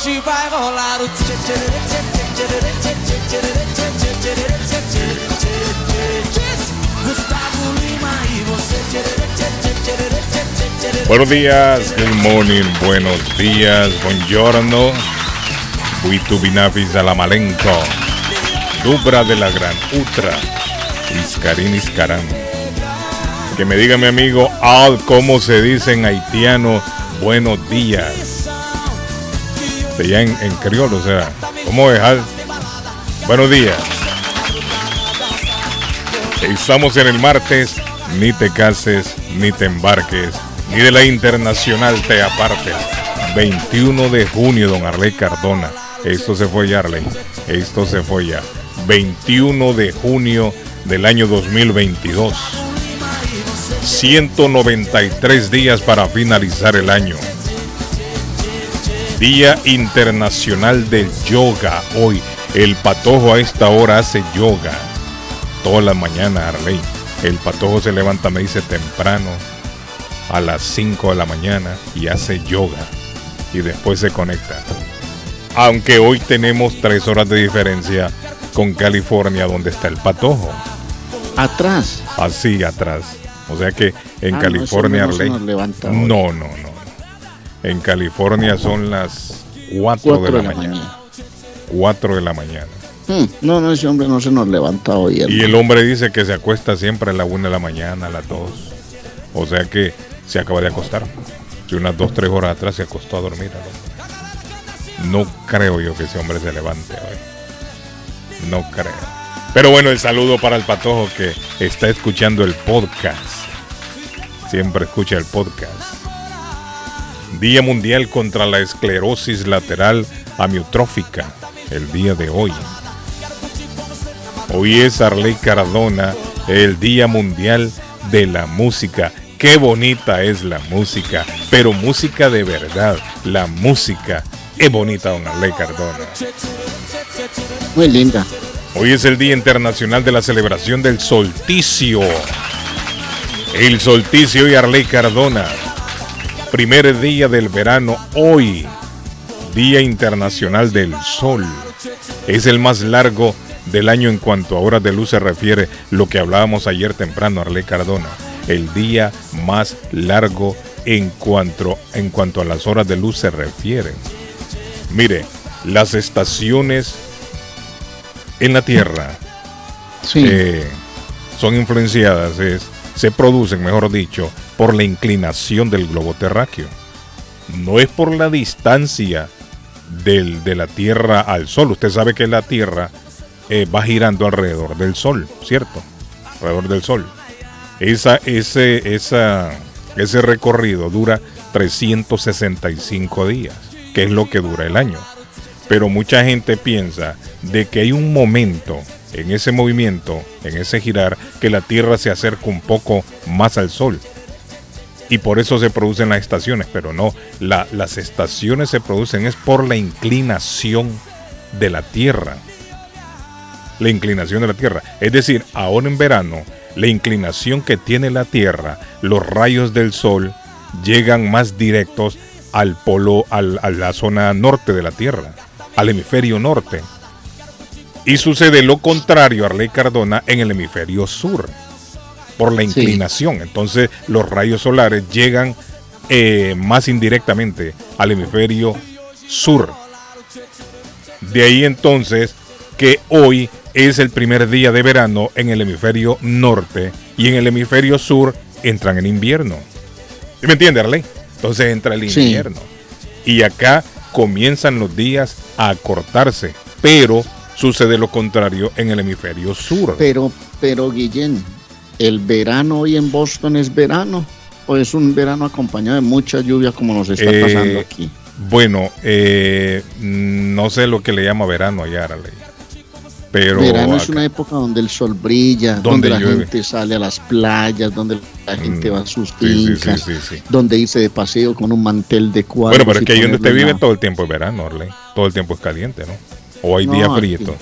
e tchê tchê Buenos días, good morning, buenos días, buongiorno. Buitubinafis Alamalenco, Dubra de la Gran Utra, Iscarín Iscarán. Que me diga mi amigo Al, cómo se dice en haitiano, buenos días. Sería en, en criollo, o sea, ¿cómo Al? Buenos días. Estamos en el martes, ni te cases, ni te embarques, ni de la internacional te apartes. 21 de junio, don Arley Cardona. Esto se fue ya, Arley. Esto se fue ya. 21 de junio del año 2022. 193 días para finalizar el año. Día Internacional del Yoga. Hoy el patojo a esta hora hace yoga. Toda la mañana, Arley. El patojo se levanta, me dice temprano, a las 5 de la mañana y hace yoga. Y después se conecta. Aunque hoy tenemos 3 horas de diferencia con California, donde está el patojo. Atrás. Así atrás. O sea que en Ah, California, no Arley. No, no, no. En California son las 4 de la, mañana. 4 de la mañana. Hmm, No, no, ese hombre no se nos levanta hoy. Y el hombre dice que se acuesta siempre a la 1 de la mañana, a las 2. O sea que se acaba de acostar. Que unas 2, 3 horas atrás se acostó a dormir. No creo yo que ese hombre se levante hoy. No creo. Pero bueno, el saludo para el patojo que está escuchando el podcast. Siempre escucha el podcast. Día Mundial contra la Esclerosis Lateral Amiotrófica. El día de hoy. Hoy es Arley Cardona, el Día Mundial de la Música. Qué bonita es la música, pero música de verdad. La música es bonita, don Arley Cardona. Muy linda. Hoy es el Día Internacional de la Celebración del Solsticio. El solsticio y Arley Cardona. Primer día del verano hoy. Día Internacional del Sol. Es el más largo del año en cuanto a horas de luz se refiere, lo que hablábamos ayer temprano, Arley Cardona. El día más largo en cuanto, en cuanto a las horas de luz se refiere. Mire, las estaciones en la Tierra Sí. eh, son influenciadas, es- se producen, mejor dicho, por la inclinación del globo terráqueo. No es por la distancia del- de la Tierra al Sol. Usted sabe que la Tierra eh, va girando alrededor del Sol, ¿cierto? Alrededor del Sol. Esa, ese, esa, ese recorrido dura 365 días, que es lo que dura el año. Pero mucha gente piensa de que hay un momento en ese movimiento, en ese girar, que la Tierra se acerca un poco más al Sol. Y por eso se producen las estaciones, pero no, la- las estaciones se producen es por la inclinación de la Tierra. La inclinación de la Tierra. Es decir, ahora en verano, la inclinación que tiene la Tierra, los rayos del Sol llegan más directos al polo, a la zona norte de la Tierra, al hemisferio norte. Y sucede lo contrario, Arley Cardona, en el hemisferio sur, por la Sí. inclinación. Entonces los rayos solares llegan eh, más indirectamente al hemisferio sur. De ahí entonces que hoy es el primer día de verano en el hemisferio norte y en el hemisferio sur entran en invierno. ¿Sí me entiende, Arley? Entonces entra el Sí. invierno. Y acá comienzan los días a acortarse, pero sucede lo contrario en el hemisferio sur. Pero, pero Guillén, ¿el verano hoy en Boston es verano? ¿O es un verano acompañado de mucha lluvia como nos está Eh, pasando aquí? Bueno, eh, no sé lo que le llama verano allá, Arley. Pero verano es una época donde el sol brilla, Donde donde, la llueve. gente sale a las playas, donde la gente Mm, va a sus fincas, sí, sí, sí. donde irse de paseo con un mantel de cuadros. Bueno, pero es que ahí donde usted vive todo el tiempo es verano, Arley. Todo el tiempo es caliente, ¿no? O hay No, días aquí- fríos.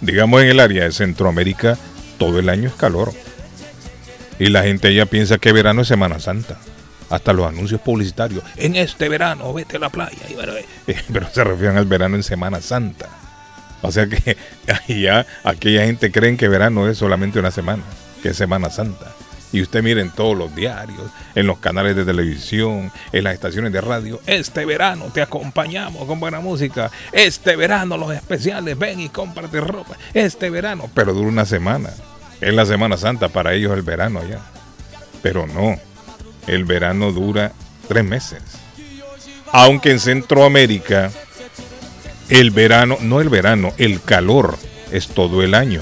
Digamos en el área de Centroamérica, todo el año es calor. Y la gente allá piensa que verano es Semana Santa. Hasta los anuncios publicitarios. En este verano, vete a la playa. eh, Pero se refieren al verano en Semana Santa. O sea que allá aquella gente creen que verano es solamente una semana, que es Semana Santa. Y usted mire en todos los diarios, en los canales de televisión, en las estaciones de radio, este verano te acompañamos con buena música, este verano los especiales, ven y cómprate ropa, este verano, pero dura una semana. Es la Semana Santa, para ellos el verano allá. Pero no, el verano dura tres meses. Aunque en Centroamérica el verano, no el verano, el calor es todo el año.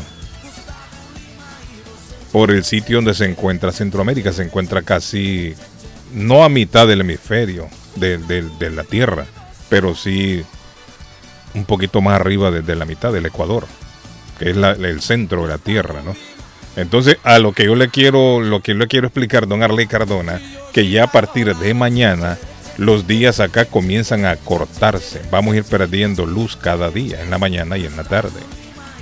Por el sitio donde se encuentra Centroamérica, se encuentra casi, no a mitad del hemisferio de, la Tierra, pero sí un poquito más arriba de, la mitad del Ecuador, que es la- el centro de la Tierra, ¿no? Entonces, a lo que yo le quiero, lo que le quiero explicar, don Arley Cardona, que ya a partir de mañana los días acá comienzan a cortarse. Vamos a ir perdiendo luz cada día, en la mañana y en la tarde.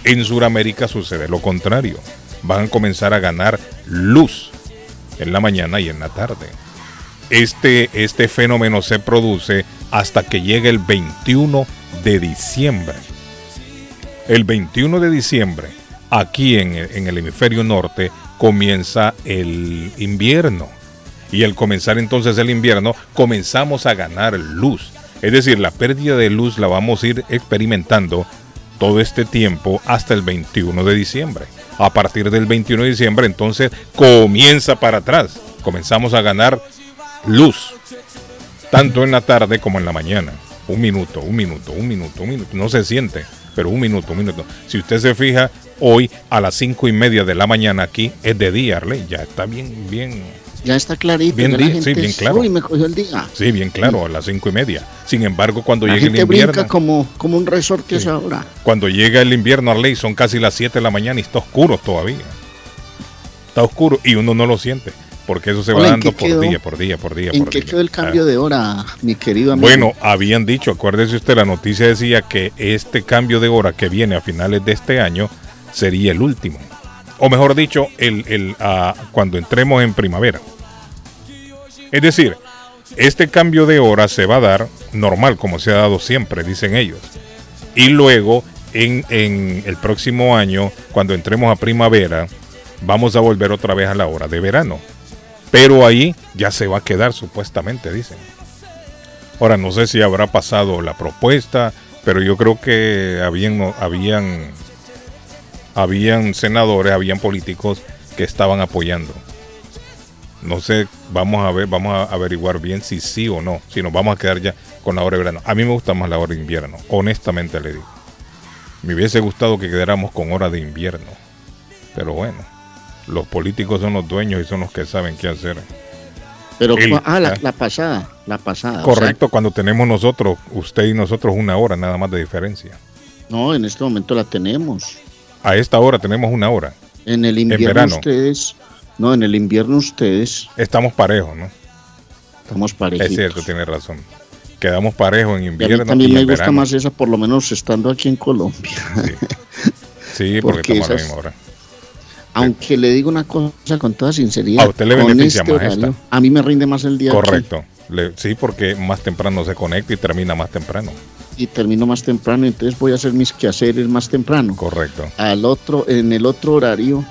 En Sudamérica sucede lo contrario. Van a comenzar a ganar luz en la mañana y en la tarde. Este, este fenómeno se produce hasta que llegue el 21 de diciembre. El 21 de diciembre, aquí en en el hemisferio norte, comienza el invierno. Y al comenzar entonces el invierno, comenzamos a ganar luz. Es decir, la pérdida de luz la vamos a ir experimentando todo este tiempo hasta el 21 de diciembre. A partir del 21 de diciembre, entonces comienza para atrás. Comenzamos a ganar luz, tanto en la tarde como en la mañana. Un minuto, un minuto, un minuto, un minuto. No se siente, pero un minuto, un minuto. Si usted se fija, hoy a las cinco y media de la mañana aquí es de día, Arley. Ya está bien, bien, Ya está clarito. Bien ya la gente sí, bien claro. Uy, me cogió el día. sí, bien claro, a las cinco y media. Sin embargo, cuando La llegue el invierno, brinca como, como un resorte a esa hora. cuando llega el invierno, Arley, son casi las 7 de la mañana y está oscuro todavía. Está oscuro y uno no lo siente, porque eso se va Hola, ¿en dando por quedó? día, por día, por día, ¿En por qué día. quedó el cambio Ah. de hora, mi querido amigo? Bueno, habían dicho, acuérdese usted, la noticia decía que este cambio de hora que viene a finales de este año sería el último. O mejor dicho, el, el, ah, cuando entremos en primavera. Es decir, este cambio de hora se va a dar normal, como se ha dado siempre, dicen ellos. Y luego, en, en el próximo año, cuando entremos a primavera, vamos a volver otra vez a la hora de verano. Pero ahí ya se va a quedar, supuestamente, dicen. Ahora, no sé si habrá pasado la propuesta, pero yo creo que habían, habían, habían senadores, habían políticos que estaban apoyando. No sé, vamos a ver, vamos a averiguar bien si sí o no, si nos vamos a quedar ya con la hora de verano. A mí me gusta más la hora de invierno, honestamente le digo. Me hubiese gustado que quedáramos con hora de invierno. Pero bueno, los políticos son los dueños y son los que saben qué hacer. Pero, el- ah, la, ah. la pasada, la pasada. o sea, Correcto, cuando tenemos nosotros, usted y nosotros, una hora nada más de diferencia. no, en este momento la tenemos. A esta hora tenemos una hora. En el invierno verano. ustedes, no, en el invierno ustedes Estamos parejos, ¿no? estamos parejitos. Es cierto, tiene razón. Quedamos parejos en Y a mí invierno también y me en gusta verano. más esa, por lo menos estando aquí en Colombia. Sí, porque, porque estamos a la misma hora. Aunque le digo una cosa con toda sinceridad. A usted le beneficia este más esta. horario, A mí me rinde más el día. aquí Correcto. Le- sí, porque más temprano se conecta y termina más temprano. Y termino más temprano, entonces voy a hacer mis quehaceres más temprano. Correcto. Al otro, en el otro horario,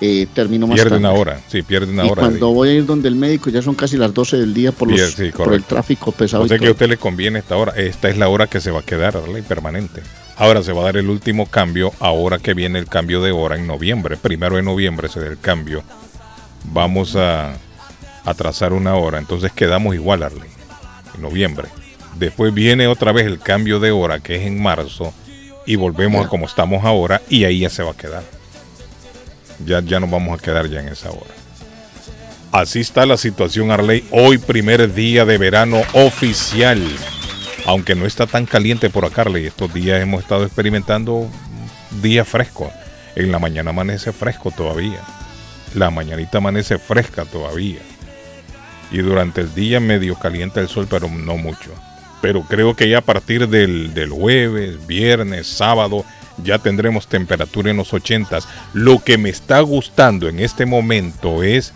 eh, termino más Pierde tarde. una hora, sí, pierde una y cuando voy a ir donde el médico ya son casi las 12 del día por, los, sí, por el tráfico pesado. O y sea que a usted le conviene esta hora. Esta es la hora que se va a quedar, Arley, permanente. Ahora se va a dar el último cambio, ahora que viene el cambio de hora en noviembre. Primero de noviembre se da el cambio. Vamos a atrasar una hora, entonces quedamos igual, Arley, en noviembre. Después viene otra vez el cambio de hora, que es en marzo, y volvemos a como estamos ahora, y ahí ya se va a quedar. Ya, ya nos vamos a quedar ya en esa hora. Así está la situación, Arley. Hoy, primer día de verano oficial. Aunque no está tan caliente por acá, Arley. Estos días hemos estado experimentando días frescos. En la mañana amanece fresco todavía. La mañanita amanece fresca todavía. Y durante el día medio calienta el sol, pero no mucho. Pero creo que ya a partir del, jueves, viernes, sábado, ya tendremos temperatura en los 80. Lo que me está gustando en este momento es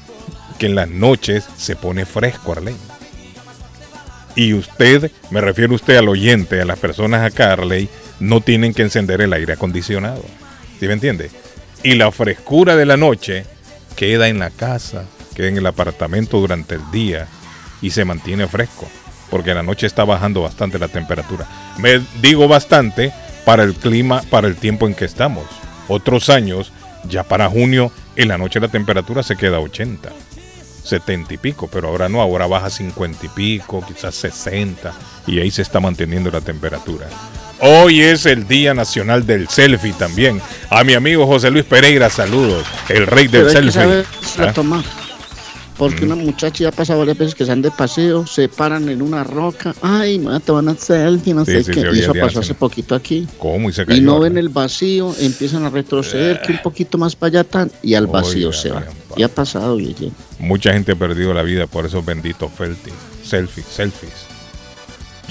que en las noches se pone fresco, Arley. Y usted, me refiero usted al oyente, a las personas acá, Arley, no tienen que encender el aire acondicionado. ¿Sí me entiende? Y la frescura de la noche queda en la casa, queda en el apartamento durante el día y se mantiene fresco. Porque en la noche está bajando bastante la temperatura. Me digo bastante para el clima, para el tiempo en que estamos. Otros años, ya para junio, en la noche la temperatura se queda a 80. 70 y pico, pero ahora no, ahora baja 50 y pico, quizás 60, y ahí se está manteniendo la temperatura. Hoy es el Día Nacional del Selfie también. A mi amigo José Luis Pereira, saludos, el rey del selfie. ¿Ah? Porque una muchacha ya ha pasado varias veces que se han de paseo, se paran en una roca, ay, me te van a selfie, no Sí, sé sí, qué. y eso pasó hace- poquito aquí. ¿Cómo? Y se cayó. Y no ven el vacío, empiezan a retroceder, que un poquito más para allá tan, y al vacío Oiga, se va. Y ha pasado. Mucha gente ha perdido la vida por esos benditos felti- selfies, selfies.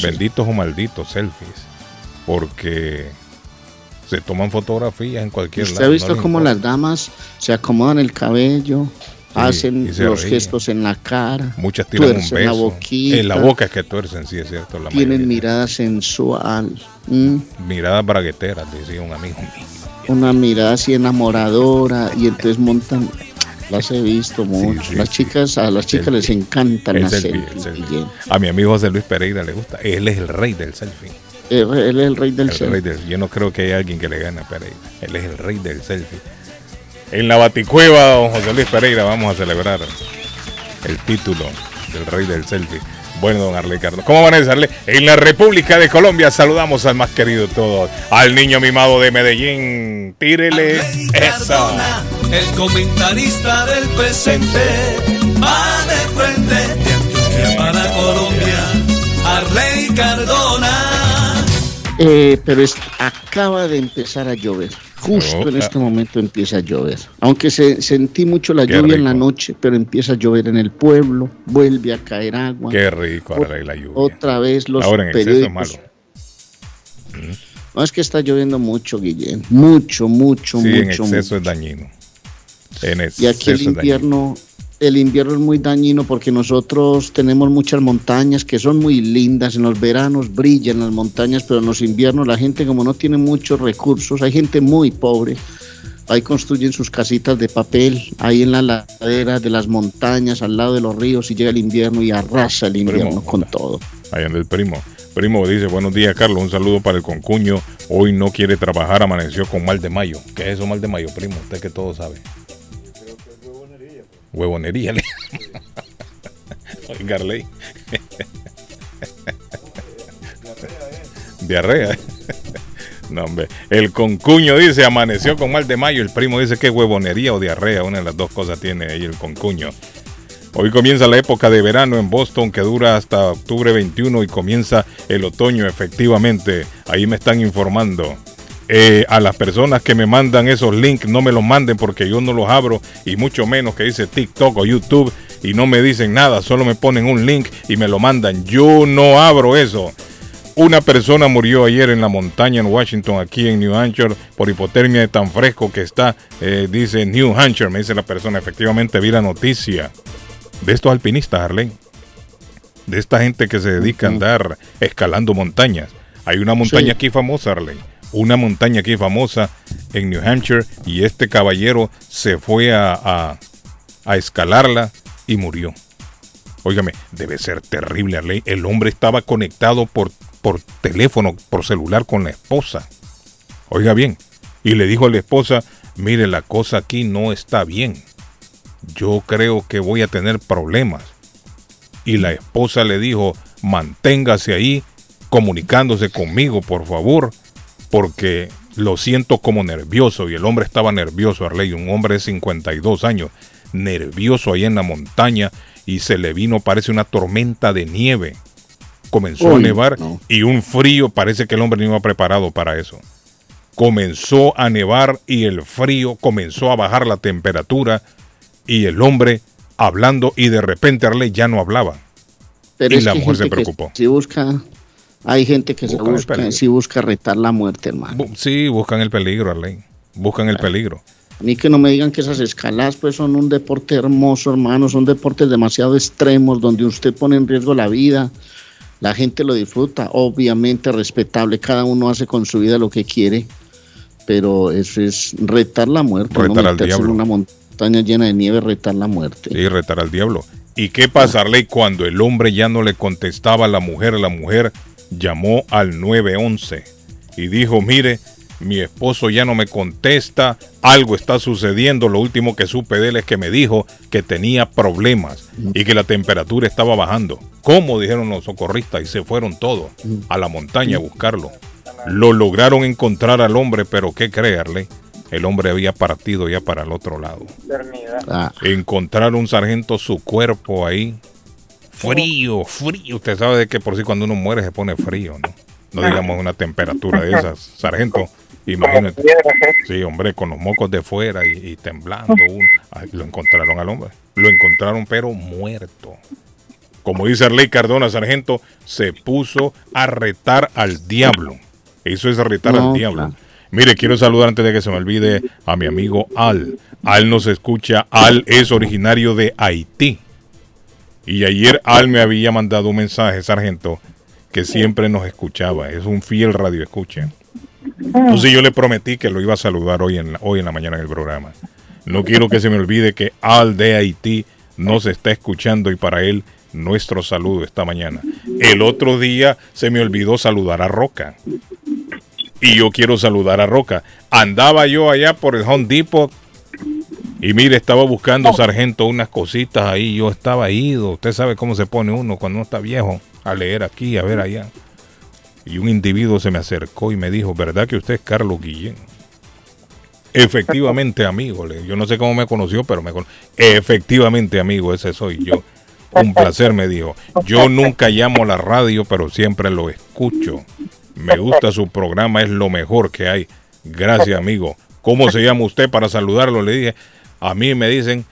Benditos o malditos selfies. Porque se toman fotografías en cualquier ¿Usted lado. ha visto cómo importa. las damas se acomodan el cabello, hacen los gestos en la cara, Muchas un beso. la boquita, en la boca es que tuercen, sí es cierto. La tienen mayoría. mirada sensual, ¿m? Miradas bragueteras, decía un amigo mío. una mirada así enamoradora, y entonces montan. Las he visto mucho. sí, las sí. chicas, a las chicas Selfie. les encantan las selfie, el selfies, selfie. A mi amigo José Luis Pereira le gusta. Él es el rey del selfie. Él, él es el rey del El selfie. rey del- yo no creo que haya alguien que le gane a Pereira. Él es el rey del selfie. En la Baticueva, don José Luis Pereira, vamos a celebrar el título del rey del selfie. Bueno, don Arley Carlos. ¿Cómo van a decirle? En la República de Colombia saludamos al más querido de todos, al niño mimado de Medellín. Tírele. Cardona, el comentarista del presente, va de frente de para Colombia. Arley Cardona. Eh, pero es- acaba de empezar a llover. Justo Oh, en este ah. momento empieza a llover. Aunque se, sentí mucho la lluvia en la noche, pero empieza a llover en el pueblo, vuelve a caer agua. Qué rico, Arley, la lluvia. Otra vez los Ahora en exceso periódicos. malo. No es que está lloviendo mucho, Guillén. Mucho, mucho, Sí, en mucho. exceso mucho. es dañino. En Y aquí el es invierno, el invierno es muy dañino porque nosotros tenemos muchas montañas que son muy lindas. En los veranos brillan las montañas, pero en los inviernos la gente como no tiene muchos recursos, hay gente muy pobre. Ahí construyen sus casitas de papel, ahí en la ladera de las montañas, al lado de los ríos, y llega el invierno y arrasa el invierno con todo. Ahí anda el primo. Primo dice, buenos días Carlos, un saludo para el concuño. Hoy no quiere trabajar, amaneció con mal de mayo. ¿Qué es eso mal de mayo, primo? Usted que todo sabe. Huevonería. le- Oiga, Arley. Diarrea. ¿eh? No, hombre. El concuño dice, amaneció con mal de mayo. El primo dice que huevonería o diarrea. Una de las dos cosas tiene ahí el concuño. Hoy comienza la época de verano en Boston que dura hasta octubre 21 y comienza el otoño efectivamente. Ahí me están informando. Eh, a las personas que me mandan esos links no me los manden porque yo no los abro y mucho menos que dice TikTok o YouTube y no me dicen nada, solo me ponen un link y me lo mandan. Yo no abro eso. Una persona murió ayer en la montaña en Washington, aquí en New Hampshire, por hipotermia de tan fresco que está, eh, dice New Hampshire, me dice la persona. Efectivamente vi la noticia de estos alpinistas, Arlene. De esta gente que se dedica a andar escalando montañas. Hay una montaña Sí. aquí famosa, Arlene. Una montaña aquí famosa en New Hampshire y este caballero se fue a, a, escalarla y murió. Óigame, debe ser terrible, Arley. El hombre estaba conectado por, por teléfono, por celular con la esposa. Oiga bien. Y le dijo a la esposa, mire, la cosa aquí no está bien. Yo creo que voy a tener problemas. Y la esposa le dijo, manténgase ahí comunicándose conmigo, por favor, porque lo siento como nervioso. Y el hombre estaba nervioso, Arley, un hombre de 52 años, nervioso ahí en la montaña y se le vino, parece una tormenta de nieve. Comenzó a nevar no. y un frío, parece que el hombre no iba preparado para eso. Comenzó a nevar y el frío comenzó a bajar la temperatura y el hombre hablando y de repente Arley ya no hablaba. Pero Y la mujer se preocupó. Si busca, hay gente que se Buscan el busca, si busca retar la muerte, hermano. Sí, buscan el peligro, Arley. Buscan el peligro. A mí que no me digan que esas escaladas pues son un deporte hermoso, hermano, son deportes demasiado extremos donde usted pone en riesgo la vida. La gente lo disfruta, obviamente respetable, cada uno hace con su vida lo que quiere, pero eso es retar la muerte, Retar no al meterse en diablo. una montaña llena de nieve, retar la muerte. y retar al diablo. ¿Y qué pasa, Arley, cuando el hombre ya no le contestaba a la mujer? La mujer llamó al 911 y dijo, mire, mi esposo ya no me contesta, algo está sucediendo, lo último que supe de él es que me dijo que tenía problemas y que la temperatura estaba bajando. ¿Cómo? dijeron los socorristas y se fueron todos a la montaña a buscarlo. Lo lograron encontrar al hombre, pero ¿qué cree, Arley? El hombre había partido ya para el otro lado. Ah, Encontraron un sargento su cuerpo ahí. Frío, frío. Usted sabe de que por sí cuando uno muere se pone frío, ¿no? No digamos una temperatura de esas. Sargento, imagínate. Sí, hombre, con los mocos de fuera y, y temblando. uno. Ay, lo encontraron al hombre. Lo encontraron pero muerto. Como dice Arley Cardona, sargento, se puso a retar al diablo. Eso es retar No, al diablo. claro. Mire, quiero saludar antes de que se me olvide a mi amigo Al. Al nos escucha. Al es originario de Haití. Y ayer Al me había mandado un mensaje, sargento, que siempre nos escuchaba. Es un fiel radio escucha. Entonces yo le prometí que lo iba a saludar hoy en, la- hoy en la mañana en el programa. No quiero que se me olvide que Al de Haití nos está escuchando y para él nuestro saludo esta mañana. El otro día se me olvidó saludar a Roca. Y yo quiero saludar a Roca. Andaba yo allá por el Home Depot y mire, estaba buscando, sargento, unas cositas ahí. Yo estaba ido. Usted sabe cómo se pone uno cuando uno está viejo a leer aquí, a ver allá. Y un individuo se me acercó y me dijo, ¿verdad que usted es Carlos Guillén? Efectivamente, amigo. Yo no sé cómo me conoció, pero me conoció. Efectivamente, amigo, ese soy yo. Un placer, me dijo. Yo nunca llamo a la radio, pero siempre lo escucho. Me gusta su programa, es lo mejor que hay. Gracias, amigo. ¿Cómo se llama usted para saludarlo? Le dije. A mí me dicen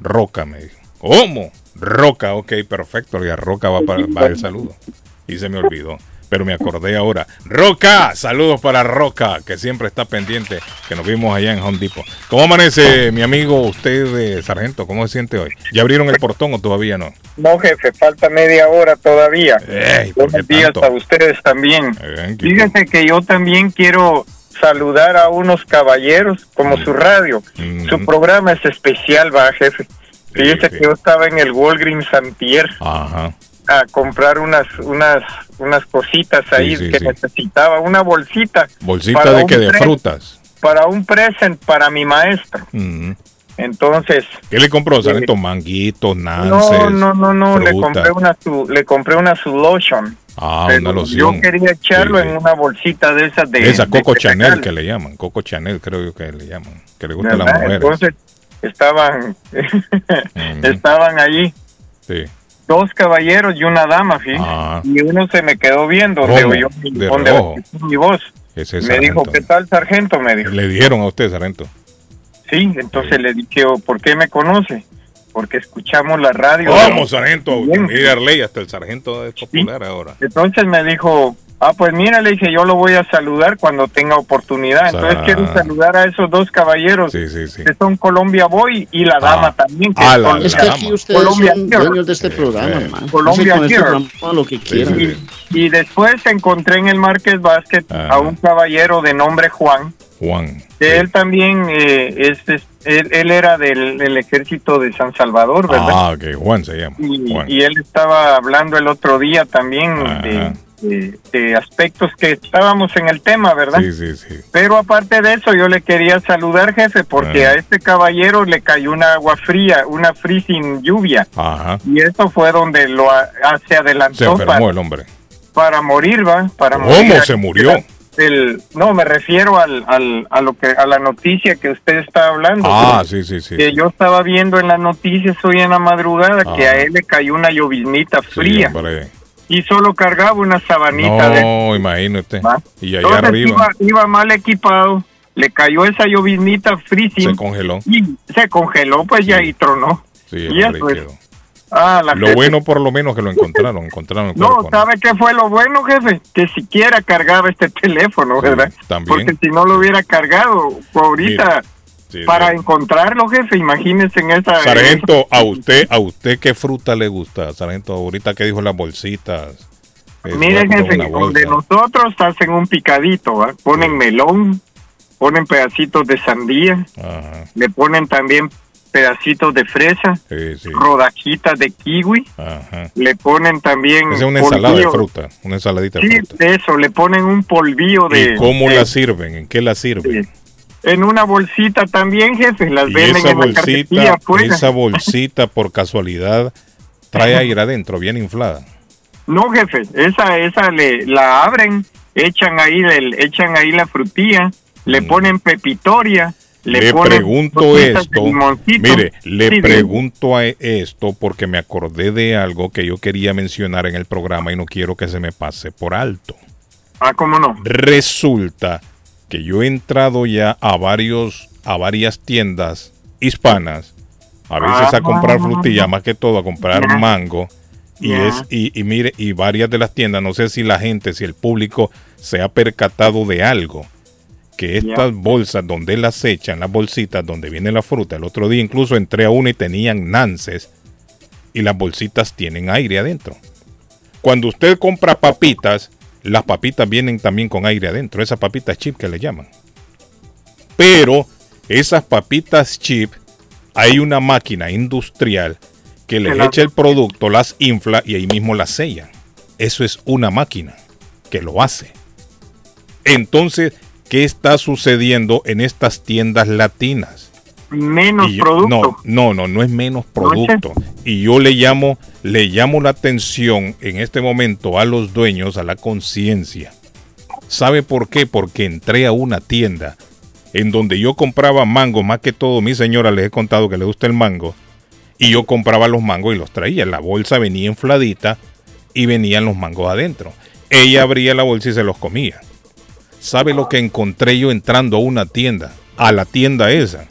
Roca, me dijo. ¿Cómo? Roca, ok, perfecto. Dije, Roca va para, va el saludo. Y se me olvidó. Pero me acordé ahora. Roca, saludos para Roca, que siempre está pendiente, que nos vimos allá en Home Depot. ¿Cómo amanece, mi amigo, usted, de sargento? ¿Cómo se siente hoy? ¿Ya abrieron el portón o todavía no? No, jefe, falta media hora todavía. Ey, ¿por qué Buenos días tanto? a ustedes también. Eh, ¿qué- Fíjense que yo también quiero saludar a unos caballeros como su radio. Mm. Su programa es especial, va, jefe. Fíjese sí. que yo estaba en el Walgreens Santier Ajá. a comprar unas unas unas cositas ahí sí, que necesitaba, una bolsita ¿Bolsita de qué? ¿De frutas? para un present para mi maestro. Mm. Entonces, ¿Qué le compró, sargento? Manguitos, nances, no, no, no, no, le compré una su, le compré una su lotion. Ah, una loción. Yo quería echarlo Sí, sí. en una bolsita de esas de. Esa de Coco cereal, Chanel que le llaman. Coco Chanel creo yo que le llaman. Que le gusta a las mujeres. Entonces estaban Ujú. estaban allí Sí. dos caballeros y una dama, fíjate. Ah. Y uno se me quedó viendo oyó mi, De donde rojo. mi voz. Ese es me dijo. ¿qué tal, sargento? Me dijo. Le dijeron a usted, sargento. Sí, entonces le dije, "Oh, ¿por qué me conoce? Porque escuchamos la radio. Vamos, sargento. Bien. Mire, Arley, hasta el sargento es popular ahora. Entonces me dijo, Ah, pues mira, le dije, yo lo voy a saludar cuando tenga oportunidad. Entonces Ah. quiero saludar a esos dos caballeros Sí, sí, sí. que son Colombia Boy y la Ah. dama también. Que Ah, la- Es que aquí ustedes Colombia son Girl. dueños de este Sí, programa, sí. hermano. Colombia con este programa lo que quieran. sí. y después encontré en el Marqués Basket Ah. a un caballero de nombre Juan. Juan. que. Él también eh, es, es- él, él era del, del ejército de San Salvador, ¿verdad? Ah, ok, Juan se llama. y, Juan. y él estaba hablando el otro día también de, de- de aspectos que estábamos en el tema, ¿verdad? Sí, sí, sí. Pero aparte de eso, yo le quería saludar, jefe, porque Ah. a este caballero le cayó una agua fría, una freezing lluvia. Ajá. Y eso fue donde lo a- a- se Se adelantó para, enfermó el hombre. para morir, ¿va? Para ¿Cómo morir. se murió? El, no, me refiero al, al, a lo que a la noticia que usted está hablando. Ah, sí, sí, sí. que yo estaba viendo en las noticias hoy en la madrugada que Ah. a él le cayó una lloviznita Sí, fría hombre. y solo cargaba una sabanita de No, imagínate. ¿va? Y allá Entonces arriba iba, iba mal equipado, le cayó esa lloviznita se freezing congeló. y se congeló pues ya y tronó. Sí, y eso es-. Ah, la Lo jefe- bueno por lo menos que lo encontraron, encontraron el No, cuerpo, ¿no? ¿sabe qué fue lo bueno, jefe? Que siquiera cargaba este teléfono, Sí, ¿verdad? también. Porque si no lo hubiera cargado, ahorita, Sí, para encontrarlo, jefe, imagínese en esa... Sargento, a usted, a usted qué fruta le gusta, Sargento, ahorita que dijo las bolsitas. Mire, voy a comprar jefe, donde nosotros hacen un picadito. Ponen melón, ponen pedacitos de sandía, Ajá, le ponen también pedacitos de fresa, sí, sí. rodajitas de kiwi, Ajá. le ponen también... Es una ensalada de polvillo. fruta, una ensaladita de Sí, fruta. de eso, le ponen un polvillo de... ¿Y cómo de- la sirven? ¿En qué la sirven? En una bolsita también, jefe, las Y venden esa en la bolsita, afuera. esa bolsita por casualidad trae aire adentro, bien inflada. No, jefe, esa esa le la abren, echan ahí el, echan ahí la frutilla, le Mm. ponen pepitoria, le, pregunto esto, mire, le Sí, pregunto a esto porque me acordé de algo que yo quería mencionar en el programa y no quiero que se me pase por alto. Ah, cómo no. Resulta que yo he entrado ya a varios, a varias tiendas hispanas, a veces a Ah. comprar frutilla, más que todo a comprar mango. Y es, y, y mire, y varias de las tiendas, no sé si la gente, si el público se ha percatado de algo, que estas bolsas donde las echan, las bolsitas donde viene la fruta, el otro día incluso entré a una y tenían nances, y las bolsitas tienen aire adentro. Cuando usted compra papitas, las papitas vienen también con aire adentro, esas papitas chip que le llaman. Pero esas papitas chip, hay una máquina industrial que les echa el producto, las infla y ahí mismo las sella. Eso es una máquina que lo hace. Entonces, ¿qué está sucediendo en estas tiendas latinas? Menos yo- producto. No, no, no, no es menos ¿No es producto. Y yo le llamo, le llamo la atención en este momento a los dueños, a la conciencia. ¿Sabe por qué? Porque entré a una tienda en donde yo compraba mango, más que todo, mi señora les he contado que le gusta el mango, y yo compraba los mangos y los traía. La bolsa venía infladita y venían los mangos adentro. Ella abría la bolsa y se los comía. ¿Sabe lo que encontré yo entrando a una tienda? A la tienda esa.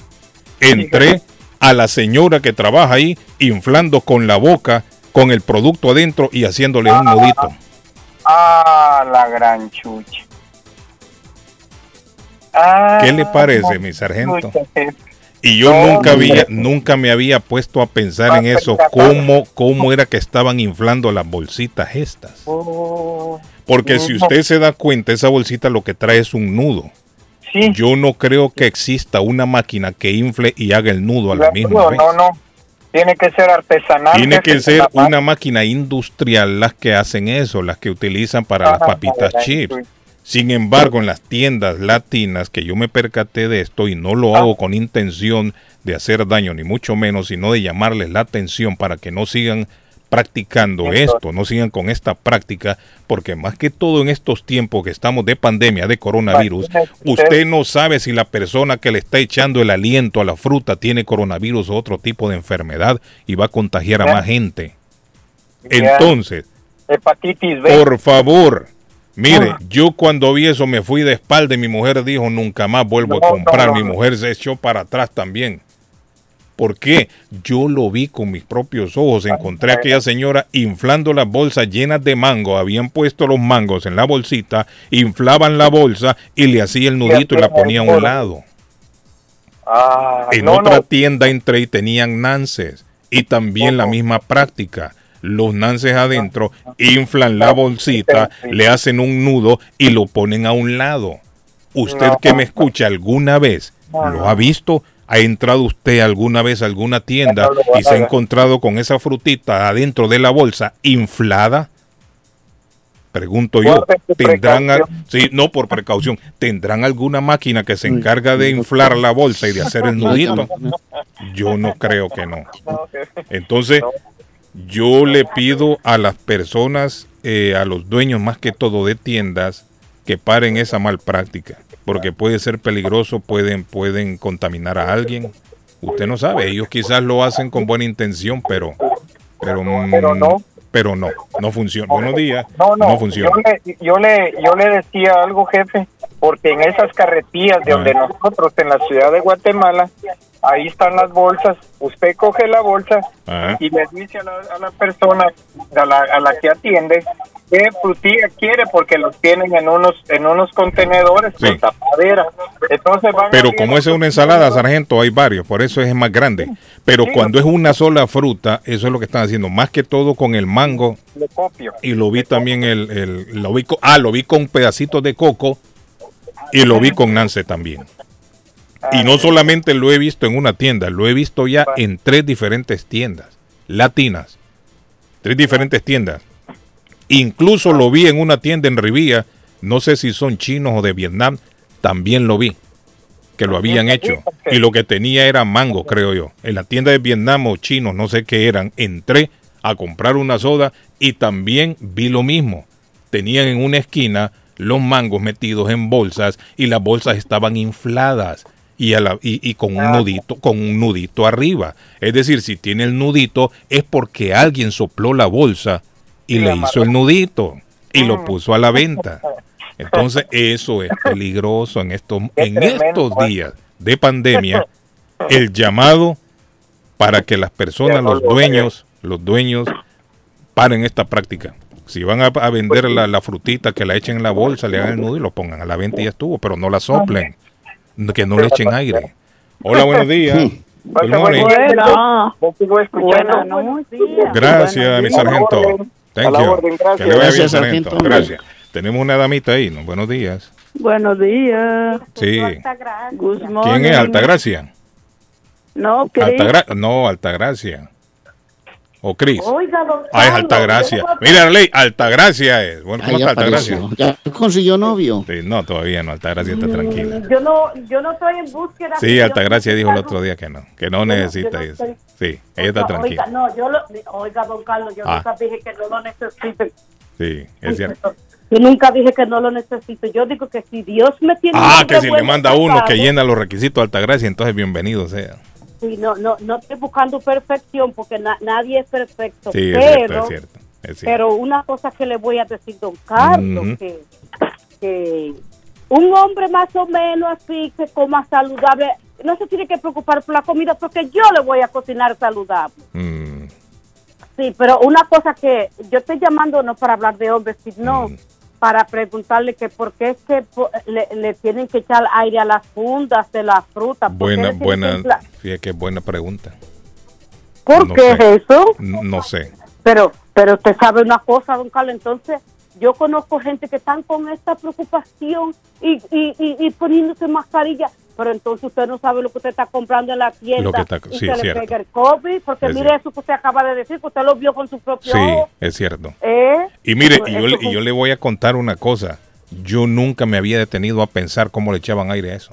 Entré a la señora que trabaja ahí inflando con la boca con el producto adentro y haciéndole un nudito. Ah, la gran chucha. Ah, ¿Qué le parece, mi sargento? Y yo nunca había, nunca me había puesto a pensar en eso, cómo, cómo era que estaban inflando las bolsitas estas. Porque si usted se da cuenta, esa bolsita lo que trae es un nudo. sí. Yo no creo que exista una máquina que infle y haga el nudo a la No, misma vez. no, no. Tiene que ser artesanal. Tiene que ser una máquina industrial las que hacen eso, las que utilizan para las Ah, papitas la chips. Sin embargo, en las tiendas latinas que yo me percaté de esto y no lo hago con intención de hacer daño, ni mucho menos, sino de llamarles la atención para que no sigan practicando esto, no sigan con esta práctica, porque más que todo en estos tiempos que estamos de pandemia, de coronavirus, usted. no sabe si la persona que le está echando el aliento a la fruta tiene coronavirus o otro tipo de enfermedad y va a contagiar a más gente. Entonces, Hepatitis B. por favor, mire, Ah. yo cuando vi eso me fui de espalda y mi mujer dijo, nunca más vuelvo No, a comprar. no, no, mi mujer se echó para atrás también. ¿Por qué? Yo lo vi con mis propios ojos. Encontré a aquella señora inflando las bolsas llenas de mango. Habían puesto los mangos en la bolsita, inflaban la bolsa y le hacía el nudito y la ponía a un lado. Ah, En no, otra no. tienda entré y tenían nances. Y también la misma práctica. Los nances adentro inflan la bolsita, le hacen un nudo y lo ponen a un lado. Usted que me escucha alguna vez, ¿lo ha visto? ¿Ha entrado usted alguna vez a alguna tienda y se ha encontrado con esa frutita adentro de la bolsa inflada? Pregunto yo, ¿tendrán, a- sí, no por precaución, ¿tendrán alguna máquina que se encarga de inflar la bolsa y de hacer el nudito? Yo no creo que no. Entonces, yo le pido a las personas, eh, a los dueños más que todo de tiendas, que paren esa mal práctica, porque puede ser peligroso, pueden, pueden contaminar a alguien. Usted no sabe, ellos quizás lo hacen con buena intención, pero, pero, mm, Pero no. pero no, no funciona. Buenos días, No, no, funciona. Yo le, yo, le, yo le decía algo, jefe, porque en esas carretillas de Ah. donde nosotros, en la ciudad de Guatemala, ahí están las bolsas. Usted coge la bolsa Ajá. y le dice a la, a la persona, a la, a la que atiende, qué frutilla quiere, porque los tienen en unos en unos contenedores Sí. con tapadera. Entonces van Pero como es una ensalada, sargento, hay varios, por eso es más grande. Pero Sí, cuando es una sola fruta, eso es lo que están haciendo, más que todo con el mango, Le copio. y lo vi también el, el- lo vi ah lo vi con pedacitos de coco y lo vi con Nance también y no solamente lo he visto en una tienda lo he visto ya en tres diferentes tiendas latinas tres diferentes tiendas incluso lo vi en una tienda en Rivía no sé si son chinos o de Vietnam también lo vi que lo habían hecho. y lo que tenía era mango creo yo. En la tienda de Vietnam o chinos no sé qué eran entré a comprar una soda y también vi lo mismo. Tenían en una esquina los mangos metidos en bolsas y las bolsas estaban infladas y, a la- y, y con un nudito con un nudito arriba. Es decir si tiene el nudito es porque alguien sopló la bolsa y le hizo el nudito y Mm. lo puso a la venta. Entonces eso es peligroso en estos en estos días de pandemia el llamado para que las personas, los lo dueños, los dueños paren esta práctica. Si van a, a vender la, la frutita, que la echen en la bolsa, le hagan el nudo y lo pongan a la venta y ya estuvo, pero no la soplen, que no le echen aire. Hola, buenos días. Good Pase buen morning. Gracias, mi sargento. Thank A la you. orden, gracias. Que le vaya bien, Gracias, sargento. Gracias. Tenemos una damita ahí, ¿no? Buenos días. Buenos días. Sí. ¿Quién es? Altagracia. No. Altagra no, Altagracia. O Cris. Oiga, don Ah, es Altagracia. Mira, Ley, Altagracia es. Bueno, ¿cómo Ahí está Altagracia? Ya consiguió novio. Sí, no, todavía no, Altagracia está tranquila. Yo no, yo no estoy en búsqueda. Sí, Altagracia dijo el otro día que no, que no necesita no eso. estoy- Sí, ella está tranquila. Oiga, no, yo lo, oiga, don Carlos, yo Ah. nunca dije que no lo necesite. Sí, es cierto. Yo nunca dije que no lo necesito. Yo digo que si Dios me tiene. Ah, que si le manda uno que llena los requisitos de Altagracia, entonces bienvenido sea. Sí, no, no, no estoy buscando perfección porque na- nadie es perfecto. Sí, es pero, cierto, es cierto. Es cierto. Pero una cosa que le voy a decir, don Carlos, que, que un hombre más o menos así, que coma saludable, no se tiene que preocupar por la comida porque yo le voy a cocinar saludable. Mm, Sí, pero una cosa que yo estoy llamando no para hablar de hombres, sino Mm. Para preguntarle que por qué es que le, le tienen que echar aire a las fundas de la fruta. ¿Por qué buena, buena, fíjate que buena pregunta. ¿Por no qué sé. es eso? N- No sé. Pero, pero usted sabe una cosa, don Carlos, entonces yo conozco gente que están con esta preocupación y, y, y, y poniéndose mascarilla, pero entonces usted no sabe lo que usted está comprando en la tienda Lo que está- y sí, se es le cierto. pega el COVID, porque Es mire cierto. eso que usted acaba de decir, que usted lo vio con su propio Sí, ojo. es cierto. ¿eh? Y mire, y yo, y yo le voy a contar una cosa. Yo nunca me había detenido a pensar cómo le echaban aire a eso.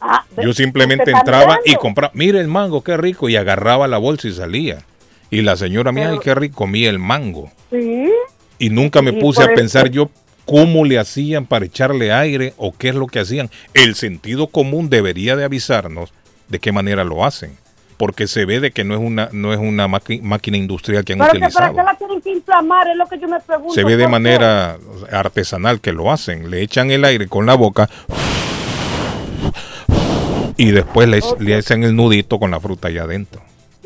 Ah, Yo simplemente entraba y compraba, mire el mango, qué rico, y agarraba la bolsa y salía. Y la señora mía, ay, qué rico, comía el mango. Sí, Y nunca me puse a pensar yo cómo le hacían para echarle aire o qué es lo que hacían. El sentido común debería de avisarnos de qué manera lo hacen. Porque se ve de que no es una, no es una máquina industrial que han pero que para utilizado. qué la tienen que inflamar, es lo que yo me pregunto. Se ve de manera artesanal que lo hacen. Le echan el aire con la boca Y después le, le hacen el nudito con la fruta allá adentro.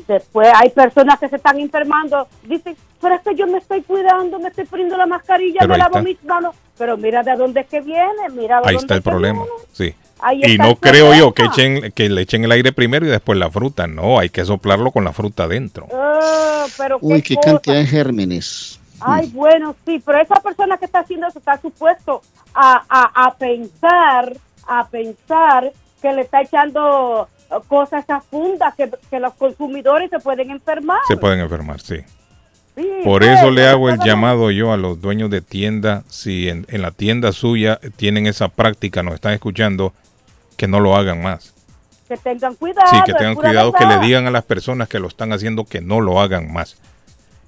Después hay personas que se están enfermando. Dicen, pero es que yo me estoy cuidando, me estoy poniendo la mascarilla, Pero me lavo mis manos. Pero mira de dónde es que viene, mira de Ahí dónde está el es problema. viene. Sí. Ahí Y no creo yo que, echen, que le echen el aire primero y después la fruta. No, hay que soplarlo con la fruta adentro. Pero Uy, qué cosa. cantidad de gérmenes. Ay, bueno, sí, pero esa persona que está haciendo eso está supuesto a, a, a pensar, a pensar que le está echando cosas a fundas, que, que los consumidores se pueden enfermar. Se pueden enfermar, sí. Sí, Por pues, eso le hago el llamado yo a los dueños de tienda, si en, en la tienda suya tienen esa práctica, nos están escuchando, que no lo hagan más. Que tengan cuidado. Sí, que tengan cuidado, que le digan a las personas que lo están haciendo que no lo hagan más.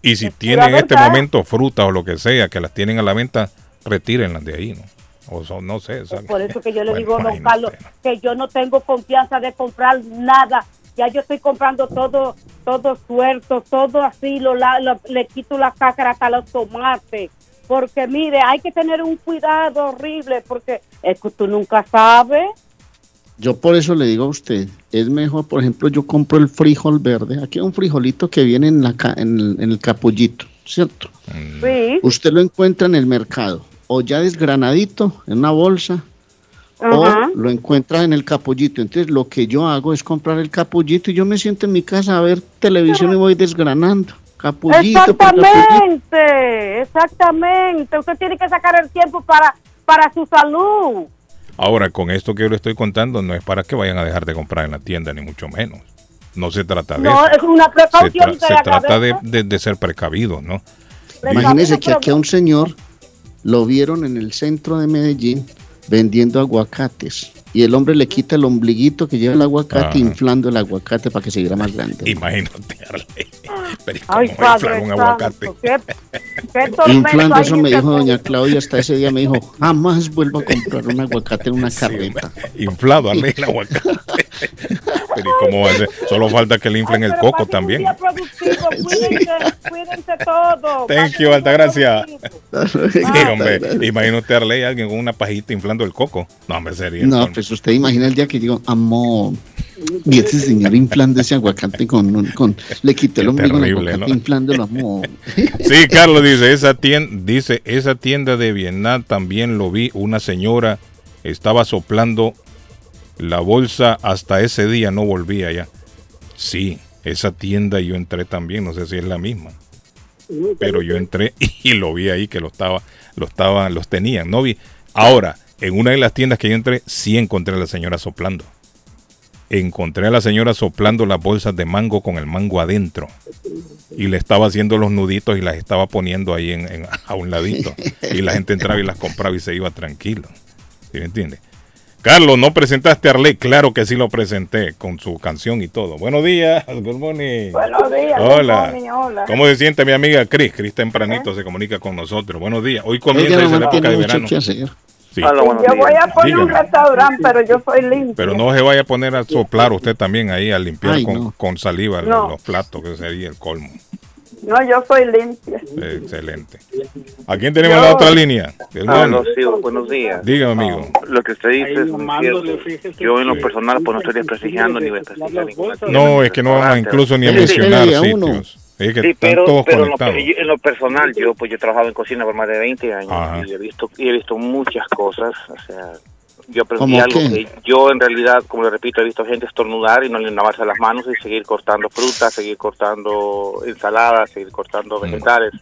Y si Es tienen en este momento frutas o lo que sea, que las tienen a la venta, retírenlas de ahí, ¿no? O son, no sé. Por eso que yo le Bueno, digo, don imagínate, Carlos, que yo no tengo confianza de comprar nada. Ya yo estoy comprando todo, todo suelto, todo así, lo, le quito la cáscara hasta los tomates. Porque mire, hay que tener un cuidado horrible, porque es que tú nunca sabes. Yo por eso le digo a usted, es mejor, por ejemplo, yo compro el frijol verde. Aquí hay un frijolito que viene en, la, ca- en, el, en el capullito, ¿cierto? Mm, Sí. Usted lo encuentra en el mercado, o ya desgranadito, en una bolsa, Ajá. o lo encuentra en el capullito. Entonces, lo que yo hago es comprar el capullito y yo me siento en mi casa a ver televisión y voy desgranando. Capullito por capullito. Exactamente, exactamente. Usted tiene que sacar el tiempo para, para su salud. Ahora, con esto que yo le estoy contando, no es para que vayan a dejar de comprar en la tienda, ni mucho menos. No se trata de No, eso. es una Se, precaución. tra- se trata de, de- de ser precavidos, ¿no? Imagínese que aquí a un señor lo vieron en el centro de Medellín vendiendo aguacates y el hombre le quita el ombliguito que lleva el aguacate Ajá. inflando el aguacate para que se viera más grande. Imagínate, Arley. Pero ¿y Ay, ¿cómo va a inflar padre un santo, aguacate? qué, qué Inflando eso me dijo doña. Claudia hasta ese día me dijo jamás vuelvo a comprar un aguacate en una carreta. Inflado, Arley, el aguacate. Pero ¿y cómo va a ser? Solo falta que le inflen Ay, el coco pasen un también. día productivo, Cuídense, cuídense todos. Thank you, Altagracia. Sí, hombre, imagínate a Arley alguien con una pajita inflando el coco. No, hombre, sería. No, pues usted imagina el día que digo, amor, y ese señor inflando ese aguacate con, con le quité el ombligo terrible, aguacate ¿no? inflándolo, amor. Sí, Carlos dice, esa tienda, dice, esa tienda de Vietnam también lo vi, una señora estaba soplando la bolsa hasta ese día, no volvía ya. Sí, esa tienda yo entré también, no sé si es la misma. Pero yo entré y lo vi ahí que lo estaba, lo estaba, los tenían, no vi. Ahora, en una de las tiendas que yo entré, sí encontré a la señora soplando. Encontré a la señora soplando las bolsas de mango con el mango adentro y le estaba haciendo los nuditos y las estaba poniendo ahí en, en- a un ladito. Y la gente entraba y las compraba y se iba tranquilo. ¿Sí me entiende? Carlos, ¿no presentaste a Arley? Claro que sí lo presenté con su canción y todo. Buenos días, good morning. Buenos días. Hola. good morning, hola. ¿Cómo se siente mi amiga Cris? Cris tempranito se comunica con nosotros. Buenos días. Hoy comienza esa época de verano. Sí. Yo voy a poner un restaurante, pero yo soy limpia. Pero no se vaya a poner a soplar usted también ahí, a limpiar Ay, con, no. con saliva No. los platos, que sería el colmo. No, yo soy limpia. Excelente. ¿A quién tenemos en la otra línea? El Ah, no, sí, buenos días. Dígame, amigo. Lo que usted dice es muy cierto. Yo en lo personal pues no estoy desprestigiando ni ninguna tienda, No, es que no vamos incluso ni a mencionar a sitios. Es que Sí, están pero, todos pero en, lo, conectados. yo- en lo personal, yo pues yo he trabajado en cocina por más de 20 años Ajá. y he visto y he visto muchas cosas, o sea, yo aprendí ¿Cómo algo qué? que yo en realidad, como le repito, he visto gente estornudar y no le lavarse las manos y seguir cortando frutas, seguir cortando ensaladas, seguir cortando vegetales.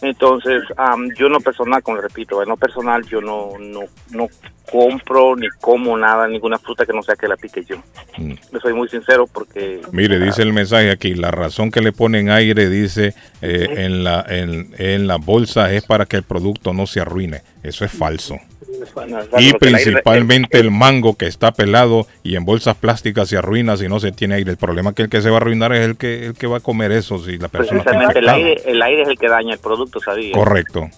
Entonces, am, yo en lo personal, como le repito, en lo personal yo no, no, no compro ni como nada, ninguna fruta que no sea que la pique yo. Mm. Le soy muy sincero porque... Mire, dice el mensaje aquí, la razón que le ponen aire, dice, eh, en, la, en, en la bolsa es para que el producto no se arruine. Eso es falso. Y principalmente el mango que está pelado y en bolsas plásticas se arruina si no se tiene aire. El problema es que el que se va a arruinar es el que, el que va a comer eso si la persona está el aire, el aire es el que daña el producto, ¿sabía? Correcto.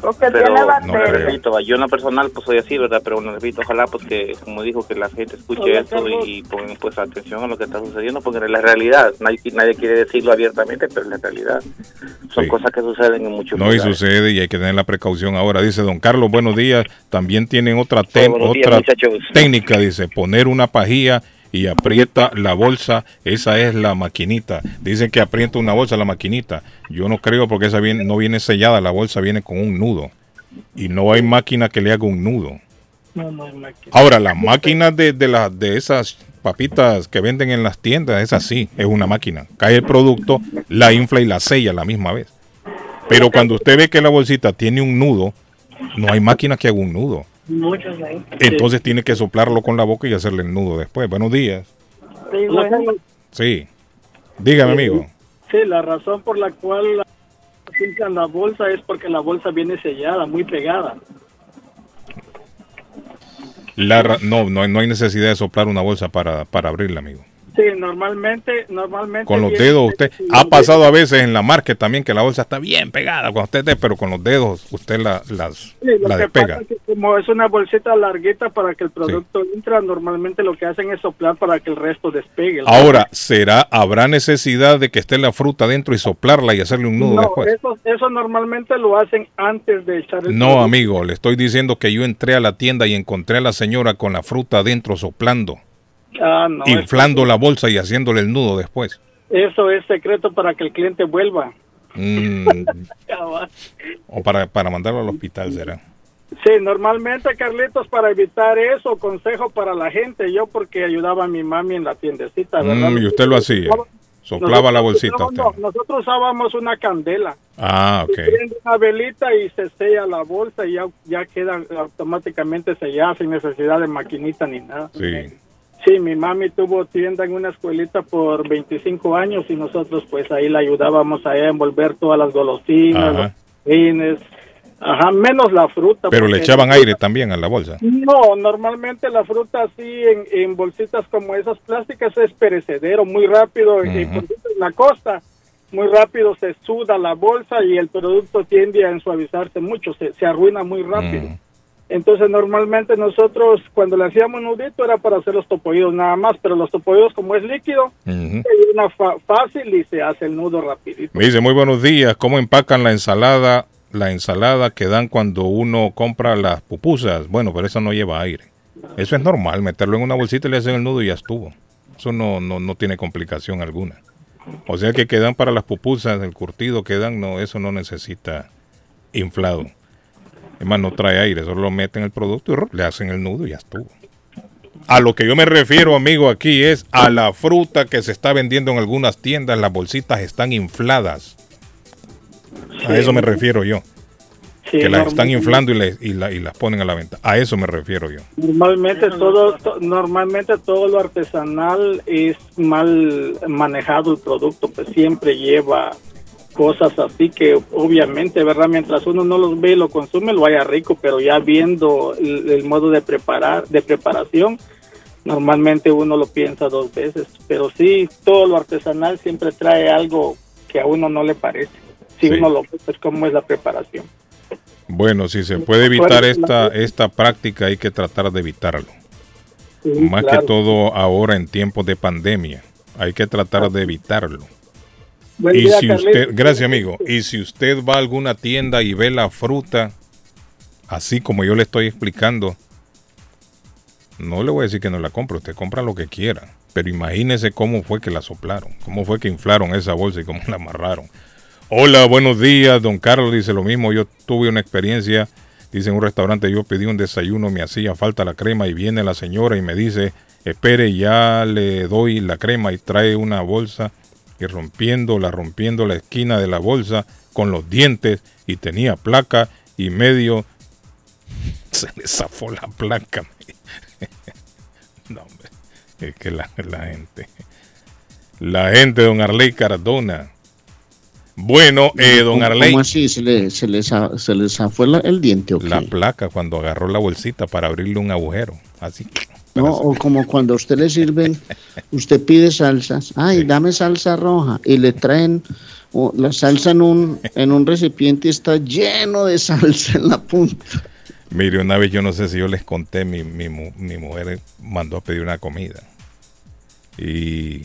Porque Pero, tiene no, bacterias. repito, yo en lo personal pues soy así, ¿verdad? Pero bueno, repito, ojalá pues que, como dijo, que la gente escuche esto Carlos. y pongan pues atención a lo que está sucediendo, porque es la realidad, nadie, nadie quiere decirlo abiertamente, pero es la realidad. Son Sí. cosas que suceden en muchos No, y sucede y hay que tener la precaución ahora. Dice don Carlos, buenos días. También tienen otra, días, técnica, dice, poner una pajilla y aprieta la bolsa. Esa es la maquinita. Dicen que aprieta una bolsa la maquinita. Yo no creo porque esa viene, no viene sellada, la bolsa viene con un nudo. Y no hay máquina que le haga un nudo. No, no hay máquina. Ahora, las máquinas de, de, de esas papitas que venden en las tiendas, es así, es una máquina. Cae el producto, la infla y la sella a la misma vez. Pero cuando usted ve que la bolsita tiene un nudo, no hay máquina que haga un nudo. Muchos ahí. Entonces tiene que soplarlo con la boca y hacerle el nudo después. Buenos días. Sí, bueno. Dígame, amigo. Sí, la razón por la cual la bolsa es porque la bolsa viene sellada, muy pegada. La ra- no, no, no hay necesidad de soplar una bolsa para, para abrirla, amigo. Sí, normalmente, normalmente. Con los dedos usted... sí, Ha pasado a veces en la market también que la bolsa está bien pegada cuando usted pero con los dedos usted la, las, Sí, la despega. pasa es que como es una bolsita larguita para que el producto entra, normalmente lo que hacen es soplar para que el resto despegue. Ahora, ¿será, habrá necesidad de que esté la fruta dentro y soplarla y hacerle un nudo no, después? eso, eso normalmente lo hacen antes de echar el No, producto. amigo, le estoy diciendo que yo entré a la tienda y encontré a la señora con la fruta adentro soplando, Ah, no, inflando la bolsa y haciéndole el nudo después. Eso es secreto para que el cliente vuelva. Mm, o para, para mandarlo al hospital será. Sí, normalmente, Carlitos, para evitar eso, consejo para la gente, yo porque ayudaba a mi mami en la tiendecita, ¿verdad? Mm, y usted lo hacía, soplaba la bolsita No, usted. no, nosotros usábamos una candela. Ah, ok. Prende una velita y se sella la bolsa y ya, ya queda automáticamente sellada sin necesidad de maquinita ni nada. Sí. Sí, mi mami tuvo tienda en una escuelita por 25 años y nosotros pues ahí la ayudábamos a envolver todas las golosinas, Ajá. los pines, ajá, menos la fruta. Pero le echaban aire también a la bolsa. No, normalmente la fruta así en, en bolsitas como esas plásticas es perecedero, muy rápido, y Ujú. por ejemplo, en la costa, muy rápido se suda la bolsa y el producto tiende a ensuavizarse mucho, se, se arruina muy rápido. Entonces normalmente nosotros cuando le hacíamos nudito era para hacer los topoidos nada más, pero los topoidos como es líquido, Ujú. hay una fa- fácil y se hace el nudo rapidito. Me dice, muy buenos días, ¿cómo empacan la ensalada? La ensalada que dan cuando uno compra las pupusas. Bueno, pero eso no lleva aire. Eso es normal, meterlo en una bolsita y le hacen el nudo y ya estuvo. Eso no, no, no tiene complicación alguna. O sea que quedan para las pupusas, el curtido que dan, no, eso no necesita inflado. Es más, no trae aire, solo lo meten el producto y le hacen el nudo y ya estuvo. A lo que yo me refiero, amigo, aquí es a la fruta que se está vendiendo en algunas tiendas, las bolsitas están infladas. A eso me refiero yo. Sí, Que las están inflando y, le- y la- y las ponen a la venta. A eso me refiero yo. Normalmente todo, to- normalmente todo lo artesanal es mal manejado el producto, pues siempre lleva cosas así que obviamente, ¿verdad? Mientras uno no los ve y lo consume, lo haya rico, pero ya viendo el, el modo de preparar, de preparación, normalmente uno lo piensa dos veces. Pero sí, todo lo artesanal siempre trae algo que a uno no le parece. Si Sí. uno lo ve, pues cómo es la preparación. Bueno, si se puede evitar esta, esta práctica, hay que tratar de evitarlo. Sí, Más claro. que todo ahora en tiempos de pandemia. Hay que tratar de evitarlo. Buen Y día, si Carlitos. usted, gracias amigo, y si usted va a alguna tienda y ve la fruta, así como yo le estoy explicando, no le voy a decir que no la compre, usted compra lo que quiera, pero imagínese cómo fue que la soplaron, cómo fue que inflaron esa bolsa y cómo la amarraron. Hola, buenos días, don Carlos dice lo mismo, yo tuve una experiencia, dice en un restaurante, yo pedí un desayuno, me hacía falta la crema y viene la señora y me dice, espere, ya le doy la crema y trae una bolsa y rompiéndola, rompiendo la esquina de la bolsa con los dientes y tenía placa y medio se le zafó la placa. no, hombre, es que la, la gente, la gente, don Arley Cardona. Bueno, eh, don ¿Cómo- Arley, ¿Cómo así? ¿Se le, se le, se le zafó el diente o qué? la placa cuando agarró la bolsita para abrirle un agujero, así. No, o como cuando a usted le sirven, usted pide salsas, ay, dame salsa roja, y le traen la salsa en un, en un recipiente está lleno de salsa en la punta. Mire, una vez yo no sé si yo les conté, mi, mi, mi mujer mandó a pedir una comida. Y,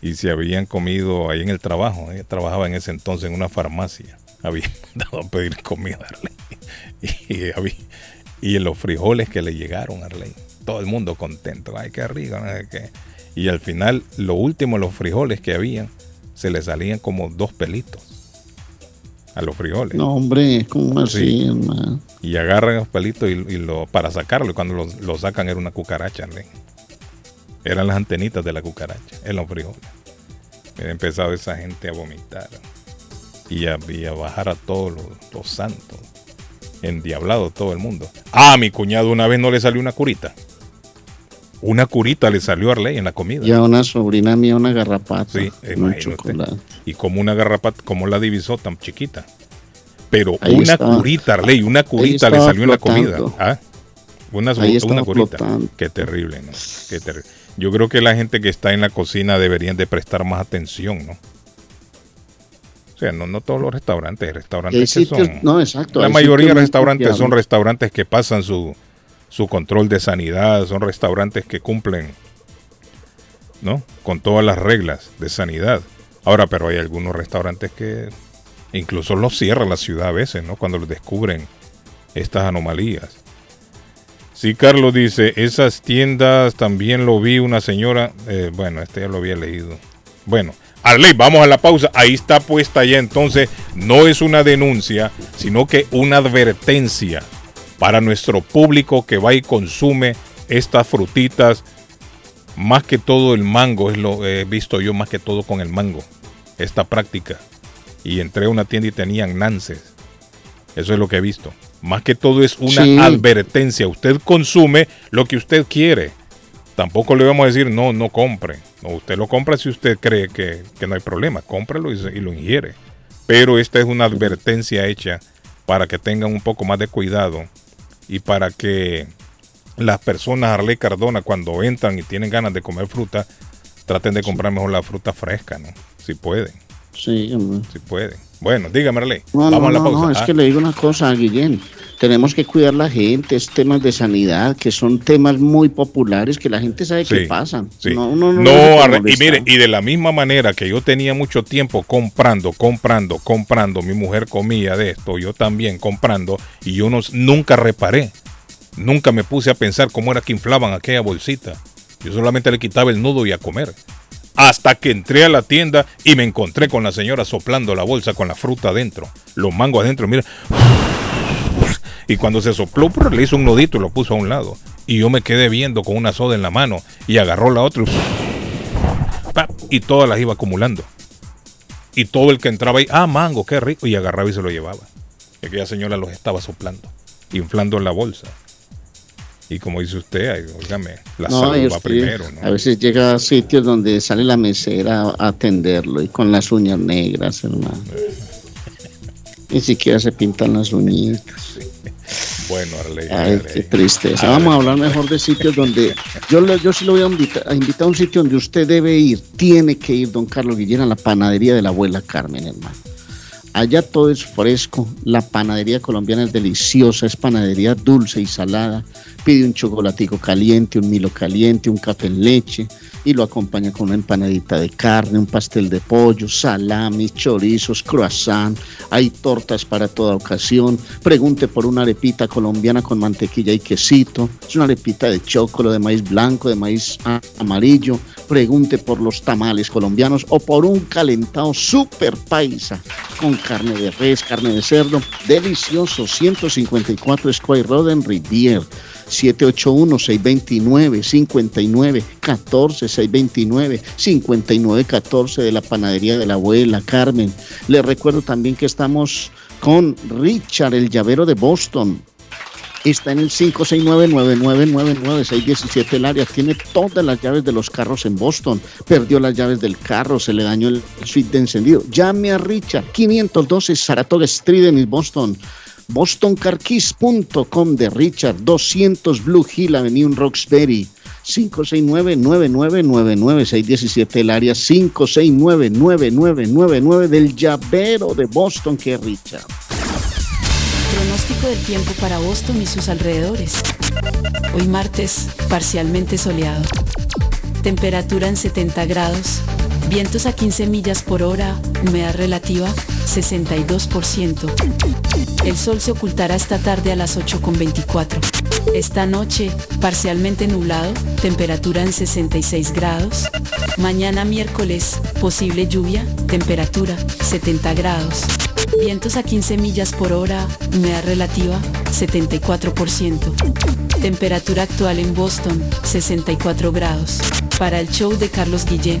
y se habían comido ahí en el trabajo. Ella trabajaba en ese entonces en una farmacia. Había mandado a pedir comida. Y, había- y los frijoles que le llegaron a Arley. Todo el mundo contento. Ay, qué rico. no sé qué. Y al final, lo último, los frijoles que habían, se le salían como dos pelitos a los frijoles No, hombre, ¿cómo así, Sí. hermano? y agarran los pelitos y, y lo para sacarlo y cuando lo, lo sacan era una cucaracha Arley. eran las antenitas de la cucaracha en los frijoles Había empezado esa gente a vomitar y a, y a bajar a todos los, los santos endiablado todo el mundo ah mi cuñado una vez no le salió una curita una curita le salió a Arley en la comida Ya una sobrina mía, una garrapata. Sí, un y como una garrapata, como la divisó tan chiquita. Pero Ahí una estaba. curita, Arley, una curita le salió en la comida. ¿Ah? Una, una curita. flotando. Qué terrible, ¿no? Qué terrible. Yo creo que la gente que está en la cocina deberían de prestar más atención, ¿no? Sea, no, no todos los restaurantes, restaurantes que son... no, exacto. La mayoría de restaurantes son restaurantes que pasan su, su control de sanidad, son restaurantes que cumplen, ¿no? Con todas las reglas de sanidad. Ahora, pero hay algunos restaurantes que incluso los cierra la ciudad a veces, ¿no? Cuando los descubren estas anomalías. Sí, Carlos dice, esas tiendas también lo vi una señora, eh, bueno, este ya lo había leído. Bueno, Arley, vamos a la pausa. Ahí está puesta ya entonces, no es una denuncia, sino que una advertencia para nuestro público que va y consume estas frutitas. Más que todo el mango, es lo he visto yo más que todo con el mango, esta práctica. Y entré a una tienda y tenían nances. Eso es lo que he visto. Más que todo es una Sí. advertencia. Usted consume lo que usted quiere. Tampoco le vamos a decir, no, no compre. No, usted lo compra si usted cree que, que no hay problema. Y, se- y lo ingiere. Pero esta es una advertencia hecha para que tengan un poco más de cuidado y para que las personas, Arley Cardona, cuando entran y tienen ganas de comer fruta, traten de comprar mejor la fruta fresca, ¿no? Si pueden, Sí, hombre. si pueden. Bueno, dígame, Arley. No, Vamos no, a la pausa. no, es Ah, que le digo una cosa a Guillén. Tenemos que cuidar la gente, es temas de sanidad, que son temas muy populares que la gente sabe Sí, que pasan. Sí. No, No, no Arley, y mire, y de la misma manera que yo tenía mucho tiempo comprando, comprando, comprando, mi mujer comía de esto, yo también comprando, y yo no, nunca reparé, nunca me puse a pensar cómo era que inflaban aquella bolsita. Yo solamente le quitaba el nudo y a comer. Hasta que entré a la tienda y me encontré con la señora soplando la bolsa con la fruta adentro, los mangos adentro, mira. Y cuando se sopló, le hizo un nudito y lo puso a un lado. Y yo me quedé viendo con una soda en la mano y agarró la otra y, y todas las iba acumulando. Y todo el que entraba ahí, ah, mango, qué rico, y agarraba y se lo llevaba. Y aquella señora los estaba soplando, inflando en la bolsa. Y como dice usted, óigame, la No, salud va usted primero, ¿no? A veces llega a sitios donde sale la mesera a atenderlo y con las uñas negras, hermano. Ni siquiera se pintan las uñitas. Bueno, Arley, Ay, Arley. qué tristeza. Arley. Vamos a hablar mejor de sitios donde yo, le- yo sí lo voy a invitar, a invitar a un sitio donde usted debe ir, tiene que ir, don Carlos Guillén, a la panadería de la abuela Carmen, hermano. Allá todo es fresco, la panadería colombiana es deliciosa, es panadería dulce y salada. Pide un chocolatico caliente, un milo caliente, un café en leche y lo acompaña con una empanadita de carne, un pastel de pollo, salamis, chorizos, croissant. Hay tortas para toda ocasión. Pregunte por una arepita colombiana con mantequilla y quesito. Es una arepita de chocolo, de maíz blanco, de maíz amarillo. Pregunte por los tamales colombianos o por un calentado super paisa con carne de res, carne de cerdo. Delicioso. 154 Square Road en Rivier. 781-629-5914, 629-5914 de la panadería de la abuela Carmen. Les recuerdo también que estamos con Richard, el llavero de Boston. Está en el 569-9999-617 el área. Tiene todas las llaves de los carros en Boston. Perdió las llaves del carro, se le dañó el suite de encendido. Llame a Richard, 512 Saratoga Street en Boston. BostonCarKeys.com de Richard, 200 Blue Hill Avenue en Roxbury. 569-9999, 617 el área 569-9999 del llavero de Boston, que Richard. Pronóstico del tiempo para Boston y sus alrededores. Hoy martes, parcialmente soleado. Temperatura en 70 grados. Vientos a 15 millas por hora. Humedad relativa 62%. El sol se ocultará esta tarde a las 8.24. Esta noche, parcialmente nublado, temperatura en 66 grados. Mañana miércoles, posible lluvia, temperatura 70 grados. Vientos a 15 millas por hora, humedad relativa 74%. Temperatura actual en Boston 64 grados. Para el show de Carlos Guillén.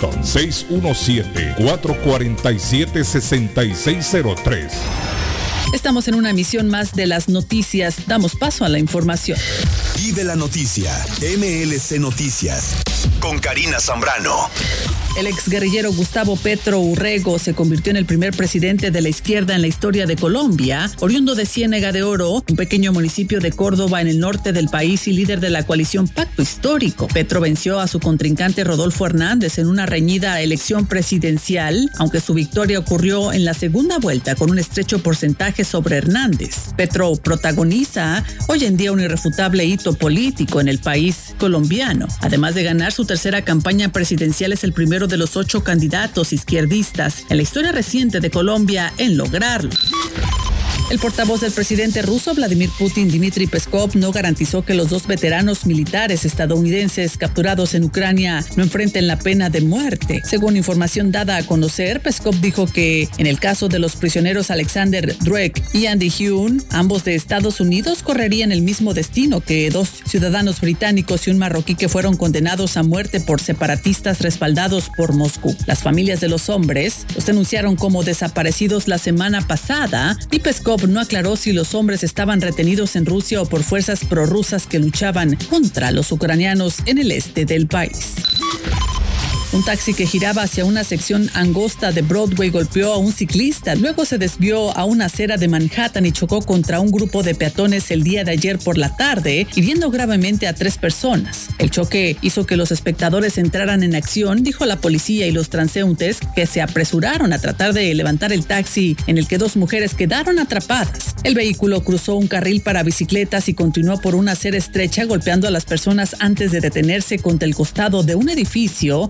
617-447-6603. Estamos en una emisión más de las noticias. Damos paso a la información. Y de la noticia, MLC Noticias, con Karina Zambrano. El exguerrillero Gustavo Petro Urrego se convirtió en el primer presidente de la izquierda en la historia de Colombia, oriundo de Ciénega de Oro, un pequeño municipio de Córdoba en el norte del país y líder de la coalición Pacto Histórico. Petro venció a su contrincante Rodolfo Hernández en una reñida elección presidencial, aunque su victoria ocurrió en la segunda vuelta con un estrecho porcentaje sobre Hernández. Petro protagoniza hoy en día un irrefutable hito político en el país colombiano. Además de ganar su tercera campaña presidencial, es el primero de los ocho candidatos izquierdistas en la historia reciente de Colombia en lograrlo. El portavoz del presidente ruso Vladimir Putin, Dmitry Peskov, no garantizó que los dos veteranos militares estadounidenses capturados en Ucrania no enfrenten la pena de muerte. Según información dada a conocer, Peskov dijo que en el caso de los prisioneros Alexander Drake y Andy Hume, ambos de Estados Unidos correrían el mismo destino que dos ciudadanos británicos y un marroquí que fueron condenados a muerte por separatistas respaldados por Moscú. Las familias de los hombres los denunciaron como desaparecidos la semana pasada y Peskov no aclaró si los hombres estaban retenidos en Rusia o por fuerzas prorrusas que luchaban contra los ucranianos en el este del país. Un taxi que giraba hacia una sección angosta de Broadway golpeó a un ciclista, luego se desvió a una acera de Manhattan y chocó contra un grupo de peatones el día de ayer por la tarde, hiriendo gravemente a tres personas. El choque hizo que los espectadores entraran en acción, dijo la policía y los transeúntes que se apresuraron a tratar de levantar el taxi en el que dos mujeres quedaron atrapadas. El vehículo cruzó un carril para bicicletas y continuó por una acera estrecha golpeando a las personas antes de detenerse contra el costado de un edificio,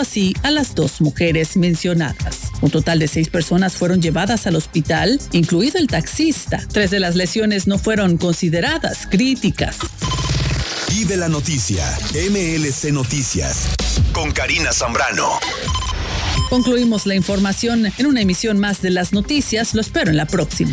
así a las dos mujeres mencionadas. Un total de seis personas fueron llevadas al hospital, incluido el taxista. Tres de las lesiones no fueron consideradas críticas. De la noticia, MLC Noticias, con Karina Zambrano. Concluimos la información en una emisión más de las noticias. Lo espero en la próxima.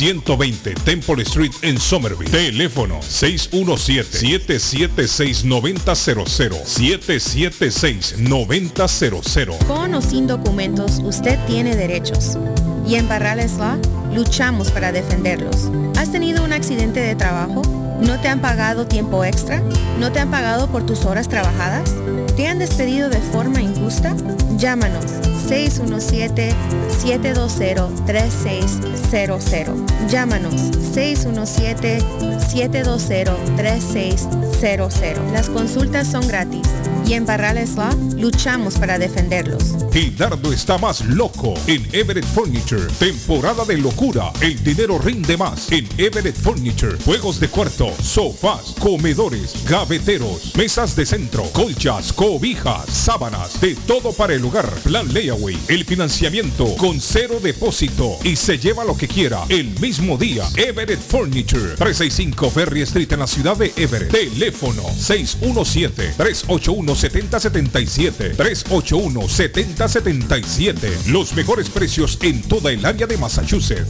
120 Temple Street en Somerville. Teléfono 617-776-9000. 776-9000. Con o sin documentos, usted tiene derechos. Y en Barrales Law luchamos para defenderlos. ¿Has tenido un accidente de trabajo? ¿No te han pagado tiempo extra? ¿No te han pagado por tus horas trabajadas? ¿Te han despedido de forma injusta? Llámanos 617-720-3600. Llámanos 617-720-3600. Las consultas son gratis Y en Barrales Law luchamos para defenderlos. Y Dardo está más loco en Everett Furniture. Temporada de. El dinero rinde más en Everett Furniture. Juegos de cuarto, sofás, comedores, gaveteros, mesas de centro, colchas, cobijas, sábanas, de todo para el hogar. Plan Layaway. El financiamiento con cero depósito y se lleva lo que quiera el mismo día. Everett Furniture. 365 Ferry Street en la ciudad de Everett. Teléfono 617-381-7077. 381-7077. Los mejores precios en toda el área de Massachusetts.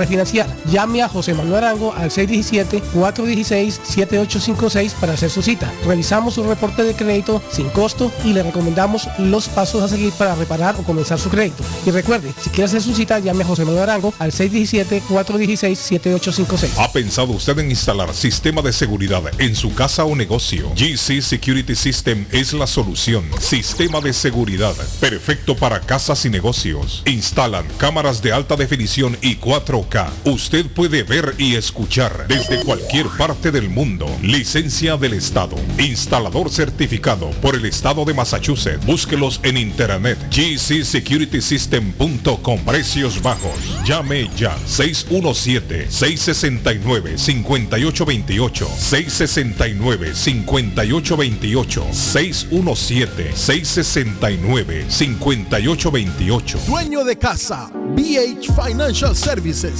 refinanciar. Llame a José Manuel Arango al 617-416-7856 para hacer su cita. Revisamos su reporte de crédito sin costo y le recomendamos los pasos a seguir para reparar o comenzar su crédito. Y recuerde, si quiere hacer su cita, llame a José Manuel Arango al 617-416-7856. ¿Ha pensado usted en instalar sistema de seguridad en su casa o negocio? GC Security System es la solución. Sistema de seguridad perfecto para casas y negocios. Instalan cámaras de alta definición y 4K. Usted puede ver y escuchar desde cualquier parte del mundo. Licencia del Estado. Instalador certificado por el Estado de Massachusetts. Búsquelos en internet. gcsecuritysystem.com. Precios bajos. Llame ya. 617-669-5828. 669-5828. 617-669-5828. Dueño de casa, BH Financial Services.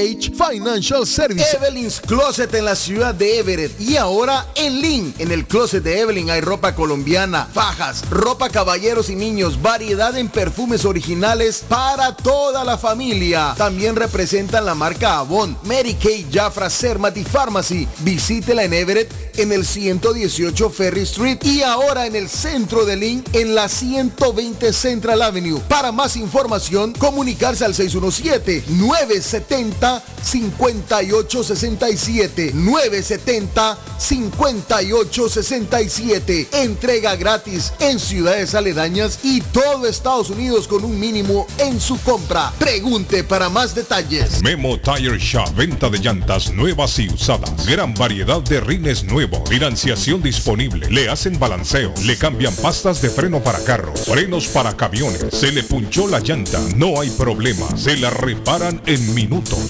Financial Services. Evelyn's Closet en la ciudad de Everett. Y ahora en Lynn. En el closet de Evelyn hay ropa colombiana, fajas, ropa caballeros y niños, variedad en perfumes originales para toda la familia. También representan la marca Avon, Mary Kay, Jafra, Sermat y Pharmacy. Visítela en Everett en el 118 Ferry Street y ahora en el centro de Lynn en la 120 Central Avenue. Para más información, comunicarse al 617-970-5867. 970-5867. Entrega gratis en ciudades aledañas y todo Estados Unidos con un mínimo en su compra. Pregunte para más detalles. Memo Tire Shop, venta de llantas nuevas y usadas. Gran variedad de rines nuevos. Financiación disponible. Le hacen balanceo. Le cambian pastas de freno para carros. Frenos para camiones. Se le punchó la llanta. No hay problema. Se la reparan en minutos.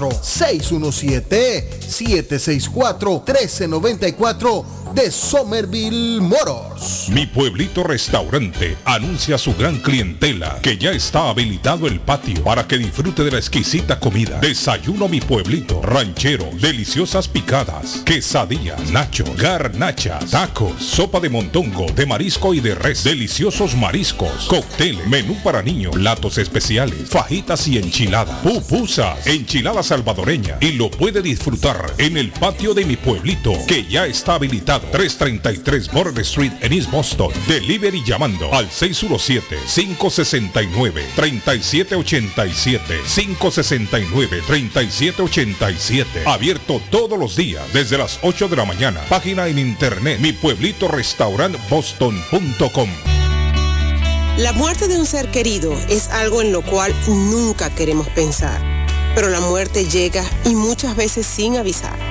617-764-1394 de Somerville Motors. Mi pueblito restaurante anuncia a su gran clientela que ya está habilitado el patio para que disfrute de la exquisita comida. Desayuno mi pueblito, ranchero, deliciosas picadas, quesadillas, nachos, garnachas, tacos, sopa de montongo, de marisco y de res, deliciosos mariscos, cócteles, menú para niños, platos especiales, fajitas y enchiladas, pupusas, enchiladas salvadoreña y lo puede disfrutar en el patio de mi pueblito que ya está habilitado 333 Border Street en East Boston. Delivery llamando al 617-569-3787. 569-3787. Abierto todos los días desde las 8 de la mañana. Página en internet mi pueblito boston.com. La muerte de un ser querido es algo en lo cual nunca queremos pensar, pero la muerte llega y muchas veces sin avisar.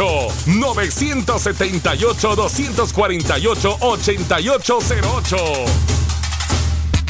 978-248-8808.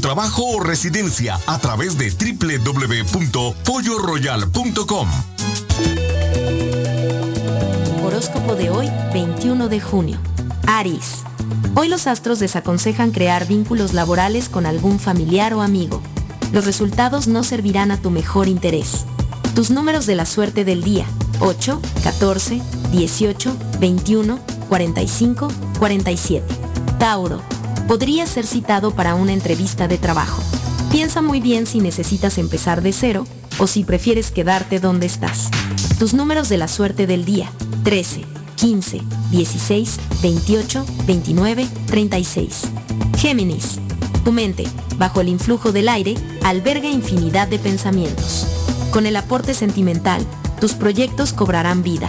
trabajo o residencia a través de www.polloroyal.com. Horóscopo de hoy, 21 de junio. Aries. Hoy los astros desaconsejan crear vínculos laborales con algún familiar o amigo. Los resultados no servirán a tu mejor interés. Tus números de la suerte del día. 8, 14, 18, 21, 45, 47. Tauro. Podrías ser citado para una entrevista de trabajo. Piensa muy bien si necesitas empezar de cero o si prefieres quedarte donde estás. Tus números de la suerte del día. 13, 15, 16, 28, 29, 36. Géminis. Tu mente, bajo el influjo del aire, alberga infinidad de pensamientos. Con el aporte sentimental, tus proyectos cobrarán vida.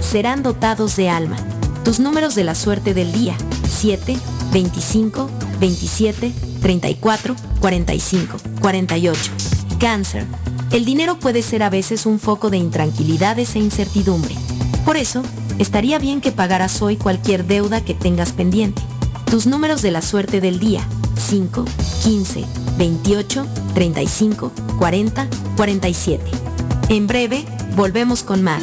Serán dotados de alma. Tus números de la suerte del día. 7, 25, 27, 34, 45, 48. Cáncer. El dinero puede ser a veces un foco de intranquilidades e incertidumbre. Por eso, estaría bien que pagaras hoy cualquier deuda que tengas pendiente. Tus números de la suerte del día. 5, 15, 28, 35, 40, 47. En breve, volvemos con más.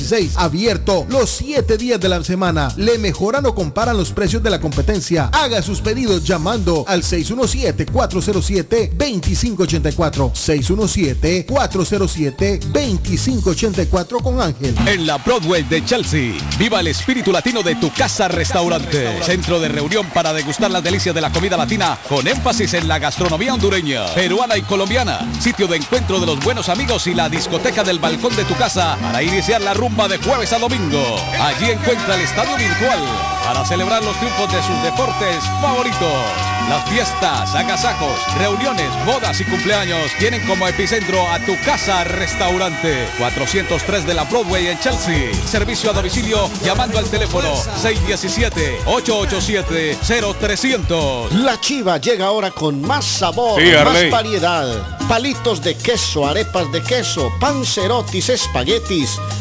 16, abierto los 7 días de la semana. Le mejoran o comparan los precios de la competencia. Haga sus pedidos llamando al 617-407-2584. 617-407-2584 con Ángel. En la Broadway de Chelsea, viva el espíritu latino de tu casa restaurante. Centro de reunión para degustar las delicias de la comida latina con énfasis en la gastronomía hondureña, peruana y colombiana. Sitio de encuentro de los buenos amigos y la discoteca del balcón de tu casa para iniciar la rumba de jueves a domingo. Allí encuentra el estadio virtual para celebrar los triunfos de sus deportes favoritos. Las fiestas, agasajos, reuniones, bodas y cumpleaños tienen como epicentro a tu casa restaurante 403 de la Broadway en Chelsea. Servicio a domicilio llamando al teléfono 617-887-0300. La chiva llega ahora con más sabor, Sí, más variedad. Palitos de queso, arepas de queso, pancerotis, espaguetis,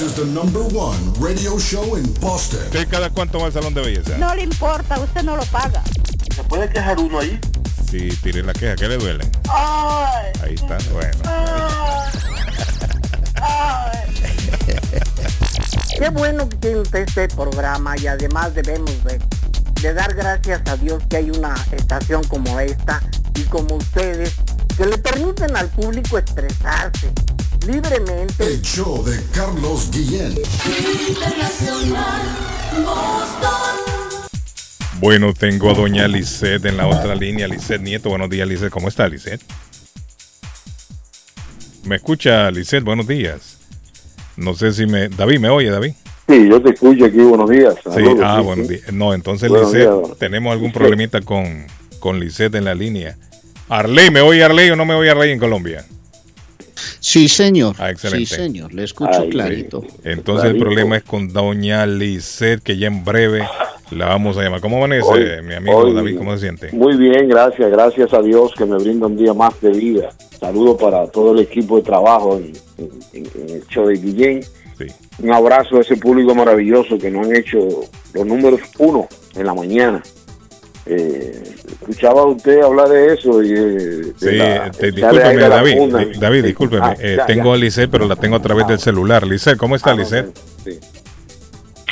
This is the number one radio show in Boston. ¿Usted cada cuánto va al salón de belleza? No le importa, usted no lo paga. ¿Se puede quejar uno ahí? Sí, tire la queja, ¿qué le duele? Ay, Ahí está, bueno. qué bueno que tiene usted este programa y además debemos de, de dar gracias a Dios que hay una estación como esta y como ustedes que le permiten al público expresarse libremente. El show de Carlos Guillén. Bueno, tengo a doña Lisette en la otra línea. Lisette Nieto, buenos días, Lisette. ¿Cómo está, Lisette? ¿Me escucha, Lisette? Buenos días. No sé si me... David, ¿me oye, David? Sí, yo te escucho aquí, buenos días. Sí, Saludos, ah, sí, buenos sí. días. No, entonces, Buenos Lisette, días. tenemos algún problemita con, con Lisette en la línea. Arley, ¿me oye Arley o no me oye Arley en Colombia? Sí, señor. Ah, excelente. Sí, señor. Le escucho clarito. Entonces el problema es con doña Lisette, que ya en breve la vamos a llamar. ¿Cómo amanece, Hoy- mi amigo hoy- David? ¿Cómo se siente? Muy bien, gracias, gracias a Dios que me brinda un día más de vida. Saludo para todo el equipo de trabajo en, en- en- en el show de Guillén. Un abrazo a ese público maravilloso que nos han hecho los números uno en la mañana. Eh, escuchaba a usted hablar de eso y eh, de Sí, la- te- echarle aire discúlpeme, David. di- David, discúlpeme. Ah, eh, ya, tengo ya. a Lisette, pero la tengo a través del celular. Lisette, ¿cómo está Lisette?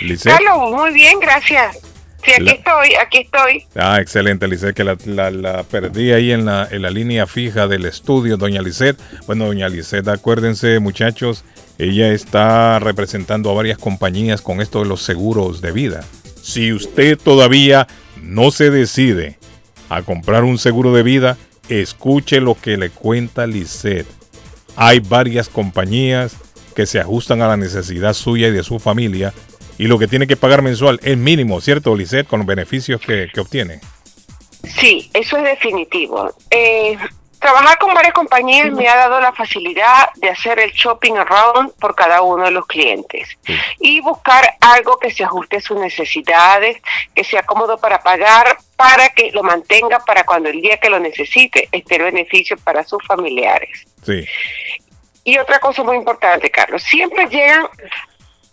Lisette. Carlos, muy bien, gracias. Sí, aquí La- estoy, aquí estoy. Ah, excelente, Lisette, que la, la- la perdí ahí en la, en la línea fija del estudio, doña Lisette. Bueno, doña Lisette, acuérdense, muchachos, ella está representando a varias compañías con esto de los seguros de vida. Si usted todavía no se decide a comprar un seguro de vida, escuche lo que le cuenta Lisette. Hay varias compañías que se ajustan a la necesidad suya y de su familia y lo que tiene que pagar mensual es mínimo, ¿cierto, Lisette? Con los beneficios que, que obtiene. Sí, eso es definitivo. Eh, trabajar con varias compañías me ha dado la facilidad de hacer el shopping around por cada uno de los clientes y buscar algo que se ajuste a sus necesidades, que sea cómodo para pagar, para que lo mantenga para cuando el día que lo necesite esté el beneficio para sus familiares. Sí. Y otra cosa muy importante, Carlos, siempre llegan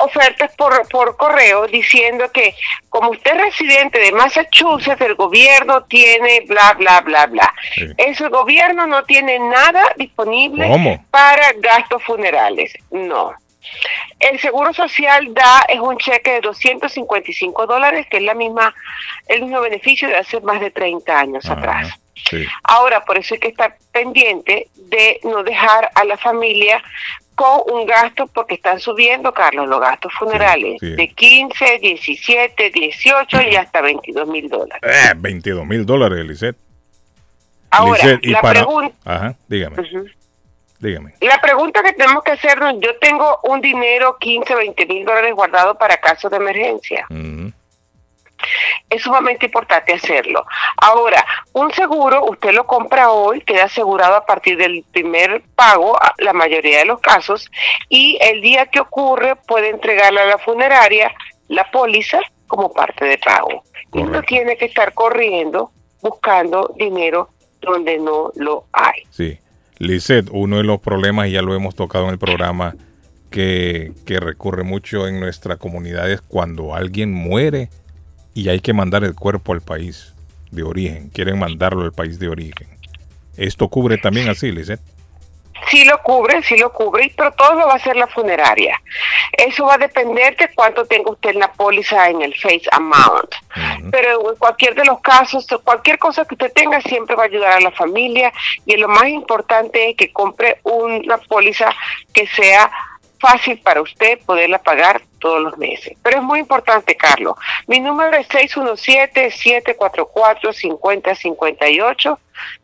ofertas por, por correo diciendo que como usted es residente de Massachusetts, el gobierno tiene bla, bla, bla, bla. Eso el gobierno no tiene nada disponible ¿Cómo? para gastos funerales. No. El Seguro Social da es un cheque de 255 dólares, que es la misma, el mismo beneficio de hace más de 30 años atrás. Sí. Ahora, por eso hay que estar pendiente de no dejar a la familia con un gasto, porque están subiendo, Carlos, los gastos funerales sí. de 15, 17, 18 y hasta 22 mil dólares. Eh, 22 mil dólares, Lisette. Ahora, Lisette, y la para... pregunta... Ajá, dígame, Ujú. dígame. La pregunta que tenemos que hacernos, yo tengo un dinero, 15, 20 mil dólares guardado para casos de emergencia. Ujú. Es sumamente importante hacerlo. Ahora, un seguro, usted lo compra hoy, queda asegurado a partir del primer pago, la mayoría de los casos, y el día que ocurre puede entregarle a la funeraria la póliza como parte de pago. Y no tiene que estar corriendo buscando dinero donde no lo hay. Sí. Lisette, uno de los problemas, y ya lo hemos tocado en el programa, que, que recurre mucho en nuestra comunidad es cuando alguien muere y hay que mandar el cuerpo al país de origen. Quieren mandarlo al país de origen. Esto cubre también así, Lisette. Sí lo cubre, sí lo cubre, pero todo lo va a hacer la funeraria. Eso va a depender de cuánto tenga usted en la póliza en el face amount. Pero en cualquier de los casos, cualquier cosa que usted tenga siempre va a ayudar a la familia y lo más importante es que compre una póliza que sea fácil para usted poderla pagar todos los meses. Pero es muy importante, Carlos. Mi número es 617-744-5058.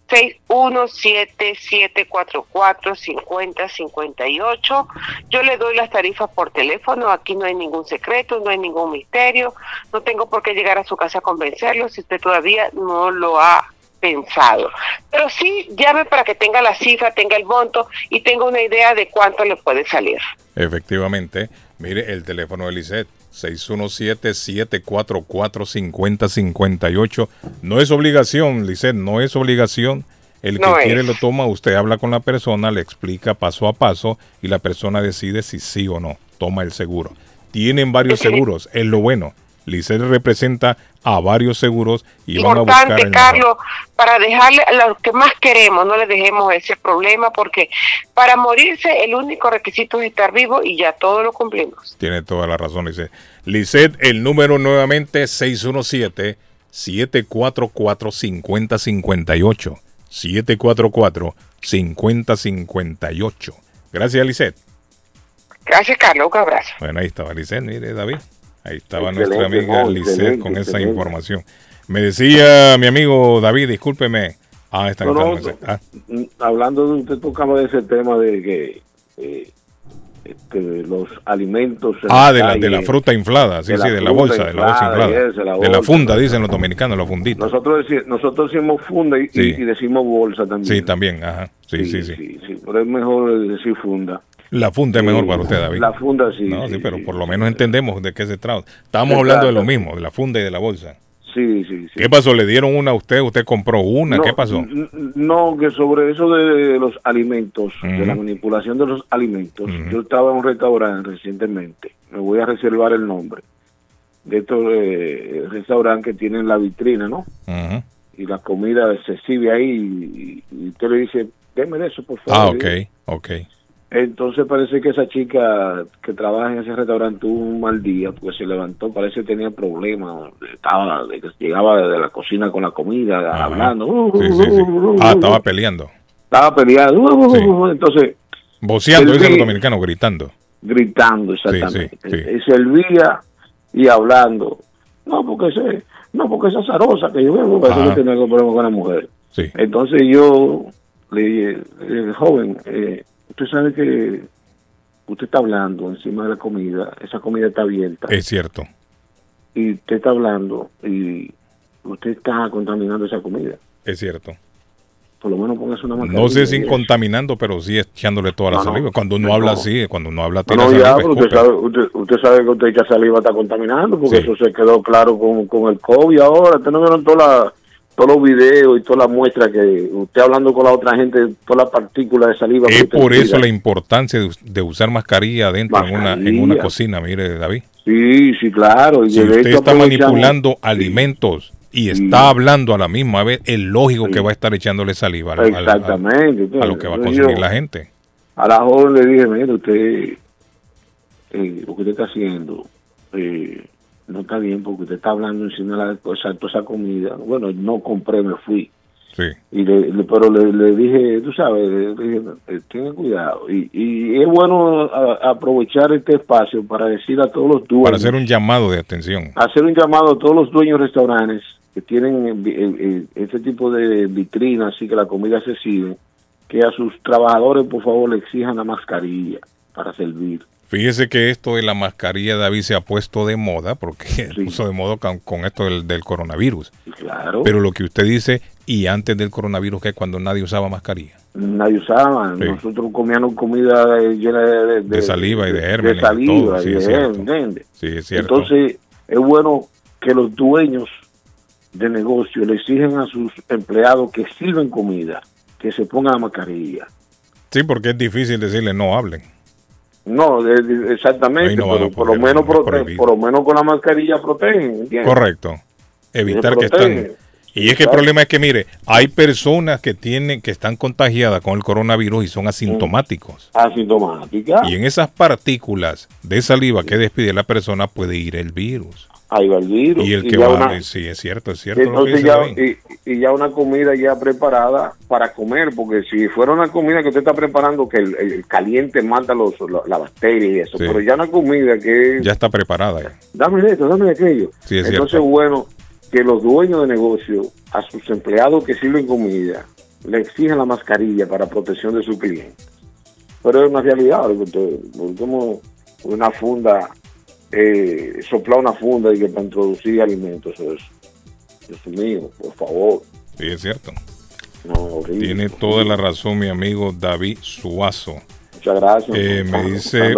617-744-5058. Yo le doy las tarifas por teléfono. Aquí no hay ningún secreto, no hay ningún misterio. No tengo por qué llegar a su casa a convencerlo si usted todavía no lo ha pensado. Pero sí llame para que tenga la cifra, tenga el monto y tenga una idea de cuánto le puede salir. Efectivamente. Mire el teléfono de Lisette. 617-744-5058. No es obligación, Lisette, no es obligación. El que No es. quiere lo toma, usted habla con la persona, le explica paso a paso y la persona decide si sí o no toma el seguro. Tienen varios seguros, es lo bueno, Lisset representa a varios seguros y van a buscar Importante, el Carlos, para dejarle a los que más queremos, no le dejemos ese problema, porque para morirse el único requisito es estar vivo y ya todo lo cumplimos. Tiene toda la razón, Lisset. Lisset, el número nuevamente 617-744-5058. 744-5058. Gracias, Lisset. Gracias, Carlos. Un abrazo. Bueno, ahí estaba Lisset, mire, David. Ahí estaba Excelente, nuestra amiga no, Lisset con esa excelente. información. Me decía mi amigo David, discúlpeme. Ah, está No, no. Ah, Hablando de usted tocaba de ese tema de que eh, este, los alimentos. en Ah, de la, de la fruta inflada, sí, de sí, de la bolsa, de la bolsa inflada, de la funda, dicen los dominicanos, la fundita. Nosotros, nosotros decimos funda y, Sí. y decimos bolsa también. Sí, también, ajá. Sí, sí, sí. Sí, sí, pero es mejor decir funda. La funda es mejor para usted, David. La funda sí. No, sí, pero por lo menos entendemos de qué se trata. Estamos hablando de lo mismo, de la funda y de la bolsa. Sí, sí, sí. ¿Qué pasó? ¿Le dieron una a usted? ¿Usted compró una? No, ¿Qué pasó? No, que sobre eso de los alimentos, de la manipulación de los alimentos, yo estaba en un restaurante recientemente, me voy a reservar el nombre, de estos eh, restaurantes que tienen la vitrina, ¿no? Y la comida se sirve ahí y, y usted le dice, déme eso, por Ah, favor. ok, ok. Entonces parece que esa chica que trabaja en ese restaurante tuvo un mal día porque se levantó, parece que tenía problemas, estaba, llegaba de la cocina con la comida, hablando. Sí, sí, sí. Ah, estaba peleando. Estaba peleando. Entonces, Voceando, dicen los dominicanos, gritando. gritando exactamente. Y servía y hablando. No, porque ese, no, porque esa zarosa que yo veo, parece que algún problema con la mujer. Sí. Entonces yo le dije, eh, joven, eh, usted sabe que usted está hablando encima de la comida, esa comida está abierta, Es cierto. y usted está hablando y usted está contaminando esa comida. Es cierto. Por lo menos póngase una mascarilla. No sé si contaminando, pero sí echándole toda la No, saliva. Cuando uno No. habla así, cuando uno habla No, tira no, ya, saliva, usted sabe, usted, usted sabe que usted echa saliva está contaminando, porque Sí. eso se quedó claro con, con el COVID ahora. Usted no vieron toda la- todos los videos y todas las muestras que usted hablando con la otra gente, todas las partículas de saliva. Es por eso tira. la importancia de, de usar mascarilla adentro en una, en una cocina, mire David. Sí, sí, claro. Y Si usted está manipulando alimentos y está hablando a la misma vez, es lógico que va a estar echándole saliva al- al- al- Exactamente. a, lo que va a consumir la gente. A la joven le dije, mire, usted, eh, lo que usted está haciendo eh, no está bien porque usted está hablando encima de la cosa, toda esa comida. Bueno, no compré, me fui. Sí. y le, le- pero le, le dije, tú sabes, le dije, eh, tenga cuidado. Y, y es bueno a- aprovechar este espacio para decir a todos los dueños, Para hacer un llamado de atención. hacer un llamado a todos los dueños de restaurantes que tienen eh, eh, este tipo de vitrinas, así que la comida se sirve, que a sus trabajadores por favor le exijan la mascarilla para servir. Fíjese que esto de la mascarilla, David, se ha puesto de moda, porque se puso de moda con, con esto del, del coronavirus. Claro. Pero lo que usted dice, y antes del coronavirus, que es cuando nadie usaba mascarilla. Nadie usaba, Sí. nosotros comíamos comida eh, llena de, de- De saliva y de de gérmenes y saliva todo, y sí, de es. ¿entiendes? Sí, es cierto. Entonces, es bueno que los dueños de negocio le exigen a sus empleados que sirven comida, que se pongan la mascarilla. Sí, porque es difícil decirle no hablen. No, de- de- exactamente, no por lo menos no es prote- prohibido. por lo menos con la mascarilla protegen, ¿entiendes? Correcto. Evitar que están. Y es que el problema es que, mire, hay personas que tienen, que están contagiadas con el coronavirus y son asintomáticos. Asintomática. Y en esas partículas de saliva que despide la persona puede ir el virus. Ahí va el virus. Y el Y que ya va, una- sí, es cierto, es cierto. Entonces ya, y, y ya una comida ya preparada para comer, porque si fuera una comida que usted está preparando, que el, el caliente mata los, la, la bacteria y eso, Sí. pero ya una comida que Ya está preparada. ya. dame de esto, dame de aquello. Sí, es Entonces, cierto. bueno, que los dueños de negocio, a sus empleados que sirven comida, le exigen la mascarilla para protección de sus clientes. Pero es una realidad, porque usted- porque como una funda, eh, soplar una funda y que para introducir alimentos, eso es, Dios mío, por favor. Sí, es cierto. No, horrible. Tiene toda la razón mi amigo David Suazo. Muchas gracias. Eh, me dice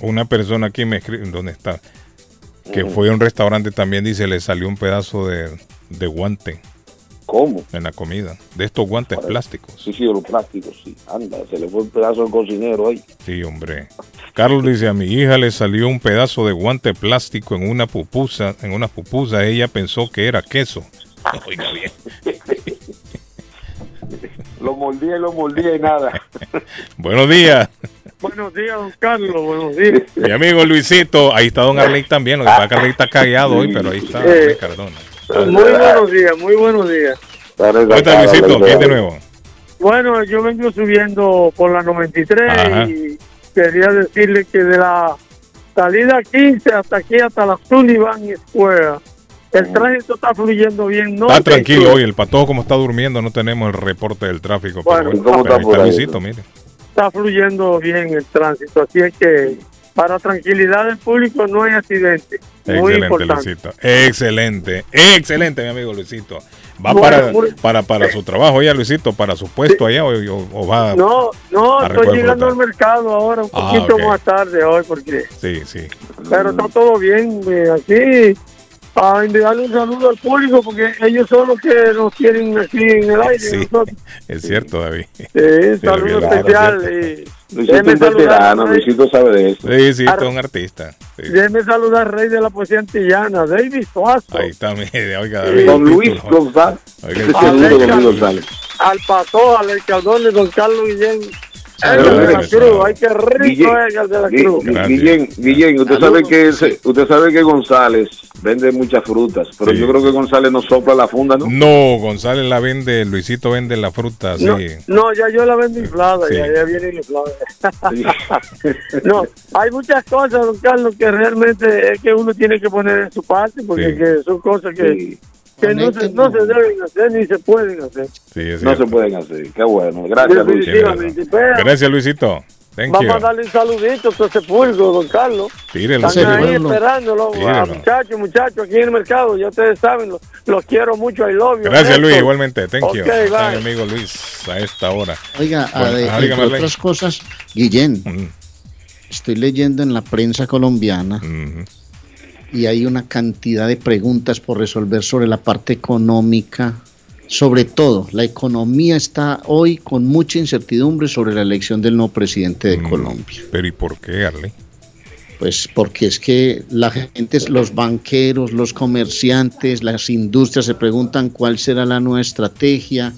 una, persona aquí, me escribe, ¿dónde está? Que Ujú. fue a un restaurante también, dice, le salió un pedazo de, de guante. ¿Cómo? En la comida. De estos guantes plásticos. Sí, sí, los plásticos, sí. Anda, se le fue un pedazo al cocinero ahí. Sí, hombre. Carlos dice, a mi hija le salió un pedazo de guante plástico en una pupusa, en una pupusa, ella pensó que era queso. Oiga bien. lo mordía y lo mordía y nada. Buenos días. Buenos días, don Carlos, buenos días. Mi amigo Luisito, ahí está don Arley también, lo que pasa es que Arley está callado hoy, pero ahí está Eh, Cardona. Muy buenos días, muy buenos días. ¿Cómo está Luisito? ¿Quién de nuevo? Bueno, yo vengo subiendo por la 93 Ajá. y quería decirle que de la salida 15 hasta aquí, hasta la Sullivan Square, el tránsito está fluyendo bien. No Está tranquilo hoy, el patojo como está durmiendo, no tenemos el reporte del tráfico. Bueno, pero ¿cómo bueno, pero está está? Luisito, mire. Está fluyendo bien el tránsito, así es que para tranquilidad del público no hay accidente. Muy Excelente, importante. Luisito. Excelente, excelente, mi amigo Luisito. ¿Va Bueno, para, muy- para, para su trabajo ya, Luisito? ¿Para su puesto allá o, o- o va No, no, estoy llegando al mercado ahora un Ah, poquito más tarde hoy porque Sí, sí. pero está todo bien eh, aquí a enviarle un saludo al público porque ellos son los que nos tienen aquí en el aire Sí, nosotros. es cierto, David. Sí, saludo Claro, especial y Luisito es saludar, veterano, Rey, Luisito sabe de eso. Sí, sí, es un artista. Sí. déjeme saludar al rey de la poesía antillana David Suazo Ahí está, mire, oiga. David. Don Luis. González. Oiga, Ah. Luis González. al Pato, al Caldón Don Carlos Guillén el de la Cruz ay qué rico Guillén, es el de la Cruz Gui- Guillén, Guillén, usted sabe que ese- usted sabe que González vende muchas frutas, pero Sí. yo creo que González no sopla la funda, ¿no? No, González la vende, Luisito vende la fruta, sí. No, no, ya yo la vendo inflada, Sí. ya, ya viene inflada. no, hay muchas cosas, don Carlos, que realmente es que uno tiene que poner en su parte, porque Sí. que son cosas que, que no, se, no se deben hacer ni se pueden hacer. Sí, es No se pueden hacer. Qué bueno. Gracias, Luis. Definitivamente. Pero Gracias, Luisito. Thank vamos you. a darle un saludito a todo ese público, don Carlos. Tírelo, Están ahí esperándolo, Tírelo. a muchachos, muchachos, aquí en el mercado, ya ustedes saben, los, los quiero mucho, I love you. Gracias, Luis, igualmente. Thank you. Está bye. mi amigo Luis a esta hora. Oiga, Bueno, a de- entre Arley. otras cosas, Guillén, estoy leyendo en la prensa colombiana y hay una cantidad de preguntas por resolver sobre la parte económica. Sobre todo, la economía está hoy con mucha incertidumbre sobre la elección del nuevo presidente de Colombia. Pero ¿y por qué, Arley? Pues porque es que la gente, los banqueros, los comerciantes, las industrias se preguntan cuál será la nueva estrategia.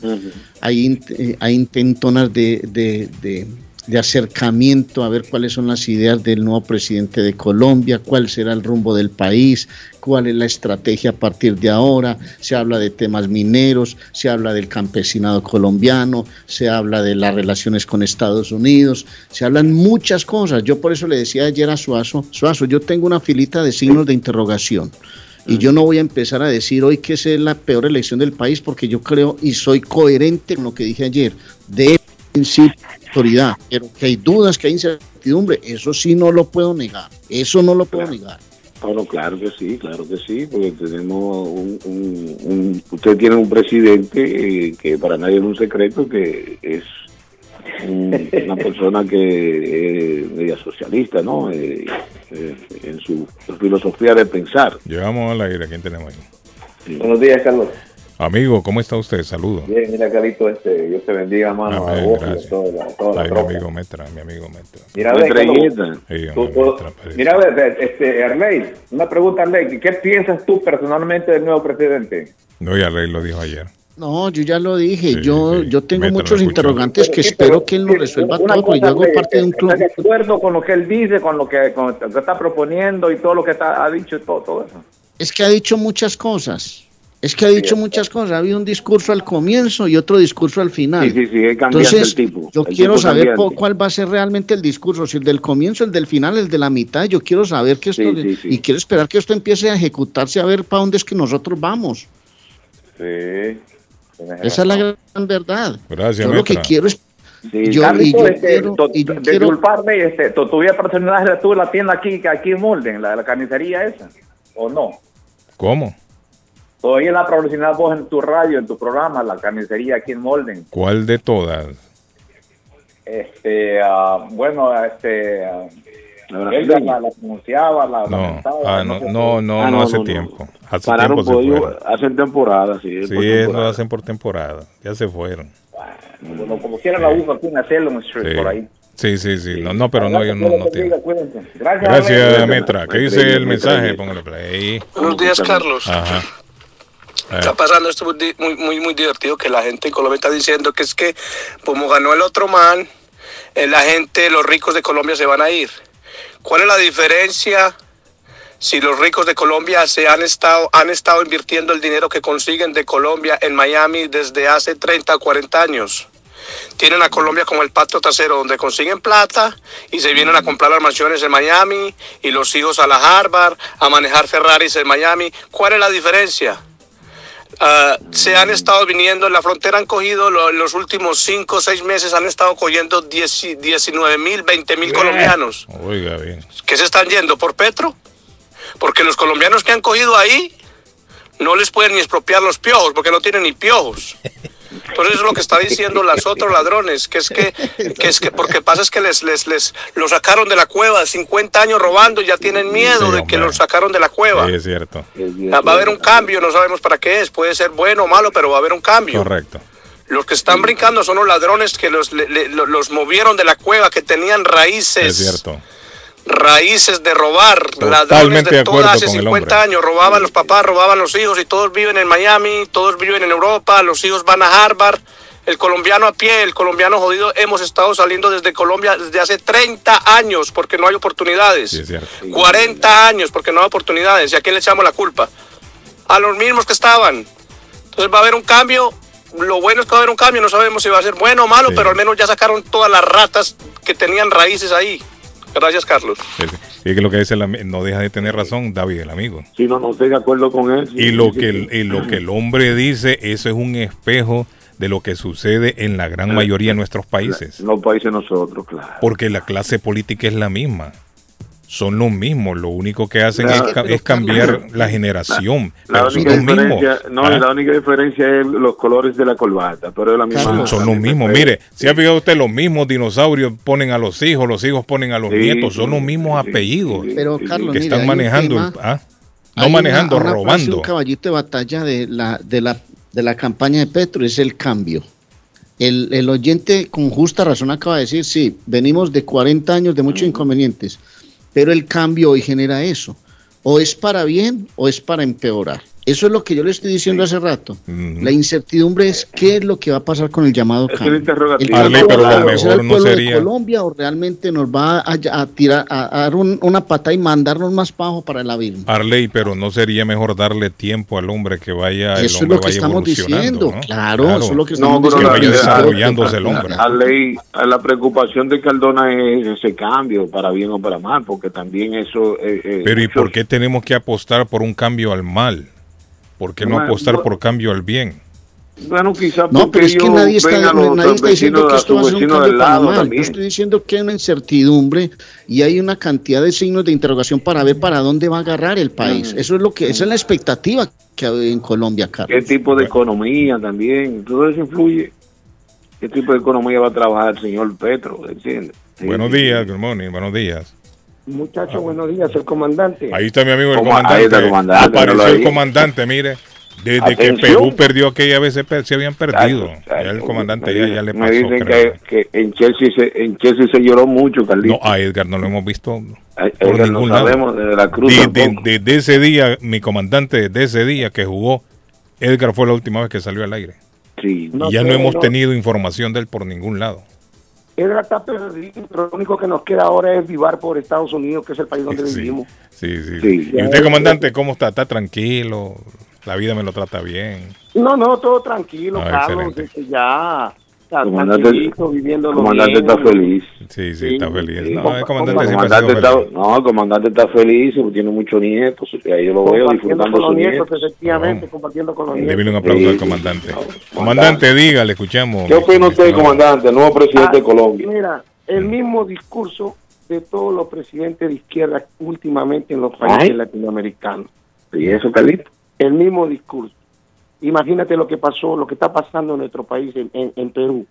Hay, eh, hay intentonas de, de- de- de acercamiento a ver cuáles son las ideas del nuevo presidente de Colombia, cuál será el rumbo del país, cuál es la estrategia a partir de ahora. Se habla de temas mineros, se habla del campesinado colombiano, se habla de las relaciones con Estados Unidos, se hablan muchas cosas. Yo por eso le decía ayer a Suazo, Suazo, yo tengo una filita de signos de interrogación. Y yo no voy a empezar a decir hoy que es la peor elección del país porque yo creo y soy coherente con lo que dije ayer. De principio, autoridad, pero que hay dudas, que hay incertidumbre, eso sí no lo puedo negar. Eso no lo puedo negar. Bueno, claro que sí, claro que sí, porque tenemos un, un- un- usted tiene un presidente eh, que para nadie es un secreto que es un- una persona que es media socialista, ¿no? Eh, eh, en su filosofía de pensar. Llevamos al aire, ¿quién tenemos ahí? Buenos días, Carlos. Amigo, ¿cómo está usted? Saludos. Bien, mira, Carlito, este, Dios te bendiga, mano, a vos y a gracias. toda la, toda la Ay, mi amigo Metra, mi amigo Metra. Mira, ve, Carlos, Sí, tú- tú- Metra, mira, ve, este, Arley, una pregunta, Arley, ¿qué piensas tú personalmente del nuevo presidente? No, ya Rey lo dijo ayer. No, yo ya lo dije, yo, yo tengo Mételo, muchos interrogantes que espero que él lo resuelva todo, porque yo hago Arley, parte de un club. ¿Estás de acuerdo con lo que él dice, con lo que, con lo que está proponiendo y todo lo que está, ha dicho y todo, todo eso? Es que ha dicho muchas cosas. Es que ha dicho muchas cosas. Ha habido un discurso al comienzo y otro discurso al final. Sí, sí, sí, Entonces, el tipo. yo el quiero tipo saber cambiante. cuál va a ser realmente el discurso, si el del comienzo, el del final, el de la mitad. Yo quiero saber que esto, Sí, sí, sí. y quiero esperar que esto empiece a ejecutarse a ver para dónde es que nosotros vamos. Sí. Esa es la gran verdad. Gracias, Yo lo que quiero es Sí, Yo- y yo este, quiero- to- y yo de- quiero- disculparme, este, tu, tu vida personal tú la tienda aquí, aquí en Molden, la, la carnicería esa, ¿o no? ¿Cómo? Todavía la promocionas vos en tu radio, en tu programa, la carnicería aquí en Molden. ¿Cuál de todas? Este, ah, bueno, este, ah, Él la, la pronunciaba, la No, ah, no, sé no, qué. no, Ah, no no, hace no, no. tiempo. Hace Pararon tiempo se por fueron. hacen temporada, sí. Sí, por eso temporada. lo hacen por temporada. Ya se fueron. Como, como quiera la uso aquí en la Cellum Street, Sí. por ahí. Sí, sí, sí. No, no, pero no, ellos no, no. Gracias, Gracias. Metra. ¿Qué dice el mensaje? Póngale play. Buenos días, Carlos. Ajá. Está pasando esto muy, muy, muy divertido que la gente en Colombia está diciendo que es que como ganó el otro man, eh, la gente, los ricos de Colombia se van a ir. ¿Cuál es la diferencia si los ricos de Colombia se han estado, han estado invirtiendo el dinero que consiguen de Colombia en Miami desde hace 30 o 40 años? Tienen a Colombia como el pato trasero, donde consiguen plata y se vienen a comprar las mansiones en Miami y los hijos a la Harvard, a manejar Ferraris en Miami. ¿Cuál es la diferencia? Ah, se han estado viniendo en la frontera, han cogido lo- en los últimos 5 o 6 meses, han estado cogiendo 10 19 mil, 20 mil colombianos. Oiga, bien. ¿Qué se están yendo? ¿Por Petro? Porque los colombianos que han cogido ahí no les pueden ni expropiar los piojos, porque no tienen ni piojos. Entonces eso es lo que está diciendo los otros ladrones, que es que, que es que porque pasa es que les, les, les lo sacaron de la cueva, 50 años robando, y ya tienen miedo de que los sacaron de la cueva. Sí, es cierto. Ah, Va a haber un cambio, no sabemos para qué es, puede ser bueno o malo, pero va a haber un cambio. Correcto. Los que están brincando son los ladrones que los, le- le- los movieron de la cueva, que tenían raíces Es cierto. Raíces de robar, Totalmente de acuerdo todas hace con el 50 hombre. años, robaban los papás, robaban los hijos y todos viven en Miami, todos viven en Europa, los hijos van a Harvard. El colombiano a pie, el colombiano jodido, hemos estado saliendo desde Colombia desde hace 30 años porque no hay oportunidades. 40 años porque no hay oportunidades. ¿Y a quién le echamos la culpa? A los mismos que estaban. Entonces va a haber un cambio. Lo bueno es que va a haber un cambio. No sabemos si va a ser bueno o malo, pero al menos ya sacaron todas las ratas que tenían raíces ahí. Gracias, Carlos. Y que lo que dice no deja de tener razón David, el amigo. Si no, no estoy de acuerdo con él. Y lo que el, y lo que el hombre dice, eso es un espejo de lo que sucede en la gran mayoría de nuestros países. Los países nosotros, claro. Porque la clase política es la misma. Son los mismos. Lo único que hacen es, ca- es cambiar la generación. La son única los mismos. diferencia, no, ¿Ah? la única diferencia es los colores de la corbata, pero es la misma. Son, son los mismos. Mire, si ha fijado usted, los mismos dinosaurios ponen a los hijos, los hijos ponen a los Sí, nietos, son los mismos apellidos Pero, Carlos, que están manejando, el- tema- ¿ah? No una- manejando, una frase, robando. un caballito de batalla de la, de la, de la campaña de Petro es el cambio. El, el oyente con justa razón acaba de decir, sí, venimos de 40 años de muchos inconvenientes, pero el cambio hoy genera eso. O es para bien o es para empeorar. Eso es lo que yo le estoy diciendo hace rato. La incertidumbre es qué es lo que va a pasar con el llamado Es el cambio. interrogativo. El Arley, cambio pero lo mejor no pueblo de sería- Colombia o realmente nos va a, a tirar a, a dar un- una pata y mandarnos más bajo para el abismo. Arley, pero no sería mejor darle tiempo al hombre que vaya, el Eso es hombre lo que estamos diciendo, ¿no? claro, eso es lo que No, estamos pero que la, vaya desarrollándose el hombre. La ley, la preocupación de Cardona es ese cambio, para bien o para mal, porque también eso. eh, eh, Pero ¿y por qué tenemos que apostar por un cambio al mal? ¿Por qué no Bueno, apostar no- por cambio al bien? Bueno, quizás No, pero es que nadie está, nadie está diciendo que esto va a ser un cambio para mal. Yo también. estoy diciendo que hay una incertidumbre y hay una cantidad de signos de interrogación para ver para dónde va a agarrar el país. Eso es lo que, esa es la expectativa que hay en Colombia, Carlos. ¿Qué tipo de economía también? Todo eso influye. ¿Qué tipo de economía va a trabajar el señor Petro? ¿Entiendes? Sí, buenos días, good morning, buenos días. Muchachos, buenos días, el comandante. Ahí está mi amigo el comandante. Ahí está el comandante, Apareció el comandante, mire. Desde que Atención. Perú perdió aquella vez se, habían perdido. Ya el comandante me ya, dicen- ya le Me pasó, dicen creo. que, que en, Chelsea se, en Chelsea se lloró mucho, Carlito. No, a Edgar no lo hemos visto A- por Edgar no ningún lado. sabemos, desde la Cruz De- tampoco. de- Desde ese día, mi comandante, desde ese día que jugó, Edgar fue la última vez que salió al aire. Sí. y ya no hemos tenido información de él por ningún lado. Edgar está perdido, pero lo único que nos queda ahora es vivar por Estados Unidos, que es el país donde Sí. vivimos. Sí, sí. Sí. ¿Y usted, comandante, cómo está? ¿Está tranquilo? ¿La vida me lo trata bien? No, no, todo tranquilo, Ah, Carlos, excelente. desde ya, está Comandante- comandante está feliz. Sí, sí, está feliz. sí. No, Com- el comandante comandante sido feliz. está, no, el comandante está feliz, tiene muchos nietos, y ahí yo lo veo Compartiendo disfrutando con los nietos, nietos. efectivamente, compartiendo con los nietos. Débile un aplauso Sí, al sí. comandante. Comandante, diga, le escuchamos. ¿Qué opina usted, comandante, el nuevo presidente de Colombia? Mira, el mismo discurso de todos los presidentes de izquierda últimamente en los países Ay. latinoamericanos. ¿Y eso, Carlito? El mismo discurso. Imagínate lo que pasó, lo que está pasando en nuestro país, en, en- en Perú.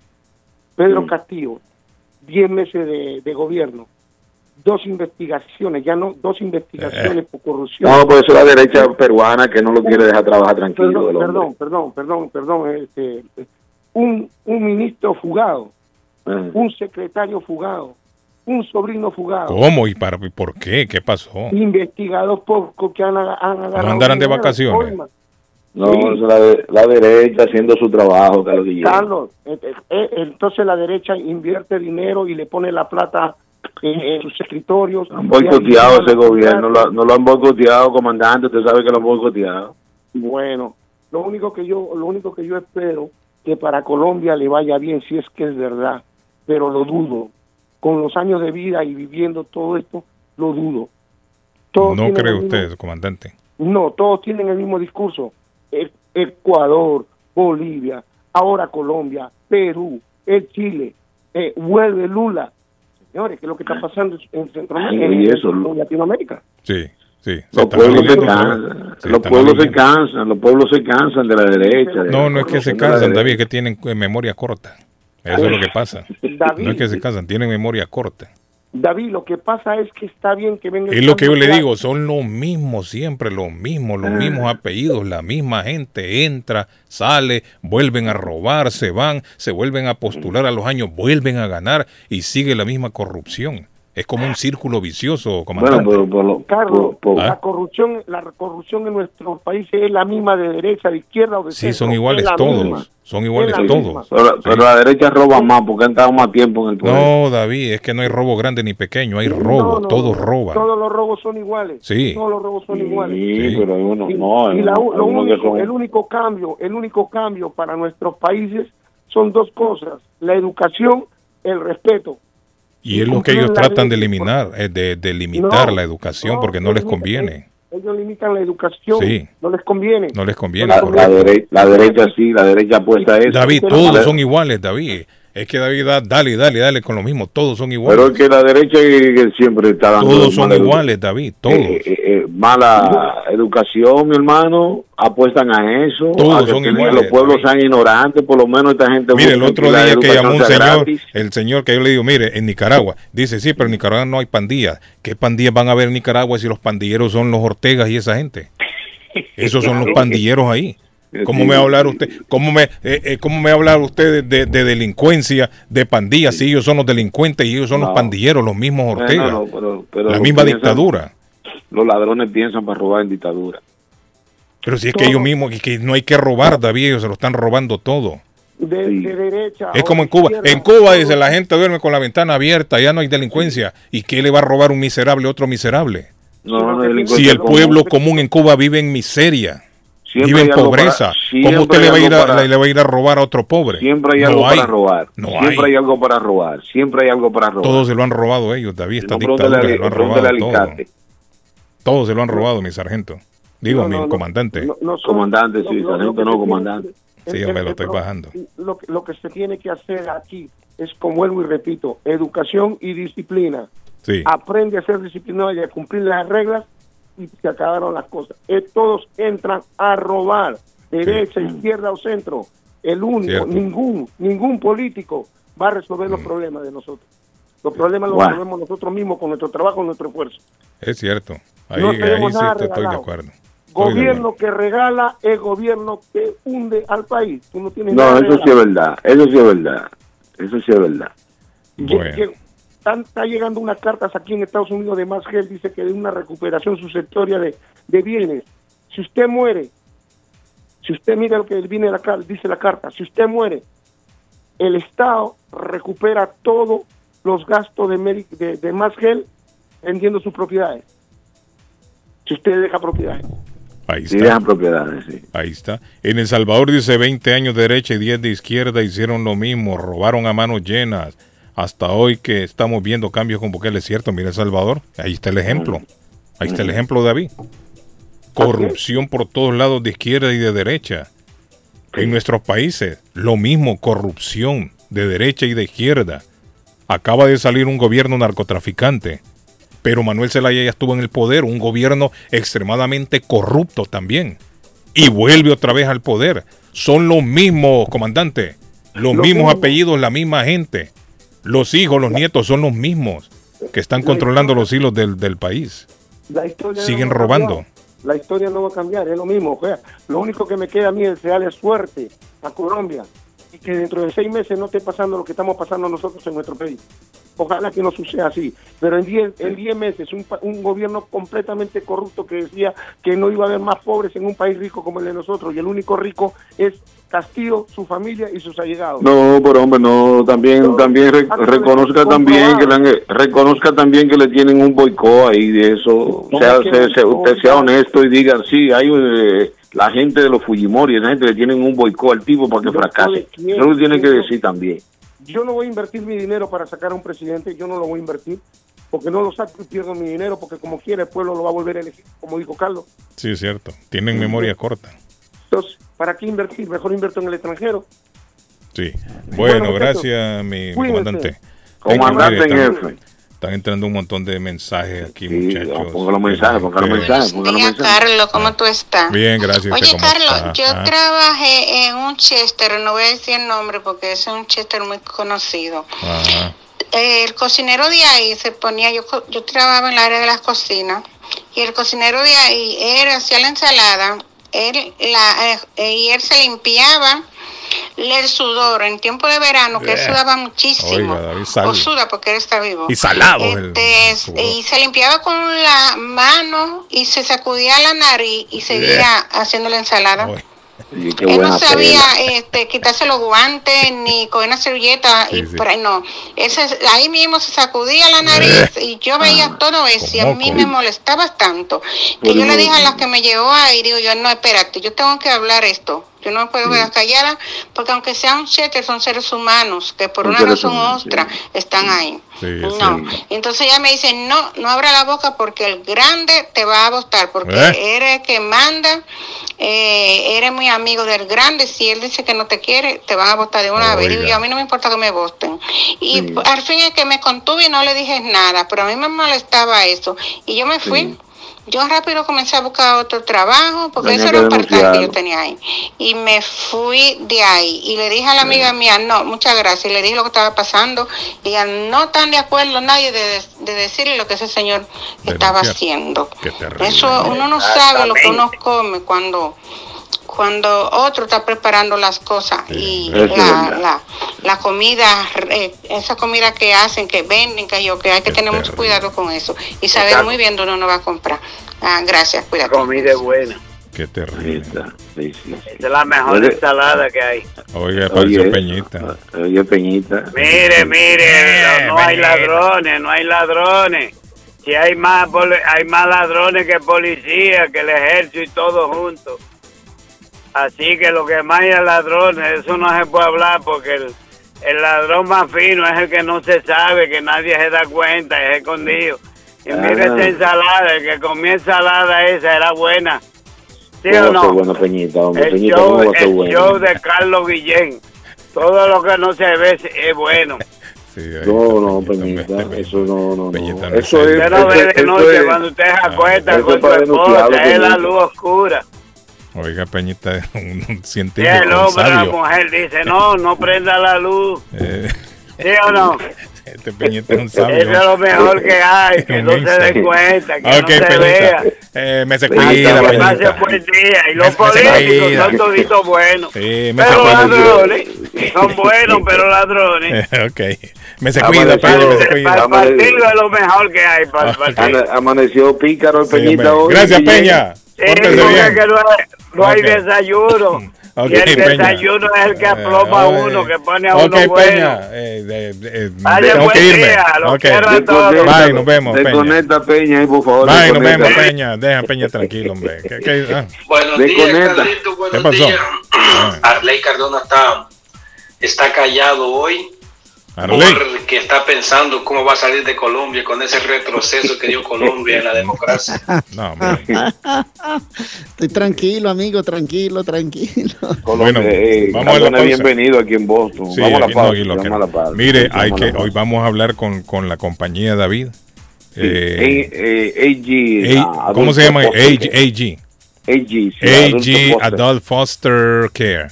Pedro Mm. Castillo, 10 meses de, de gobierno, dos investigaciones, ya no dos investigaciones por corrupción. No, pues eso es la derecha peruana que no lo quiere dejar trabajar tranquilo. Perdón, perdón, perdón, perdón, perdón, este, un, un ministro fugado, Eh. un secretario fugado, un sobrino fugado, ¿Cómo y para y por qué? ¿Qué pasó? investigados pocos que han, han agarrado. No andarán de vacaciones. No, Sí. es la, de- la derecha haciendo su trabajo, Carlos. Carlos, eh, eh, eh, entonces la derecha invierte dinero y le pone la plata en, en sus escritorios. Han boicoteado ese gobierno, lo- no lo han boicoteado, comandante, usted sabe que lo han boicoteado. Bueno, lo único que yo, lo único que yo espero que para Colombia le vaya bien, si es que es verdad, pero lo dudo. Con los años de vida y viviendo todo esto, lo dudo. Todos No cree usted, comandante. No, todos tienen el mismo discurso. E- Ecuador, Bolivia, ahora Colombia, Perú, el Chile, eh, vuelve Lula. Señores, ¿qué es lo que está pasando en Centroamérica? Y en- eso, en Latinoamérica. Sí, sí. Los pueblos se cansan, se los pueblos se cansan, los pueblos se cansan de la derecha. de No, la no es que se cansan. David, es que tienen eh, memoria corta. Eso es lo que pasa. David. No es que se cansan, tienen memoria corta. David, lo que pasa es que está bien que venga... Es lo que yo le digo, son los mismos, siempre los mismos, los mismos apellidos, la misma gente entra, sale, vuelven a robar, se van, se vuelven a postular a los años, vuelven a ganar y sigue la misma corrupción. Es como un círculo vicioso, comandante. Bueno, pero por lo- Carlos, por- por- ¿Ah? la corrupción, la corrupción en nuestros países es la misma de derecha, de izquierda o de Sí, centro. son iguales todos, misma. son iguales todos. pero, pero la derecha roba más porque han estado más tiempo en el poder. No, David, es que no hay robo grande ni pequeño, hay robo, No, no, todos roban. Todos los robos son iguales. Sí. Todos los robos son iguales. Sí, pero hay uno, Y, no, hay y la- uno- lo uno único, son- el único cambio, el único cambio para nuestros países son dos cosas: la educación, el respeto. Y es lo que ellos tratan de eliminar, eh, de, de limitar No, la educación no, porque no les conviene. Ellos limitan la educación, Sí. no les conviene. No les conviene. La, la dere- la derecha sí, la derecha apuesta a eso. David, todos son iguales, David. Es que David, da- dale, dale, dale con lo mismo. Todos son Pero iguales. es que la derecha siempre está dando Todos son iguales, David. Todos. eh, eh, eh, mala educación, mi hermano, apuestan a eso, Todos a que son que iguales, los pueblos David. sean ignorantes, por lo menos esta gente Mire, el otro día que llamó un señor, gratis. el señor que yo le digo, mire, en Nicaragua, dice, sí, pero en Nicaragua no hay pandillas. ¿Qué pandillas van a haber en Nicaragua si los pandilleros son los Ortegas y esa gente? Esos son los pandilleros ahí. ¿Cómo me va a hablar usted? ¿Cómo me, eh, eh, cómo me va a hablar usted de, de delincuencia, de pandillas? Si ellos son los delincuentes y ellos son los pandilleros, los mismos Ortega. no, pero- pero la misma piensan- dictadura. Los ladrones piensan para robar en dictadura. Pero si es que ellos mismos, que, que no hay que robar, David, ellos se lo están robando todo. De, de derecha. Es como en Cuba. En Cuba dice la gente duerme con la ventana abierta, ya no hay delincuencia. ¿Y qué le va a robar un miserable a otro miserable? No, no, Si el común. pueblo común en Cuba vive en miseria, Siempre vive en pobreza, para- ¿cómo usted le va, a ir a, para- le, va a ir a robar a otro pobre? Siempre hay No algo hay. para robar. No siempre hay. hay. algo para robar. Siempre hay algo para robar. Todos se lo han robado ellos, David. Esta No, dictadura se lo han robado todo. Todos se lo han robado, mi sargento. Digo, No, mi comandante. No, Comandante, sí, lo- lo- sargento lo no, comandante. Sí, hombre, lo el- estoy bajando. Lo, que- lo que se tiene que hacer aquí es, como vuelvo y repito, educación y disciplina. Sí. Aprende a ser disciplinado y a cumplir las reglas y se acabaron las cosas. Eh, todos entran a robar, derecha, izquierda o centro. El único, Cierto. ningún, ningún político va a resolver los problemas de nosotros. Los problemas los resolvemos nosotros mismos con nuestro trabajo, nuestro esfuerzo. Es cierto. Ahí, No ahí sí estoy de regalado. acuerdo. Estoy de Gobierno que regala es gobierno que hunde al país. Tú no tienes No, nada eso sí es verdad. Eso sí es verdad. Eso sí es verdad. Bueno. Están- está llegando unas cartas aquí en Estados Unidos de más gel, dice que de una recuperación sucesoria de, de bienes. Si usted muere, si usted mira lo que viene la carta, dice la carta, si usted muere, el Estado recupera todos los gastos de, de, de más gel vendiendo sus propiedades. Si usted deja propiedades. Ahí Sí, está. dejan propiedades, sí. Ahí está. En El Salvador dice 20 años de derecha y 10 de izquierda hicieron lo mismo, robaron a manos llenas. Hasta hoy que estamos viendo cambios con Bukele, es cierto, mira El Salvador, ahí está el ejemplo. Ahí está el ejemplo, David. Corrupción por todos lados de izquierda y de derecha. En nuestros países, lo mismo, corrupción de derecha y de izquierda. Acaba de salir un gobierno narcotraficante, pero Manuel Zelaya ya estuvo en el poder, un gobierno extremadamente corrupto también. Y vuelve otra vez al poder. Son los mismos, comandante. Los Lo mismos mismo. apellidos, la misma gente. Los hijos, los nietos son los mismos. que están controlando los hilos del, del país. La historia Siguen no robando. cambiar. La historia no va a cambiar, es lo mismo. O sea, lo único que me queda a mí es desearle suerte a Colombia y que dentro de seis meses no esté pasando lo que estamos pasando nosotros en nuestro país. Ojalá que no suceda así. Pero en diez, en diez meses, un, un gobierno completamente corrupto que decía que no iba a haber más pobres en un país rico como el de nosotros y el único rico es Castillo, su familia y sus allegados. No, pero hombre, no, también, también re- reconozca también que le han- reconozca también que le tienen un boicot ahí de eso. Sea, que se- se- boicot? usted sea honesto y diga, sí, hay eh, la gente de los Fujimori, esa gente le tienen un boicot al tipo para que fracase. Eso lo tiene que decir también. Yo no voy a invertir mi dinero para sacar a un presidente, yo no lo voy a invertir, porque no lo saco y pierdo mi dinero, porque como quiera el pueblo lo va a volver a elegir, como dijo Carlos. Sí, es cierto. Tienen memoria corta. Entonces, ¿para qué invertir? Mejor invierto en el extranjero. Sí. Bueno, muchachos, gracias, mi cuídense. comandante. Comandante en jefe. Están entrando un montón de mensajes aquí, muchachos. Ponga los mensajes, ponga los Que- mensajes, ponga los Hola mensajes. Carlos, ¿cómo tú estás? Bien, gracias. Oye ¿usted cómo Carlos, está? yo Ah, trabajé en un Chester, no voy a decir el nombre porque es un Chester muy conocido. ajá. El cocinero de ahí se ponía, yo, yo trabajaba en el área de las cocinas y el cocinero de ahí, él hacía la ensalada, él la, eh, y él se limpiaba el sudor en tiempo de verano, que él sudaba muchísimo. Oiga, o suda porque él está vivo. Y salado Este, el y se limpiaba con la mano y se sacudía la nariz y seguía haciendo la ensalada. Qué Él no sabía este, quitarse los guantes ni coger una servilleta y por ahí no. Ese, ahí mismo se sacudía la nariz y yo veía todo eso y a mí me molestaba tanto que yo le dije a la que me llevó ahí, digo yo, no, espérate, yo tengo que hablar esto. Yo no me puedo quedar callada porque aunque sean chetes son seres humanos que por una razón u otra están ahí. Sí, No, entonces ella me dice, no, no abra la boca porque el grande te va a votar, porque ¿Eh? eres el que manda, eh, eres muy amigo del grande, si él dice que no te quiere, te van a votar de una vez. Oiga. Digo yo, a mí no me importa que me voten. Y al fin es que me contuve y no le dije nada, pero a mí me molestaba eso. Y yo me fui. Yo rápido comencé a buscar otro trabajo, porque Tenía eso era un part-time que yo tenía ahí. Y me fui de ahí. Y le dije a la amiga mía, no, muchas gracias. Y le dije lo que estaba pasando. Y ella no están de acuerdo nadie de, de decirle lo que ese señor estaba haciendo. Qué terrible. Eso uno no sabe lo que uno come cuando cuando otro está preparando las cosas y la, la, la comida, eh, esa comida que hacen, que venden, que yo que hay que tener mucho cuidado con eso y saber Exacto. muy bien dónde uno va a comprar. Ah, gracias, cuídate. comida buena. Qué terrible. Sí, sí. Esa es la mejor Oye. ensalada que hay. Oiga, apareció Oye, Peñita. Oye, Peñita. Mire, mire, no, no hay ladrones, no hay ladrones. Si hay más, hay más ladrones que policías, que el ejército y todo junto. Así que lo que más hay es ladrones, eso no se puede hablar porque el, el ladrón más fino es el que no se sabe, que nadie se da cuenta, es escondido. Y mire esa ensalada, el que comía ensalada esa era buena. ¿Sí o no? qué buena Peñita, hombre. El Peñita, show, ¿cómo va a ser el bueno? show de Carlos Guillén. Todo lo que no se ve es- bueno. No, no, Peñita, eso no, no, no. Eso es, Usted no ve de noche es- cuando usted se acuesta con su esposa, es la luz oscura. Oiga, Peñita es un Y científico el un hombre, la sabio. mujer dice, no, no prenda la luz. Eh, ¿Sí o no? este Peñita es un sabio. Eso es lo mejor que hay, que no se dé cuenta, que Ok, no se Peñita. vea. Eh, me se cuida, que pase Peñita. buen día. Y los políticos son toditos buenos. Sí, me se Pero cuida. ladrones, son buenos, pero ladrones. ok. Me se cuida, Peña, me se Para cuida. el partido es lo mejor que hay. Para el partido. Amaneció pícaro el Sí, Peñita hoy. Gracias. Peña. Sí, que no no hay desayuno. Y el Peña. desayuno es el que aploma a Eh, uno, que pone a uno bueno. Peña. Eh, tengo que irme. día, quiero a todos. Bye, nos vemos, Peña. Desconecta Peña ahí, por favor. Bye, nos vemos, Peña. Deja a Peña tranquilo, hombre. ¿Qué, qué- ah, Buenos días, Carlito, ¿Qué buenos pasó? días. Arley Cardona está, está callado hoy Arley. Porque está pensando cómo va a salir de Colombia con ese retroceso que dio Colombia en la democracia. No. Estoy tranquilo, amigo, tranquilo, tranquilo. Colombia, Bueno, eh, vamos a la pausa. bienvenido aquí en Boston. Sí, vamos a la no, pausa. aquí lo vamos que- a la pausa. Mire, hay que, hoy vamos a hablar con, con la compañía David. Sí, Eh, eh, AG. A- ¿Cómo se llama? AG. AG. AG, sí, AG Adulto Foster. Adult Foster Care.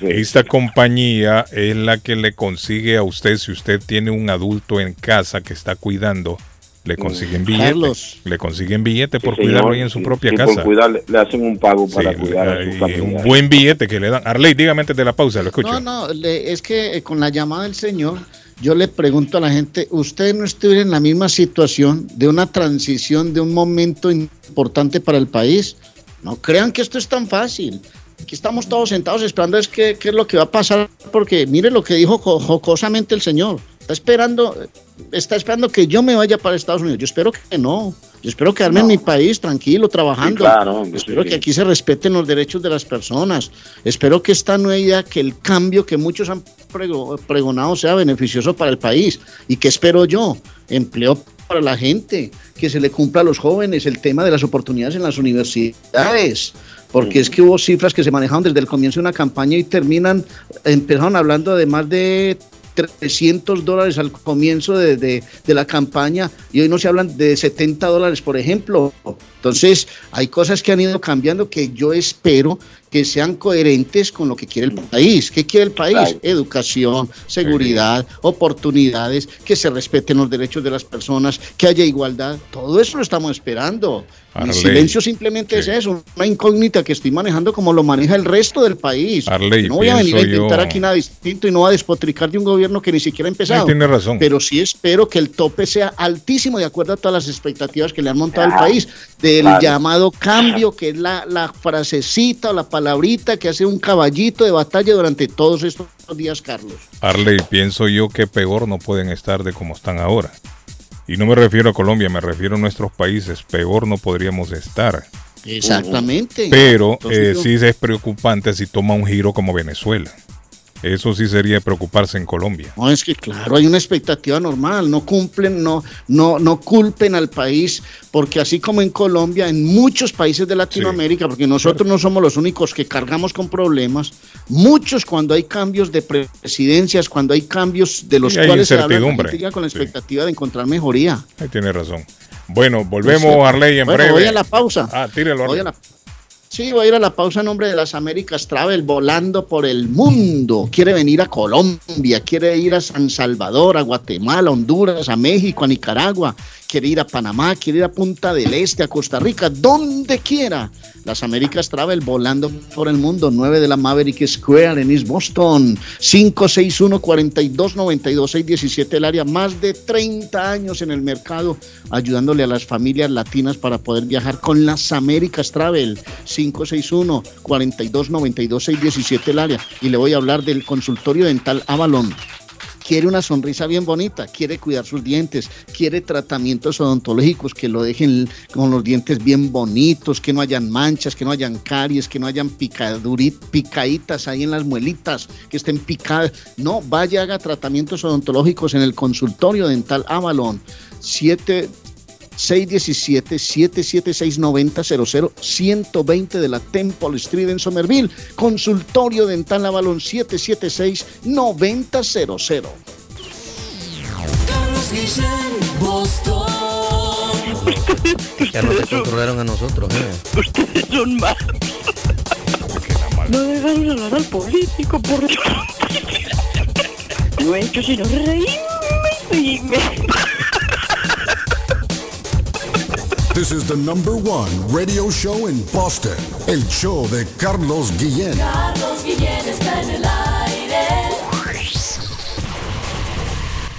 Esta compañía es la que le consigue a usted, si usted tiene un adulto en casa que está cuidando, le consiguen billetes. Le consiguen billete por cuidarlo ahí en su propia casa. le hacen un pago para cuidar Un buen billete que le dan. Arley, dígame antes de la pausa, lo escucho. No, no, es que eh, con la llamada del señor, yo le pregunto a la gente, ¿usted no estuviera en la misma situación de una transición, de un momento importante para el país? No crean que esto es tan fácil. Aquí estamos todos sentados esperando es qué, qué es lo que va a pasar, porque mire lo que dijo jocosamente el señor. Está esperando, está esperando que yo me vaya para Estados Unidos. Yo espero que no. Yo espero quedarme en mi país tranquilo, trabajando. espero que aquí se respeten los derechos de las personas. Espero que esta nueva idea, que el cambio que muchos han pregonado sea beneficioso para el país. ¿Y que espero yo? Empleo para la gente, que se le cumpla a los jóvenes el tema de las oportunidades en las universidades porque es que hubo cifras que se manejaron desde el comienzo de una campaña y terminan, empezaron hablando de más de 300 dólares al comienzo de, la campaña y hoy no se hablan de 70 dólares, por ejemplo. Entonces, hay cosas que han ido cambiando que yo espero que sean coherentes con lo que quiere el país. ¿Qué quiere el país? Educación, seguridad, oportunidades, que se respeten los derechos de las personas, que haya igualdad. Todo eso lo estamos esperando. El silencio simplemente es eso, una incógnita que estoy manejando como lo maneja el resto del país. no voy a venir a intentar aquí nada distinto y no a despotricar de un gobierno que ni siquiera ha empezado. tiene razón. Pero sí espero que el tope sea altísimo de acuerdo a todas las expectativas que le han montado al país, del llamado cambio, que es la, la frasecita o la palabrita que hace un caballito de batalla durante todos estos días, Carlos. Arley, pienso yo que peor no pueden estar de como están ahora. Y no me refiero a Colombia, me refiero a nuestros países. Peor no podríamos estar. Exactamente. Pero eh, sí es preocupante si toma un giro como Venezuela. Eso sí sería preocuparse en Colombia. No, es que claro, hay una expectativa normal, no cumplen, no, no, no culpen al país, porque así como en Colombia, en muchos países de Latinoamérica, porque nosotros no somos los únicos que cargamos con problemas, muchos cuando hay cambios de presidencias, cuando hay cambios de los cuales se habla, con la expectativa de encontrar mejoría. Ahí tiene razón. Bueno, volvemos, a Arley, en breve. Voy a la pausa. Ah, tírelo, Voy a la Sí, voy a ir a la pausa en nombre de las Américas Travel, volando por el mundo. Quiere venir a Colombia, quiere ir a San Salvador, a Guatemala, a Honduras, a México, a Nicaragua quiere ir a Panamá, quiere ir a Punta del Este, a Costa Rica, donde quiera. Las Américas Travel volando por el mundo, 9 de la Maverick Square en East Boston, 561-4292-617 el área, más de 30 años en el mercado, ayudándole a las familias latinas para poder viajar con las Américas Travel, 561-4292-617 el área. Y le voy a hablar del consultorio dental Avalon quiere una sonrisa bien bonita, quiere cuidar sus dientes, quiere tratamientos odontológicos que lo dejen con los dientes bien bonitos, que no hayan manchas, que no hayan caries, que no hayan picaditas ahí en las muelitas, que estén picadas. No, vaya, haga tratamientos odontológicos en el consultorio dental Avalon. 7 617-776-9000, 120 de la Temple Street en Somerville. Consultorio Dental Avalon 776-9000. Ya no te controlaron a nosotros, ¿eh? Ustedes son malos. No dejaron hablar al político por No he hecho sino reírme y reírme. This is the number one radio show in Boston. El show de Carlos Guillén. Carlos Guillén está en el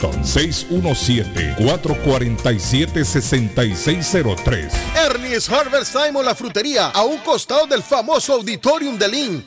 617-447-6603. Ernie's Harvest Time o la frutería, a un costado del famoso Auditorium de Lynn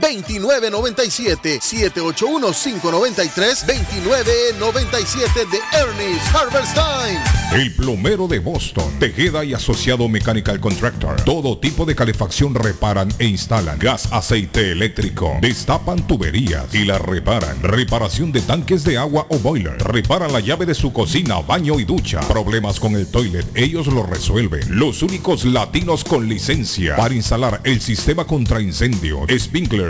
2997 781-593-2997 de Ernest Harvest. El plomero de Boston, Tejeda y Asociado Mechanical Contractor. Todo tipo de calefacción reparan e instalan. Gas, aceite eléctrico. Destapan tuberías y la reparan. Reparación de tanques de agua o boiler. Reparan la llave de su cocina, baño y ducha. Problemas con el toilet, ellos lo resuelven. Los únicos latinos con licencia para instalar el sistema contra incendio. Sprinkler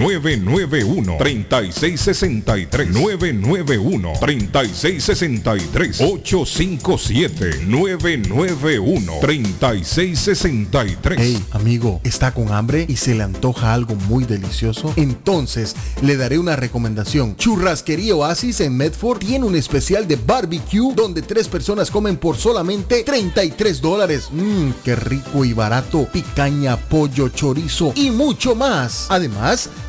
991 3663 991 3663 857 991 3663 Hey, amigo, ¿está con hambre y se le antoja algo muy delicioso? Entonces, le daré una recomendación. Churrasquería Oasis en Medford tiene un especial de barbecue donde tres personas comen por solamente 33 dólares. Mmm, qué rico y barato. Picaña, pollo, chorizo y mucho más. Además,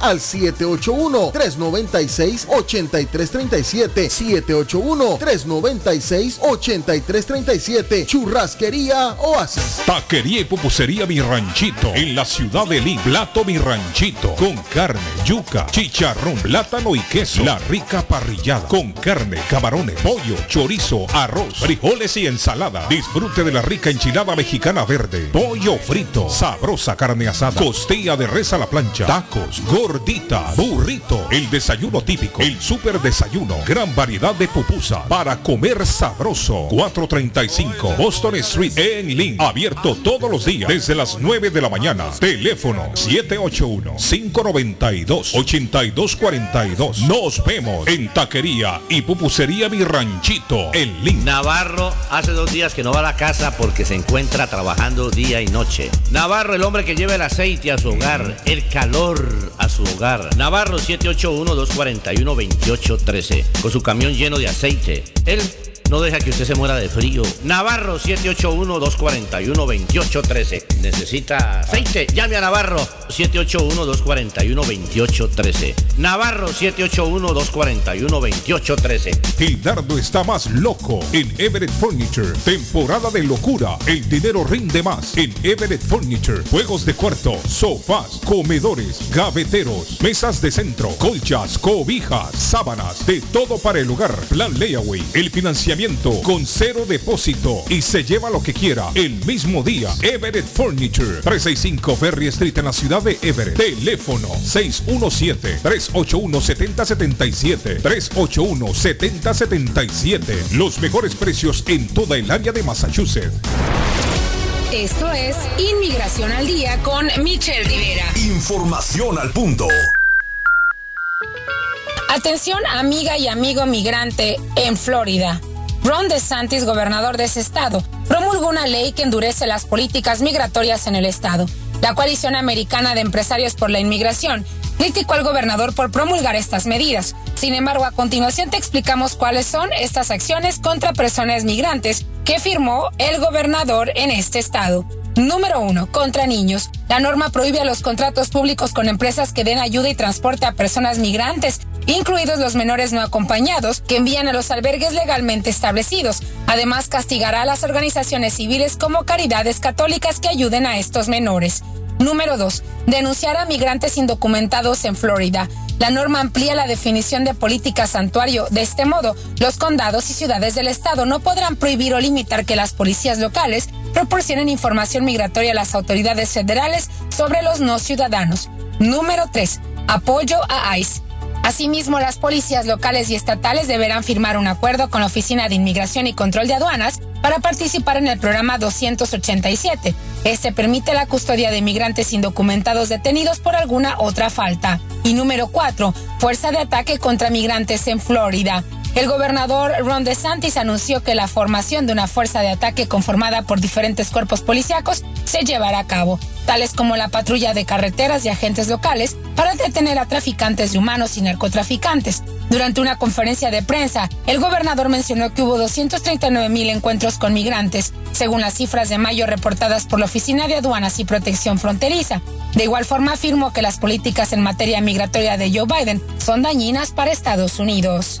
al 781-396-8337. 781-396-8337. Churrasquería Oasis. Taquería y pupusería Mi Ranchito en la ciudad de Lima. Plato Mi Ranchito con carne, yuca, chicharrón, plátano y queso. La rica parrillada con carne, camarones, pollo, chorizo, arroz, frijoles y ensalada. Disfrute de la rica enchilada mexicana verde, pollo frito, sabrosa carne asada, costilla de res a la plancha, tacos, gordita, burrito, el desayuno típico, el super desayuno, gran variedad de pupusa para comer sabroso. 435 Boston Street en Lynn, abierto todos los días desde las 9 de la mañana. Teléfono 781-592-8242. Nos vemos en Taquería y Pupusería Mi Ranchito en Lynn. Navarro hace dos días que no va a la casa porque se encuentra trabajando día y noche. Navarro, el hombre que lleva el aceite a su hogar, el calor a su hogar. Navarro 781-241-2813. Con su camión lleno de aceite. Él no deja que usted se muera de frío. Navarro 781-241-2813. Necesita aceite. Llame a Navarro 781-241-2813. Navarro 781-241-2813. El dardo está más loco en Everett Furniture. Temporada de locura. El dinero rinde más en Everett Furniture. Juegos de cuarto, sofás, comedores, gaveteros, mesas de centro, colchas, cobijas, sábanas, de todo para el hogar. Plan Layaway. El financiamiento con cero depósito y se lleva lo que quiera el mismo día. Everett Furniture. 365 Ferry Street en la ciudad de Everett. Teléfono 617-381-7077. 381-7077. Los mejores precios en toda el área de Massachusetts. Esto es Inmigración al Día con Michelle Rivera. Información al punto. Atención amiga y amigo migrante en Florida. Ron DeSantis, gobernador de ese estado, promulgó una ley que endurece las políticas migratorias en el estado. La coalición americana de empresarios por la inmigración criticó al gobernador por promulgar estas medidas. Sin embargo, a continuación te explicamos cuáles son estas acciones contra personas migrantes que firmó el gobernador en este estado. Número 1. Contra niños. La norma prohíbe a los contratos públicos con empresas que den ayuda y transporte a personas migrantes, incluidos los menores no acompañados, que envían a los albergues legalmente establecidos. Además, castigará a las organizaciones civiles como caridades católicas que ayuden a estos menores. Número 2. Denunciar a migrantes indocumentados en Florida. la norma amplía la definición de política santuario. De este modo, los condados y ciudades del Estado no podrán prohibir o limitar que las policías locales proporcionen información migratoria a las autoridades federales sobre los no ciudadanos. Número 3. Apoyo a ICE. Asimismo, las policías locales y estatales deberán firmar un acuerdo con la Oficina de Inmigración y Control de Aduanas para participar en el programa 287. Este permite la custodia de migrantes indocumentados detenidos por alguna otra falta. Y número 4. Fuerza de ataque contra migrantes en Florida. El gobernador Ron DeSantis anunció que la formación de una fuerza de ataque conformada por diferentes cuerpos policíacos se llevará a cabo, tales como la patrulla de carreteras y agentes locales, para detener a traficantes de humanos y narcotraficantes. Durante una conferencia de prensa, el gobernador mencionó que hubo 239 mil encuentros con migrantes, según las cifras de mayo reportadas por la Oficina de Aduanas y Protección Fronteriza. De igual forma, afirmó que las políticas en materia migratoria de Joe Biden son dañinas para Estados Unidos.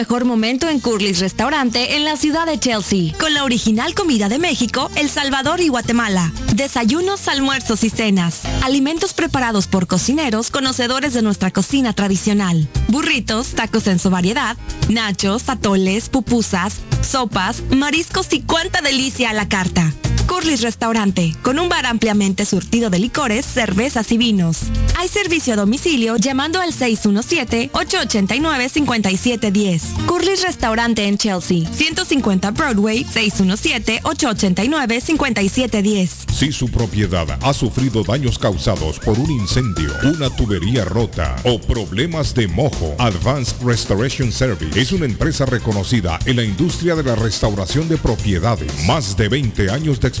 mejor momento en Curly's Restaurante en la ciudad de Chelsea, con la original comida de México, El Salvador y Guatemala. Desayunos, almuerzos y cenas. Alimentos preparados por cocineros conocedores de nuestra cocina tradicional. Burritos, tacos en su variedad, nachos, atoles, pupusas, sopas, mariscos y cuánta delicia a la carta. Curly's Restaurante, con un bar ampliamente surtido de licores, cervezas y vinos. Hay servicio a domicilio llamando al 617-889-5710. Curly's Restaurante en Chelsea, 150 Broadway, 617-889-5710. Si su propiedad ha sufrido daños causados por un incendio, una tubería rota o problemas de mojo, Advanced Restoration Service es una empresa reconocida en la industria de la restauración de propiedades. Más de 20 años de experiencia.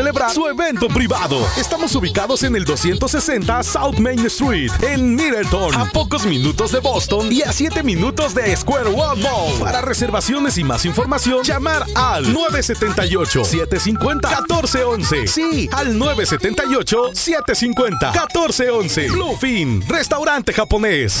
celebrar su evento privado. Estamos ubicados en el 260 South Main Street, en Middleton, a pocos minutos de Boston y a 7 minutos de Square One Mall. Para reservaciones y más información, llamar al 978-750-1411. Sí, al 978-750-1411. Bluefin, restaurante japonés.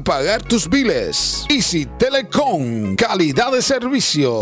pagar tus biles. Easy Telecom, calidad de servicio.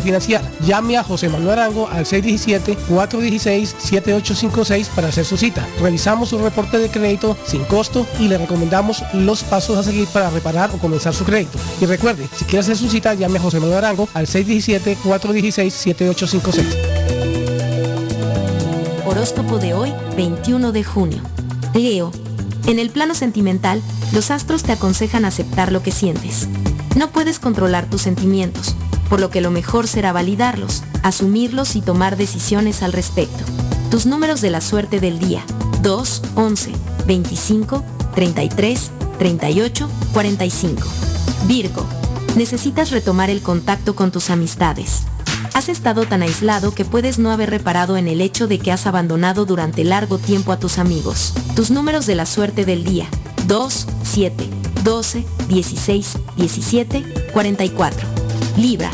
refinanciar. Llame a José Manuel Arango al 617-416-7856 para hacer su cita. Revisamos su reporte de crédito sin costo y le recomendamos los pasos a seguir para reparar o comenzar su crédito. Y recuerde, si quiere hacer su cita, llame a José Manuel Arango al 617-416-7856. Horóscopo de hoy, 21 de junio. Leo. En el plano sentimental, los astros te aconsejan aceptar lo que sientes. No puedes controlar tus sentimientos, por lo que lo mejor será validarlos, asumirlos y tomar decisiones al respecto. Tus números de la suerte del día. 2, 11, 25, 33, 38, 45. Virgo. Necesitas retomar el contacto con tus amistades. Has estado tan aislado que puedes no haber reparado en el hecho de que has abandonado durante largo tiempo a tus amigos. Tus números de la suerte del día. 2, 7, 12, 16, 17, 44. Libra.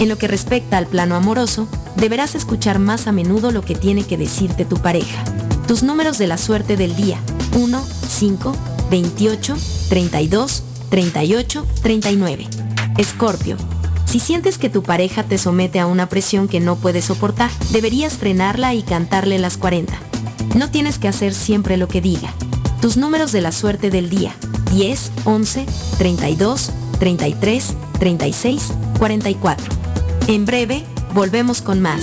En lo que respecta al plano amoroso, deberás escuchar más a menudo lo que tiene que decirte tu pareja. Tus números de la suerte del día. 1, 5, 28, 32, 38, 39. Escorpio. Si sientes que tu pareja te somete a una presión que no puedes soportar, deberías frenarla y cantarle las 40. No tienes que hacer siempre lo que diga. Tus números de la suerte del día. 10, 11, 32, 33, 36, 44. En breve, volvemos con más.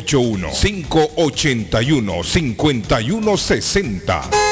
781-581-5160.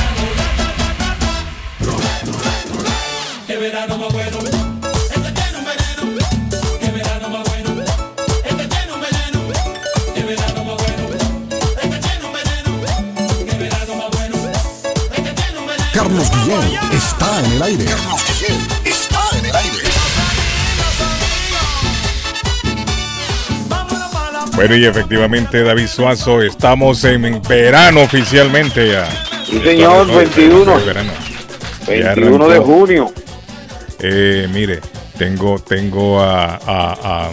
Verano más bueno. Este tiene un veneno. Qué verano más bueno. Este tiene un veneno. Qué verano más bueno. Este tiene un veneno. Qué verano más bueno. Este tiene un veneno. Carlos Guillén está en el aire. Carlos Guillén está en el aire. Bueno, y efectivamente, David Suazo, estamos en verano oficialmente ya. Sí, señor, Estamos en 21. el verano. Ya 21 de junio. Eh, mire, tengo, tengo a, a, a-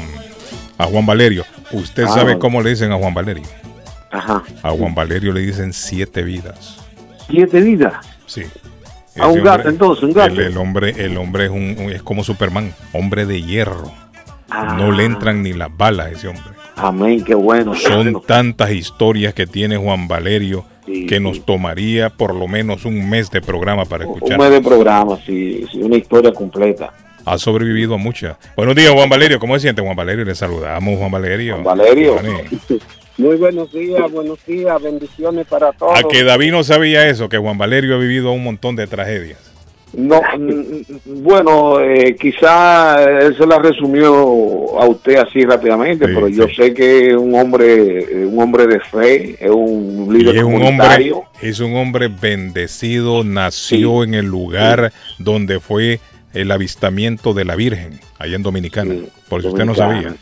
a Juan Valerio. ¿Usted Ah. sabe cómo le dicen a Juan Valerio? Ajá. A Juan Valerio le dicen siete vidas. Siete vidas. Sí. A un Ese gato, hombre- entonces, un gato. El, el hombre, el hombre es, un, es como Superman, hombre de hierro. Ah. No le entran ni las balas a ese hombre. Amén, qué bueno. Son tantas historias que tiene Juan Valerio que nos tomaría por lo menos un mes de programa para Un escuchar. mes de programa, sí, sí, una historia completa. Ha sobrevivido a muchas. Buenos días, Juan Valerio. ¿Cómo se siente, Juan Valerio? Le saludamos, Juan Valerio. Juan Valerio. Muy buenos días, buenos días, bendiciones para todos. A que David no sabía eso, que Juan Valerio ha vivido un montón de tragedias. No, mm, bueno, eh, quizá él se la resumió a usted así rápidamente, pero yo sé que es un hombre, eh, un hombre de fe, es un Y líder es un hombre, es un hombre bendecido, nació en el lugar donde fue el avistamiento de la Virgen, allá en Dominicana, por si usted no sabía.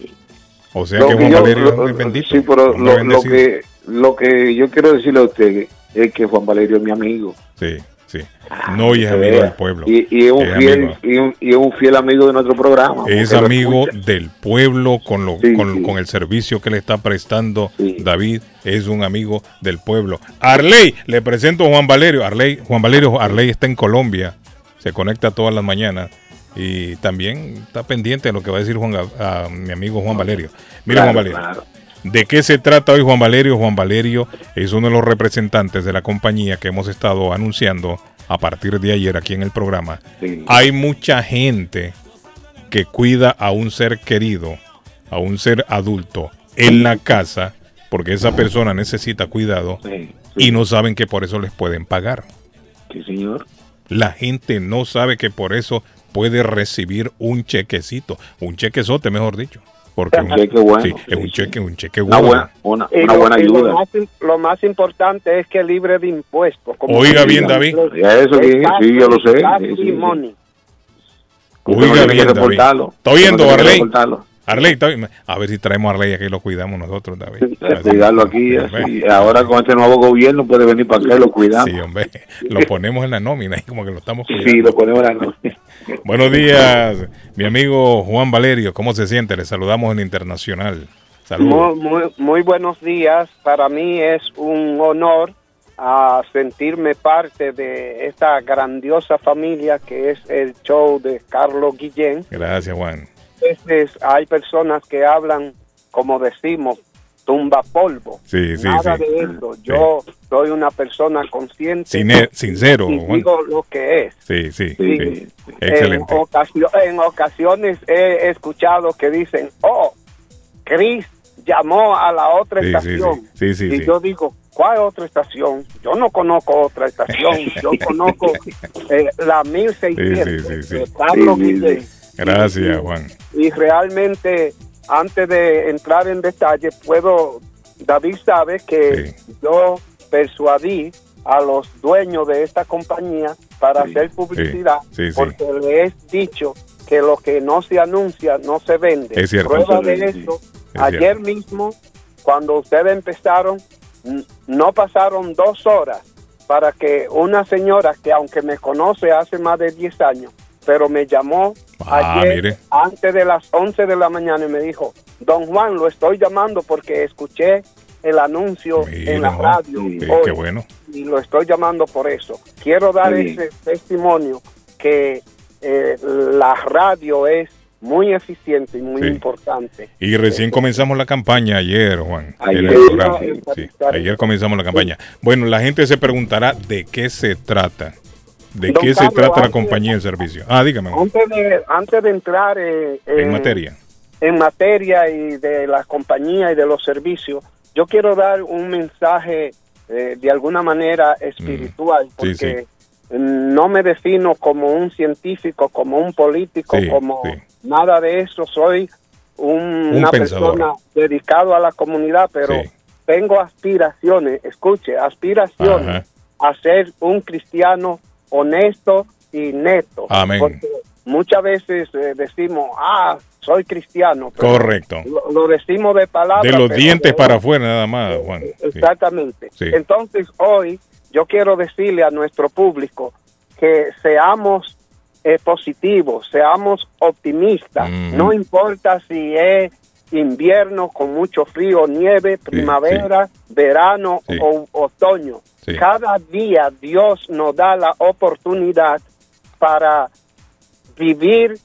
O sea Lo que Juan yo- Valerio lo- es bendito. Sí, pero lo, que, lo que yo quiero decirle a usted es que Juan Valerio es mi amigo. Sí, sí. No, y es amigo del pueblo. Y, y es, un Es fiel, amigo. y, un, y es un fiel amigo de nuestro programa. Es amigo del pueblo con, lo, Sí, con, sí. con el servicio que le está prestando David. Es un amigo del pueblo. Arley, le presento a Juan Valerio. Arley, Juan Valerio, Arley está en Colombia. Se conecta todas las mañanas. Y también está pendiente de lo que va a decir Juan, a, a mi amigo Juan Valerio. Mira, Claro, Juan Valerio. claro. ¿De qué se trata hoy Juan Valerio? Juan Valerio es uno de los representantes de la compañía que hemos estado anunciando a partir de ayer aquí en el programa. Hay mucha gente que cuida a un ser querido, a un ser adulto en la casa, porque esa persona necesita cuidado y no saben que por eso les pueden pagar. Sí, señor. La gente no sabe que por eso puede recibir un chequecito, un chequezote, mejor dicho. Porque Un cheque bueno, sí, es sí, un cheque, un cheque Una bueno. buena, una, Y una lo- buena y lo ayuda. más, lo más importante es que es libre de impuestos. como Oiga bien. David. Eso, Es sí, yo lo sé. Oiga bien, David. ¿Está oyendo, Arley? Arley. A ver si traemos a Arley aquí y lo cuidamos nosotros, David. Cuidarlo aquí. así. Ahora con este nuevo gobierno puede venir para acá y lo cuidamos. Sí, hombre. Lo ponemos en la nómina y como que lo estamos cuidando. Sí, lo ponemos en la nómina. Buenos días, mi amigo Juan Valerio. ¿Cómo se siente? Le saludamos en Internacional. Saludos. Muy, muy, muy buenos días. Para mí es un honor a sentirme parte de esta grandiosa familia que es el show de Carlos Guillén. Gracias, Juan. Hay personas que hablan, como decimos, tumba polvo. Sí, sí, Nada sí. de eso. Yo soy una persona consciente. Sincero, y Juan. digo lo que es. Sí, sí, Sí. sí. Excelente. En, ocasio- en ocasiones he escuchado que dicen, oh, Chris llamó a la otra Sí, estación. sí. Sí, sí, y sí. yo digo, ¿cuál otra estación? Yo no conozco otra estación. Yo conozco eh, la 1600 Sí, sí, sí, sí. de Carlos Sí, sí, Guillén. Gracias, Juan. Y realmente, antes de entrar en detalle, puedo, David sabe que yo persuadí a los dueños de esta compañía para hacer publicidad, sí, porque le he dicho que lo que no se anuncia no se vende. Es cierto. Prueba de eso, Es ayer mismo, cuando ustedes empezaron, no pasaron dos horas para que una señora que aunque me conoce hace más de 10 años, pero me llamó Ah, ayer mire. antes de las 11 de la mañana y me dijo, don Juan, lo estoy llamando porque escuché el anuncio en la radio sí, hoy qué bueno. y lo estoy llamando por eso. Quiero dar Sí. ese testimonio que eh, la radio es muy eficiente y muy Sí. importante. Y recién comenzamos la campaña ayer, Juan. en el Ayer. programa. Sí, ayer comenzamos la campaña. Bueno, la gente se preguntará de qué se trata. ¿De Don qué se trata la compañía de servicio? Ah, dígame. Antes de, antes de entrar eh, En materia. en materia y de la compañía y de los servicios, yo quiero dar un mensaje eh, de alguna manera espiritual, Sí, porque no me defino como un científico, como un político, Sí, como nada de eso. Soy un- Un una pensador. persona dedicado a la comunidad, pero tengo aspiraciones, escuche, aspiraciones Ajá. a ser un cristiano honesto y neto. Amén. Porque muchas veces eh, decimos, ah, soy cristiano. pero Correcto. Lo, lo decimos de palabra. De los dientes de- para afuera nada más, Juan. Sí. Exactamente. Sí. Entonces, hoy yo quiero decirle a nuestro público que seamos eh, positivos, seamos optimistas. Mm. No importa si es invierno con mucho frío, nieve, primavera, verano Sí. o otoño. Cada día Dios nos da la oportunidad para vivir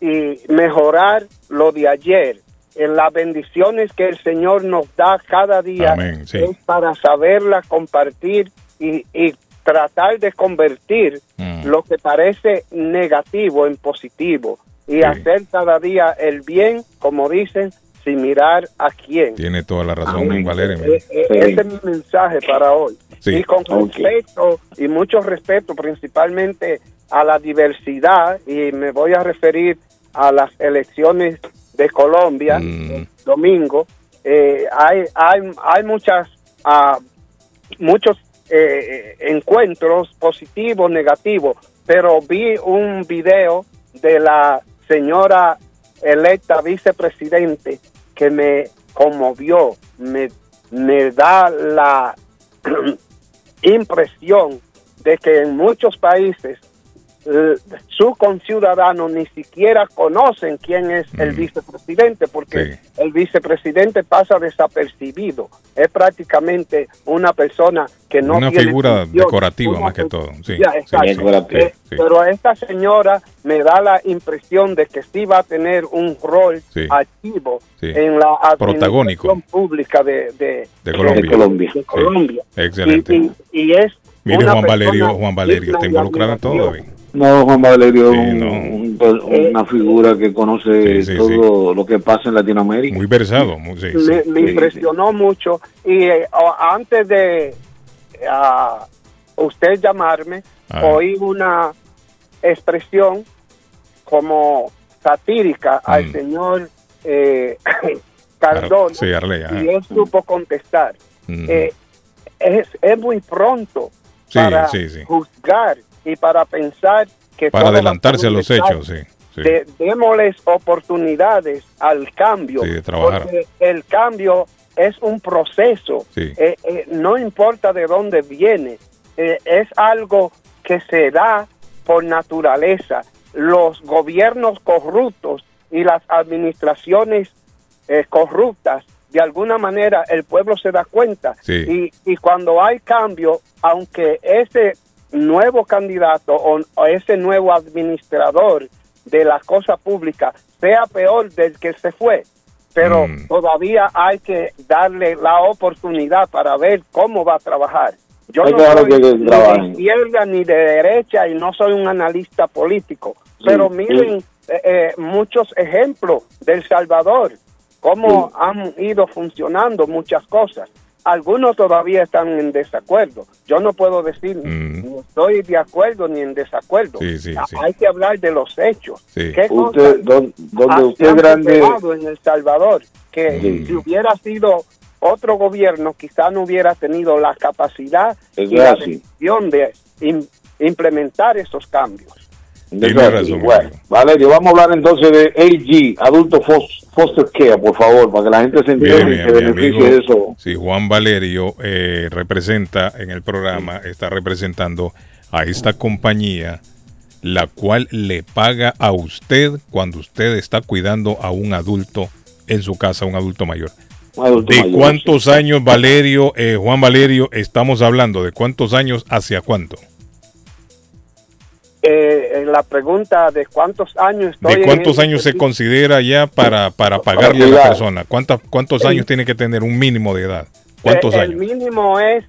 y mejorar lo de ayer. En las bendiciones que el Señor nos da cada día Amén, es para saberla compartir y, y tratar de convertir Mm. lo que parece negativo en positivo y hacer cada día el bien, como dicen, sin mirar a quién. Tiene toda la razón, Amén. Valerio. Eh, eh, Ese es mi mensaje para hoy. Sí. Y con respeto y mucho respeto principalmente a la diversidad y me voy a referir a las elecciones de Colombia el domingo. Eh, hay, hay, hay muchas ah, muchos eh, encuentros positivos, negativos, pero vi un video de la señora electa vicepresidente que me conmovió, me, me da la impresión de que en muchos países eh, sus conciudadanos ni siquiera conocen quién es el Mm. vicepresidente, porque el vicepresidente pasa desapercibido. Es prácticamente una persona que no una tiene figura función, decorativa una más que todo. Sí, ya, sí, Eh, sí. Pero a esta señora me da la impresión de que sí va a tener un rol activo en la administración pública de, de, De Colombia. de Colombia. Excelente. Y, y- y es Mire, Juan Valerio, Juan Valerio está en todo. David. No, Juan Valerio Sí, es un- no. un- una figura que conoce Sí, sí, todo lo que pasa en Latinoamérica. Muy versado. muy- sí, me, sí. me impresionó mucho y eh, antes de usted llamarme Ah. oí una expresión como satírica al Mm. señor eh, Cardona Sí, Arley, ajá. y él supo contestar Mm. Eh, es, es muy pronto Sí, para sí, sí. juzgar y para pensar que Para adelantarse a los hechos, sí. sí. De- démosles oportunidades al cambio. Sí, de trabajar. Porque el cambio es un proceso. Sí. Eh, eh, no importa de dónde viene. eh, es algo que se da por naturaleza. Los gobiernos corruptos y las administraciones corruptas, de alguna manera el pueblo se da cuenta. Sí. Y, y cuando hay cambio, aunque ese nuevo candidato o, o ese nuevo administrador de la cosa pública sea peor del que se fue, pero Mm. todavía hay que darle la oportunidad para ver cómo va a trabajar. Yo Hay no que soy que ni de izquierda ni de derecha y no soy un analista político, pero sí. miren eh, eh, muchos ejemplos del Salvador, cómo han ido funcionando muchas cosas. Algunos todavía están en desacuerdo. Yo no puedo decir ni estoy de acuerdo ni en desacuerdo. Mm. Sí, sí, Ah, sí. Hay que hablar de los hechos. Sí. ¿Qué Usted, don- donde ha- usted grande- en El Salvador? Que si hubiera sido otro gobierno, quizá no hubiera tenido la capacidad Es y la decisión de im- implementar esos cambios. Razón, bueno, Valerio, vamos a hablar entonces de AG, Adulto Fos- Foster Care, por favor, para que la gente se entere y bien, se mi beneficie de eso. sí, Juan Valerio eh, representa en el programa, está representando a esta compañía, la cual le paga a usted cuando usted está cuidando a un adulto en su casa, un adulto mayor. Un adulto ¿De mayor, cuántos años, Valerio, eh, Juan Valerio, estamos hablando? ¿De cuántos años hacia cuánto? Eh, en la pregunta de cuántos años estoy ¿De cuántos el- años se considera ya para, para pagarle a la persona? ¿Cuántos, cuántos años tiene que tener un mínimo de edad? ¿Cuántos Eh, años? El mínimo es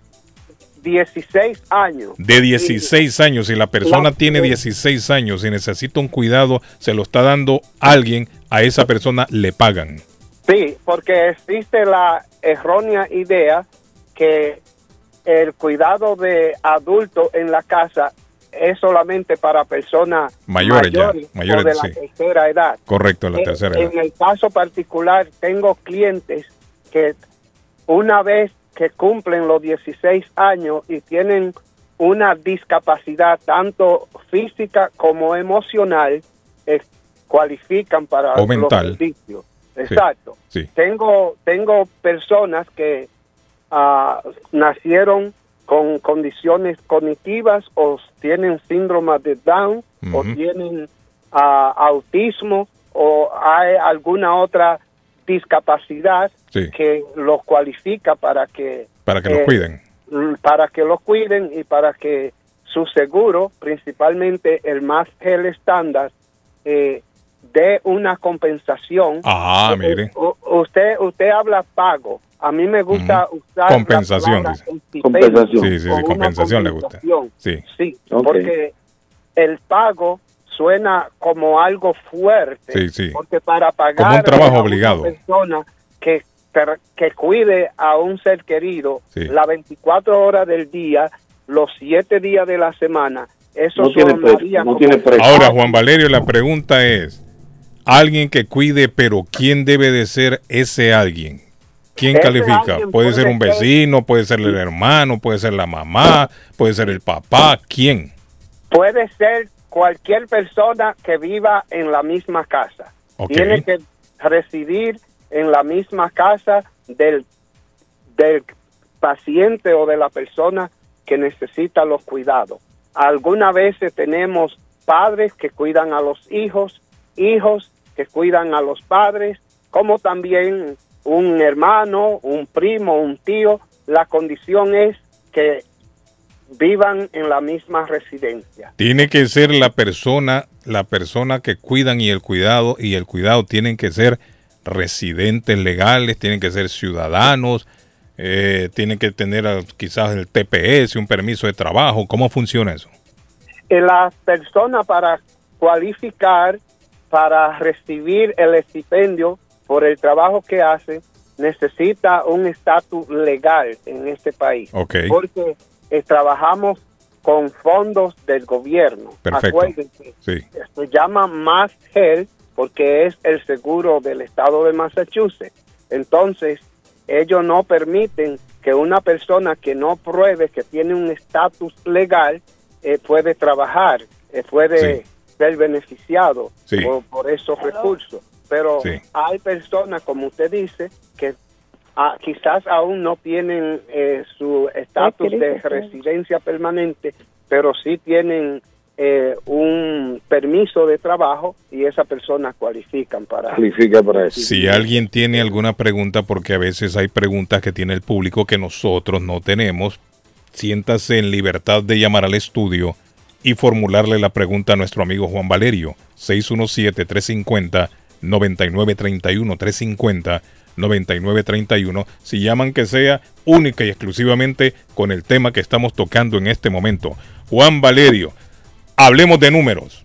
16 años. De 16 años, si la persona tiene 16 años y necesita un cuidado, se lo está dando alguien, a esa persona le pagan. Sí, porque existe la errónea idea que el cuidado de adulto en la casa es solamente para personas Mayores ya, mayores, o de la sí. tercera edad. Correcto, la Eh, tercera edad. En el caso particular, tengo clientes que una vez que cumplen los 16 años y tienen una discapacidad tanto física como emocional, eh, cualifican para O mental. los servicios. Exacto. Sí. Tengo, tengo personas que ah, nacieron con condiciones cognitivas o tienen síndrome de Down o tienen ah, autismo o hay alguna otra discapacidad Sí. que los cualifica para que Para que los eh, cuiden. para que los cuiden y para que su seguro, principalmente el más el estándar, eh, dé una compensación. Ah, mire. usted usted habla pago. A mí me gusta usar la Compensación, palabra dice. stipend Compensación. Sí, sí, sí, compensación le gusta. Sí. Sí, porque el pago suena como algo fuerte. Sí, sí. Porque para pagar Como un trabajo a una obligado. persona que, que cuide a un ser querido Sí. las 24 horas del día, los 7 días de la semana, eso No tiene precio, no como- tiene precio. Ahora, Juan Valerio, la pregunta es, alguien que cuide, pero ¿quién debe de ser ese alguien? ¿Quién califica? Puede ser un vecino, puede ser el hermano, puede ser la mamá, puede ser el papá. ¿Quién? Puede ser cualquier persona que viva en la misma casa. Tiene que residir en la misma casa del, del paciente o de la persona que necesita los cuidados. Algunas veces tenemos padres que cuidan a los hijos, hijos que cuidan a los padres, como también un hermano, un primo, un tío. La condición es que vivan en la misma residencia. Tiene que ser la persona, la persona que cuidan y el cuidado y el cuidado tienen que ser residentes legales, tienen que ser ciudadanos, eh, tienen que tener eh, quizás el TPS, un permiso de trabajo. ¿Cómo funciona eso? Eh, La persona para cualificar para recibir el estipendio por el trabajo que hace necesita un estatus legal en este país. Ok. Porque eh, trabajamos con fondos del gobierno. Perfecto. Acuérdense, Sí. se llama Mass Health porque es el seguro del estado de Massachusetts. Entonces, ellos no permiten que una persona que no pruebe que tiene un estatus legal eh, puede trabajar, eh, puede ser beneficiado Sí. por, por esos recursos. Pero Sí. hay personas, como usted dice, que ah, quizás aún no tienen eh, su estatus de residencia permanente, pero sí tienen eh, un permiso de trabajo y esas personas cualifican para Califica para eso. Si alguien tiene alguna pregunta, porque a veces hay preguntas que tiene el público que nosotros no tenemos, siéntase en libertad de llamar al estudio y formularle la pregunta a nuestro amigo Juan Valerio, 617-350-9931, 350-9931. Si llaman que sea única y exclusivamente con el tema que estamos tocando en este momento. Juan Valerio, hablemos de números.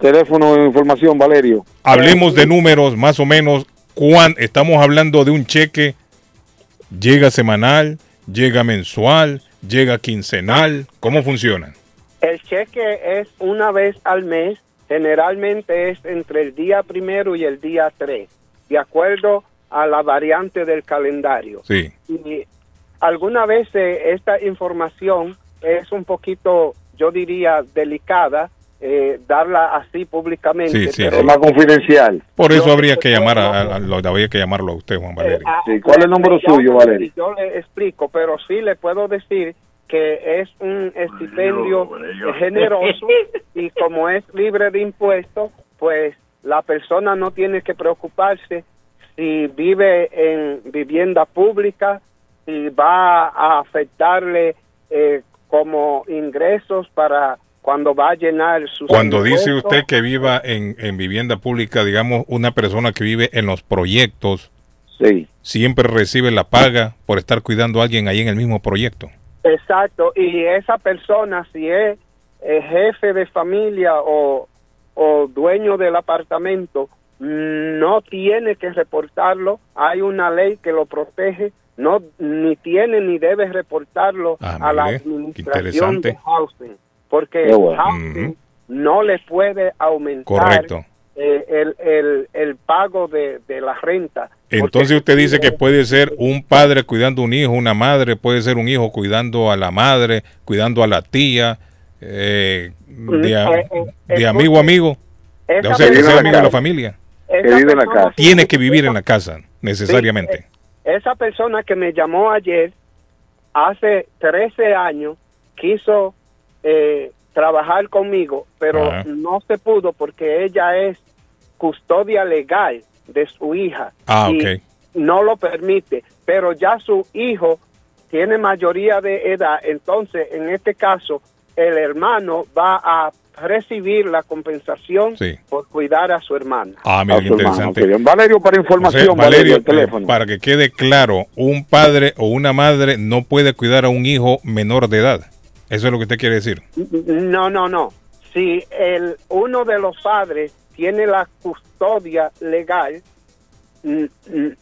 Teléfono de información, Valerio. Hablemos de números, más o menos. ¿cuán, estamos hablando de un cheque. Llega semanal, llega mensual, llega quincenal. ¿Cómo funciona? El cheque es una vez al mes, generalmente es entre el día primero y el día tres, de acuerdo a la variante del calendario. Sí. Y alguna vez eh, esta información es un poquito, yo diría, delicada, eh, darla así públicamente. Sí, sí, pero- sí. Más confidencial. Por eso Yo- habría que llamar a, a- a- lo- habría que llamarlo a usted, Juan Valerio. Ah, Sí, ¿cuál es el número suyo, Valerio? Yo le explico, pero sí le puedo decir que es un estipendio generoso y como es libre de impuestos, pues la persona no tiene que preocuparse si vive en vivienda pública, si va a afectarle eh, como ingresos para cuando va a llenar sus Cuando dice usted que viva en, en vivienda pública, digamos, una persona que vive en los proyectos, Sí. siempre recibe la paga por estar cuidando a alguien ahí en el mismo proyecto. Exacto, y esa persona, si es eh, jefe de familia o, o dueño del apartamento, no tiene que reportarlo. Hay una ley que lo protege, no ni tiene ni debe reportarlo Ah, a la administración de housing, porque bueno. housing no le puede aumentar Correcto. eh, el, el, el pago de, de la renta. Entonces usted dice que puede ser un padre cuidando a un hijo, una madre, puede ser un hijo cuidando a la madre, cuidando a la tía, eh, de, a- Eh, eh, de amigo a amigo, esa o sea, que sea amigo de la familia. Tiene que vivir en la casa, necesariamente. esa persona que me llamó ayer, hace 13 años, quiso eh, trabajar conmigo, pero Ajá. no se pudo porque ella es custodia legal de su hija. Ah, y ok. No lo permite, pero ya su hijo tiene mayoría de edad, entonces en este caso el hermano va a recibir la compensación Sí. por cuidar a su hermana. Ah, mira qué hermano, interesante. Valerio, para información, O sea, Valerio, Valerio, el teléfono. para que quede claro, un padre o una madre no puede cuidar a un hijo menor de edad. Eso es lo que usted quiere decir. No, no, no. Si el uno de los padres tiene la custodia legal, mm, mm,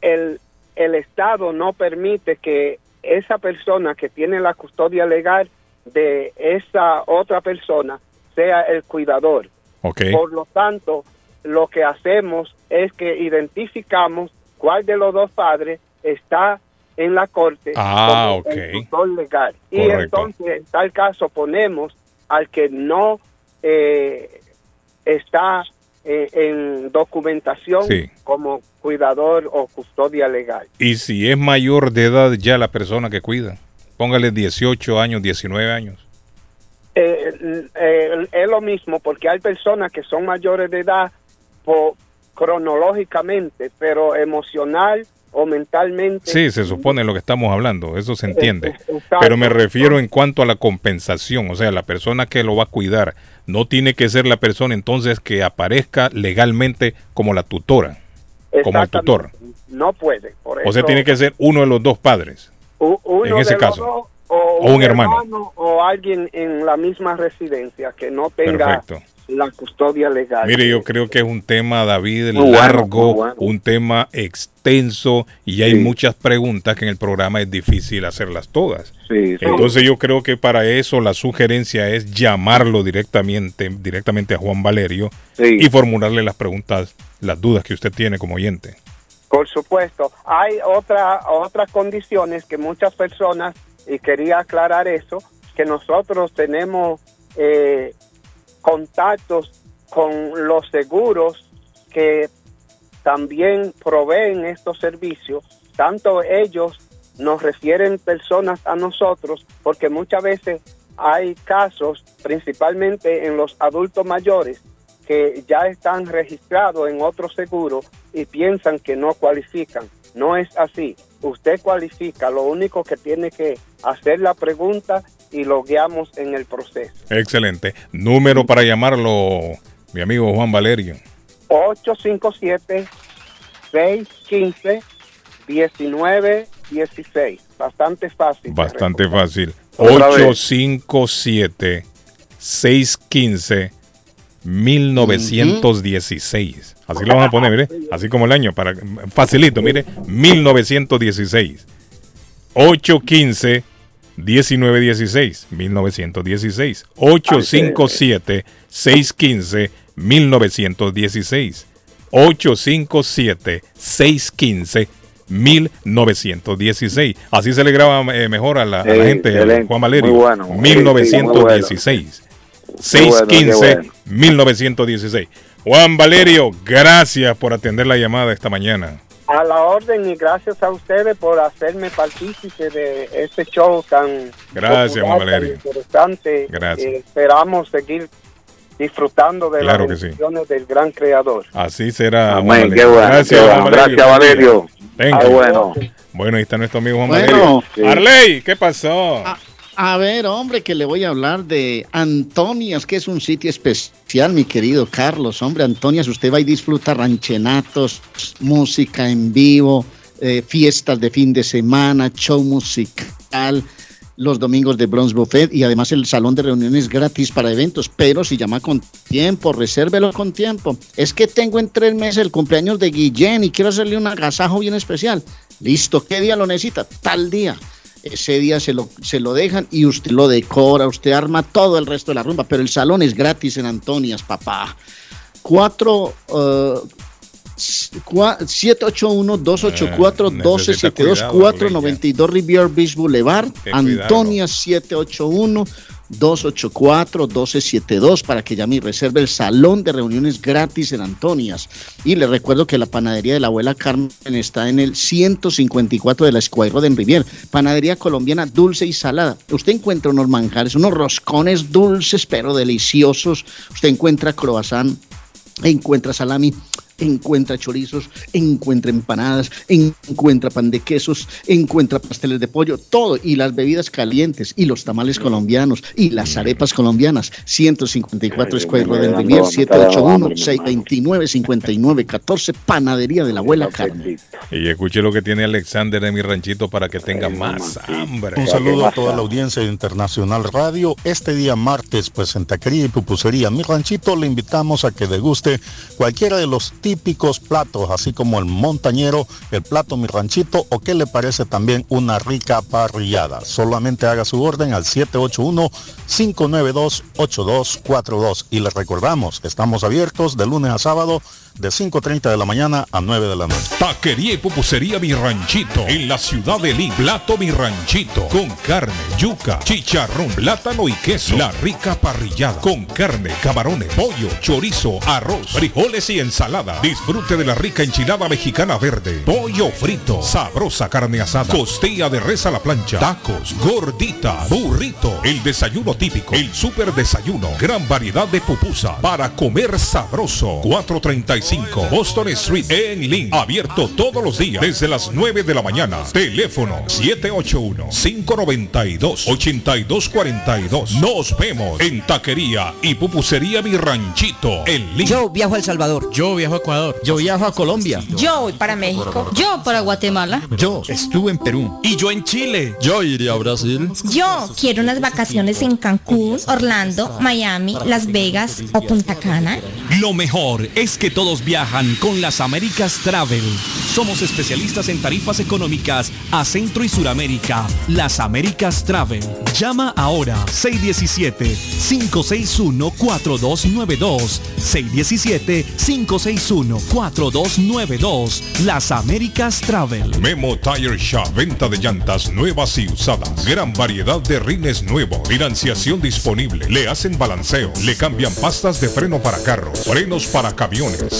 el, el Estado no permite que esa persona que tiene la custodia legal de esa otra persona sea el cuidador. Ok. Por lo tanto, lo que hacemos es que identificamos cuál de los dos padres está en la corte Ah, como el tutor legal. Y entonces, en tal caso, ponemos al que no eh, está eh, en documentación Sí. como cuidador o custodia legal. Y si es mayor de edad ya la persona que cuida, póngale 18 años, 19 años. eh, eh, es lo mismo porque hay personas que son mayores de edad po- cronológicamente, pero emocional o mentalmente. Sí, se supone lo que estamos hablando, eso se entiende. Exacto. Pero me refiero en cuanto a la compensación, o sea, la persona que lo va a cuidar no tiene que ser la persona entonces que aparezca legalmente como la tutora, como el tutor. No puede. Por O sea, eso, tiene que ser uno de los dos padres. uno en ese de los caso. dos, o, O un hermano. o alguien en la misma residencia que no tenga Perfecto. La custodia legal. Mire, yo creo que es un tema, David, Muy largo, bueno. un tema extenso y hay muchas preguntas que en el programa es difícil hacerlas todas. Sí, sí. Entonces yo creo que para eso la sugerencia es llamarlo directamente, directamente a Juan Valerio y formularle las preguntas, las dudas que usted tiene como oyente. Por supuesto, hay otra, otras condiciones que muchas personas, y quería aclarar eso, que nosotros tenemos eh, contactos con los seguros que también proveen estos servicios, tanto ellos nos refieren personas a nosotros, porque muchas veces hay casos, principalmente en los adultos mayores, que ya están registrados en otro seguro y piensan que no cualifican. No es así. Usted cualifica, lo único que tiene que hacer la pregunta y lo guiamos en el proceso. Excelente. Número para llamarlo, mi amigo Juan Valerio. 857-615-1916. Bastante fácil. Bastante fácil. Otra vez. 857 615 1916. Así lo vamos a poner, mire, así como el año para facilito, mire, 1916. 815 1916, 1916. 857 615 1916. 857 615 1916. Así se le graba eh, mejor a la, a la Sí, gente, excelente. Juan Valerio. Muy bueno. Sí, sí, muy 1916. Muy bueno, qué 615 bueno. 1916. Juan Valerio, gracias por atender la llamada esta mañana. A la orden y gracias a ustedes por hacerme partícipe de este show tan Gracias, popular, tan interesante. Gracias. Eh, esperamos seguir disfrutando de Claro las sí. bendiciones del gran creador. Así será. Amén, qué bueno, Gracias, qué bueno. Valerio. Gracias, Valerio. Thank Ah, you. bueno. Bueno, ahí está nuestro amigo Juan Bueno, Valerio. sí. Arley, ¿qué pasó? A ver, hombre, que le voy a hablar de Antonias, que es un sitio especial, mi querido Carlos. Hombre, Antonias, usted va y disfruta ranchenatos, música en vivo, eh, fiestas de fin de semana, show musical, los domingos de Bronze Buffet y además el salón de reuniones gratis para eventos. Pero si llama con tiempo, resérvelo con tiempo. Es que tengo en tres meses el cumpleaños de Guillén y quiero hacerle un agasajo bien especial. Listo, ¿qué día lo necesita? Tal día ese día se lo, se lo dejan y usted lo decora, usted arma todo el resto de la rumba, pero el salón es gratis en Antonias, papá. Cuatro, eh, 781-284-1272-492 Rivier Beach Boulevard, Antonia 781. 284-1272 para que Yami reserve el salón de reuniones gratis en Antonias. Y les recuerdo que la panadería de la abuela Carmen está en el 154 de la Escuadra de Rivier, panadería colombiana dulce y salada. Usted encuentra unos manjares, unos roscones dulces pero deliciosos. Usted encuentra croissant, encuentra salami encuentra chorizos, encuentra empanadas, encuentra pan de quesos, encuentra pasteles de pollo, todo, y las bebidas calientes, y los tamales colombianos, y las arepas colombianas. 154 Square Road en Rivier, 781-629-5914, Panadería de la Abuela Carmen. Y escuche lo que tiene Alexander de mi ranchito para que tenga más hambre. Un saludo a toda la audiencia de Internacional Radio. Este día martes, pues en Taquería y Pupusería Mi Ranchito le invitamos a que deguste cualquiera de los típicos platos, así como el montañero, el plato Mi Ranchito o qué le parece también una rica parrillada. Solamente haga su orden al 781-592-8242. Y les recordamos, estamos abiertos de lunes a sábado de 5.30 de la mañana a 9 de la noche. Taquería y pupusería Mi Ranchito en la ciudad de Lima. Plato Mi Ranchito con carne, yuca, chicharrón, plátano y queso. La rica parrillada con carne, camarones, pollo, chorizo, arroz, frijoles y ensalada. Disfrute de la rica enchilada mexicana verde, pollo frito, sabrosa carne asada, costilla de res a la plancha, tacos, gordita, burrito, el desayuno típico, el super desayuno, gran variedad de pupusa para comer sabroso. 435 Boston Street en Lynn. Abierto todos los días desde las 9 de la mañana. Teléfono 781-592-8242. Nos vemos en Taquería y Pupusería Mi Ranchito en Lynn. Yo viajo a El Salvador. Yo viajo a Ecuador. Yo viajo a Colombia. Yo voy para México. Yo para Guatemala. Yo estuve en Perú. Y yo en Chile. Yo iría a Brasil. Yo quiero unas vacaciones en Cancún, Orlando, Miami, Las Vegas o Punta Cana. Lo mejor es que viajan con las Américas Travel. Somos especialistas en tarifas económicas a Centro y Suramérica. Las Américas Travel. Llama ahora 617-561-4292. 617-561-4292. Las Américas Travel. Memo Tire Shop, venta de llantas nuevas y usadas. Gran variedad de rines nuevos. Financiación disponible. Le hacen balanceo. Le cambian pastas de freno para carros. Frenos para camiones.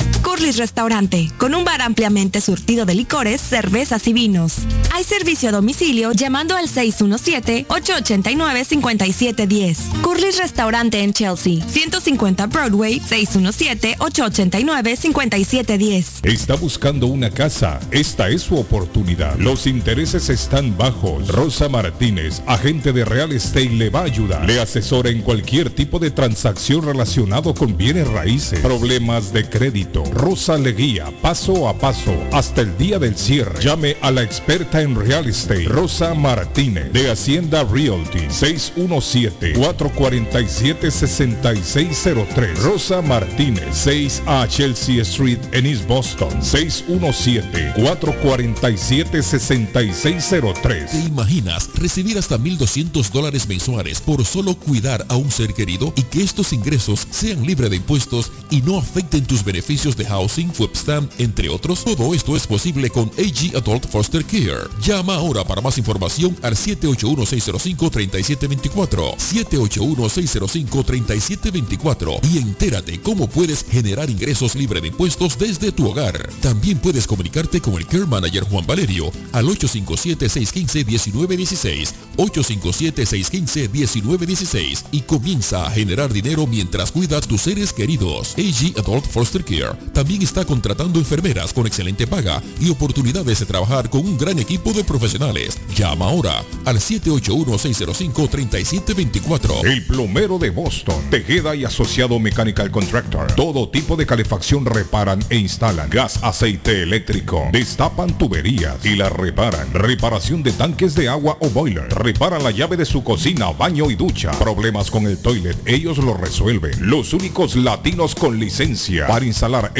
Curly's Restaurante, con un bar ampliamente surtido de licores, cervezas y vinos. Hay servicio a domicilio llamando al 617-889-5710. Curly's Restaurante en Chelsea, 150 Broadway, 617-889-5710. Está buscando una casa. Esta es su oportunidad. Los intereses están bajos. Rosa Martínez, agente de Real Estate, le va a ayudar. Le asesora en cualquier tipo de transacción relacionado con bienes raíces, problemas de crédito. Rosa le guía paso a paso hasta el día del cierre. Llame a la experta en Real Estate, Rosa Martínez, de Hacienda Realty, 617-447-6603. Rosa Martínez, 6 a Chelsea Street en East Boston, 617-447-6603. ¿Te imaginas recibir hasta 1.200 dólares mensuales por solo cuidar a un ser querido y que estos ingresos sean libres de impuestos y no afecten tus beneficios de housing, webstamp, entre otros? Todo esto es posible con AG Adult Foster Care. Llama ahora para más información al 781-605-3724. 781-605-3724 y entérate cómo puedes generar ingresos libres de impuestos desde tu hogar. También puedes comunicarte con el Care Manager Juan Valerio al 857-615-1916. 857-615-1916 y comienza a generar dinero mientras cuidas tus seres queridos. AG Adult Foster Care también está contratando enfermeras con excelente paga y oportunidades de trabajar con un gran equipo de profesionales. Llama ahora al 781-605-3724. El plomero de Boston, Tejeda y Asociado Mechanical Contractor. Todo tipo de calefacción reparan e instalan. Gas, aceite eléctrico. Destapan tuberías y la reparan. Reparación de tanques de agua o boiler. Reparan la llave de su cocina, baño y ducha. Problemas con el toilet, ellos lo resuelven. Los únicos latinos con licencia para instalar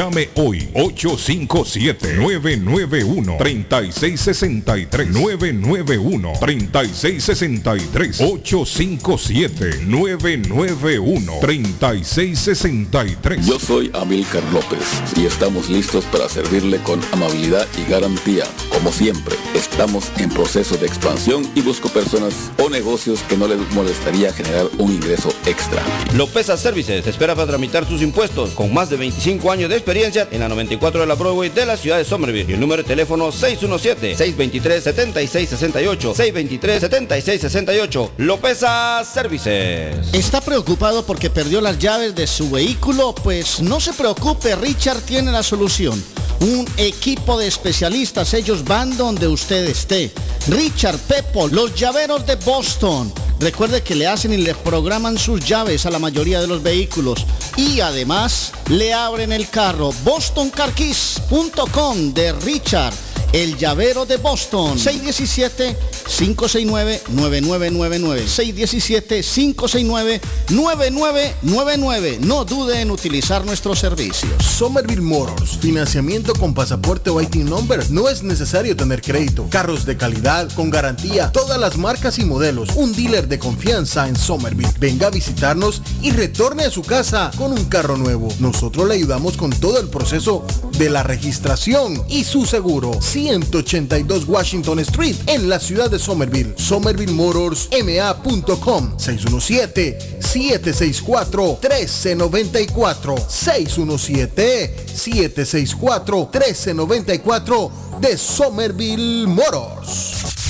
Llame hoy 857-991-3663. 991-3663. 857-991-3663. Yo soy Amilcar López y estamos listos para servirle con amabilidad y garantía. Como siempre, estamos en proceso de expansión y busco personas o negocios que no les molestaría generar un ingreso extra. Lopeza Services te espera para tramitar sus impuestos con más de 25 años de experiencia en la 94 de la Broadway de la ciudad de Somerville. El número de teléfono 617-623-7668. 623-7668. Lopeza Services. ¿Está preocupado porque perdió las llaves de su vehículo? Pues no se preocupe, Richard tiene la solución. Un equipo de especialistas, ellos van donde usted esté. Richard Pepo, los llaveros de Boston. Recuerde que le hacen y le programan sus llaves a la mayoría de los vehículos. Y además le abren el carro. BostonCarKeys.com de Richard. El llavero de Boston. 617-569-9999. 617-569-9999. No dude en utilizar nuestros servicios. Somerville Motors, financiamiento con pasaporte o IT number. No es necesario tener crédito. Carros de calidad, con garantía, todas las marcas y modelos. Un dealer de confianza en Somerville. Venga a visitarnos y retorne a su casa con un carro nuevo. Nosotros le ayudamos con todo el proceso de la registración y su seguro. 182 Washington Street en la ciudad de Somerville. SomervilleMotorsMA.com 617-764-1394. 617-764-1394 de Somerville Motors.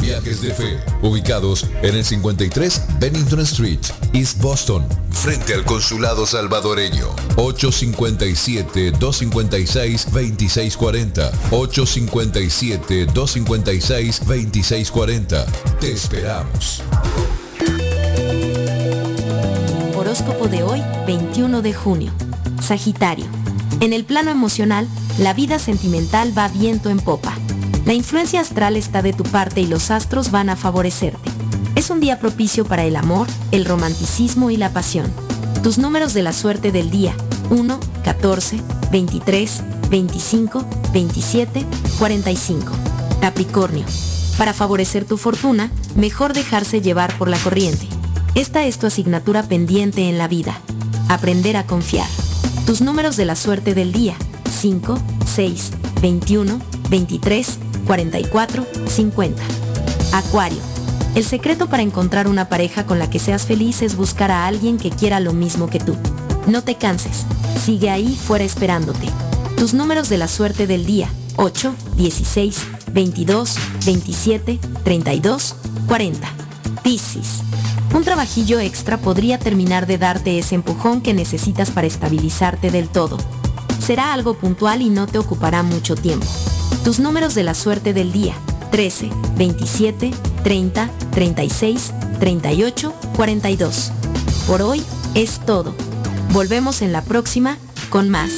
Viajes de Fe, ubicados en el 53 Bennington Street, East Boston, frente al consulado salvadoreño. 857-256-2640. 857-256-2640. Te esperamos. Horóscopo de hoy, 21 de junio. Sagitario. En el plano emocional, la vida sentimental va viento en popa. La influencia astral está de tu parte y los astros van a favorecerte. Es un día propicio para el amor, el romanticismo y la pasión. Tus números de la suerte del día 1, 14, 23, 25, 27, 45. Capricornio. Para favorecer tu fortuna, mejor dejarse llevar por la corriente. Esta es tu asignatura pendiente en la vida. Aprender a confiar. Tus números de la suerte del día 5, 6, 21, 23, 44, 50. Acuario. El secreto para encontrar una pareja con la que seas feliz es buscar a alguien que quiera lo mismo que tú. No te canses. Sigue ahí fuera esperándote. Tus números de la suerte del día 8, 16, 22, 27, 32, 40. Piscis. Un trabajillo extra podría terminar de darte ese empujón que necesitas para estabilizarte del todo. Será algo puntual y no te ocupará mucho tiempo. Tus números de la suerte del día 13, 27, 30, 36, 38, 42. Por hoy es todo. Volvemos en la próxima con más.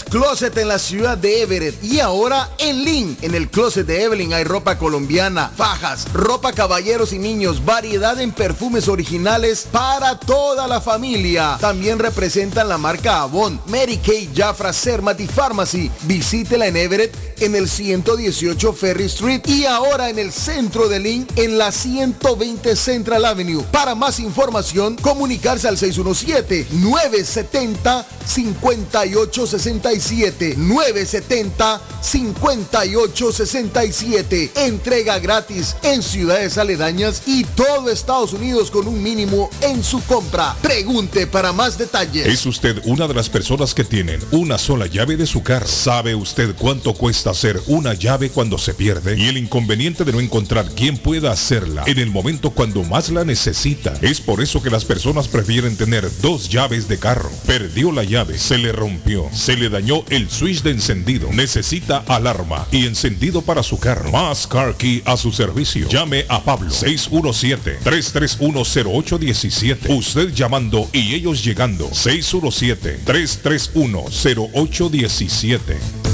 Closet en la ciudad de Everett y ahora en Lynn. En el closet de Evelyn hay ropa colombiana, fajas, ropa caballeros y niños, variedad en perfumes originales para toda la familia. También representan la marca Avon, Mary Kay, Jafra, Cermat y Pharmacy. Visítela en Everett en el 118 Ferry Street y ahora en el centro de Lynn en la 120 Central Avenue. Para más información, comunicarse al 617 970 5867 970 5867 Entrega gratis en ciudades aledañas y todo Estados Unidos con un mínimo en su compra. Pregunte para más detalles. ¿Es usted una de las personas que tienen una sola llave de su carro? ¿Sabe usted cuánto cuesta hacer una llave cuando se pierde? Y el inconveniente de no encontrar quién pueda hacerla en el momento cuando más la necesita. Es por eso que las personas prefieren tener dos llaves de carro. Perdió la llave, se le rompió, se le dañó el switch de encendido, necesita alarma y encendido para su carro. Más Car Key a su servicio. Llame a Pablo 617-331-0817. Usted llamando y ellos llegando. 617-331-0817.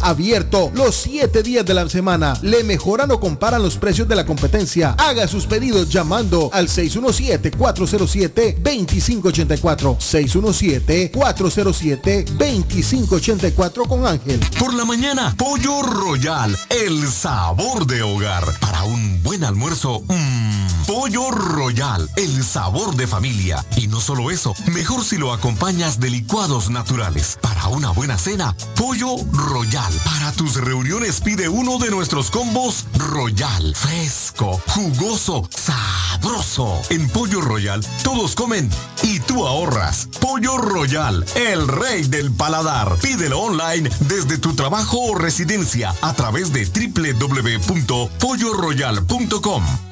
abierto los 7 días de la semana. Le mejoran o comparan los precios de la competencia. Haga sus pedidos llamando al 617-407-2584. 617-407-2584 con Ángel. Por la mañana, Pollo Royal, el sabor de hogar. Para un buen almuerzo, mmm, Pollo Royal, el sabor de familia. Y no solo eso, mejor si lo acompañas de licuados naturales. Para una buena cena, Pollo Royal. Para tus reuniones pide uno de nuestros combos Royal. Fresco, jugoso, sabroso. En Pollo Royal, todos comen y tú ahorras. Pollo Royal, el rey del paladar. Pídelo online desde tu trabajo o residencia a través de www.polloroyal.com.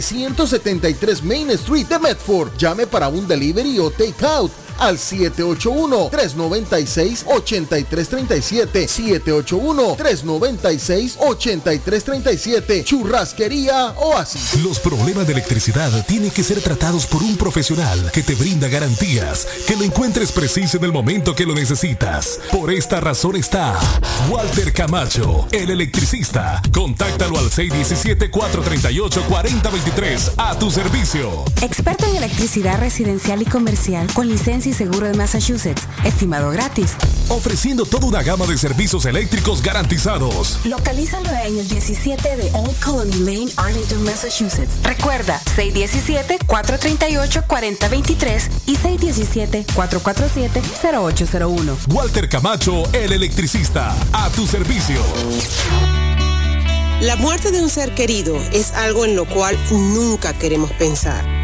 373 Main Street de Medford. Llame para un delivery o take out al 781-396-8337. 781-396-8337. Churrasquería Oasis. Los problemas de electricidad tienen que ser tratados por un profesional que te brinda garantías, que lo encuentres preciso en el momento que lo necesitas. Por esta razón está Walter Camacho, el electricista. Contáctalo al 617-438-4023 a tu servicio. Experto en electricidad residencial y comercial con licencia y seguro de Massachusetts. Estimado gratis. Ofreciendo toda una gama de servicios eléctricos garantizados. Localízalo en el 17 de Old Colony Lane, Arlington, Massachusetts. Recuerda, 617-438-4023 y 617-447-0801. Walter Camacho, el electricista. A tu servicio. La muerte de un ser querido es algo en lo cual nunca queremos pensar,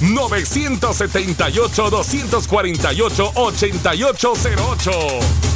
978-248-8808.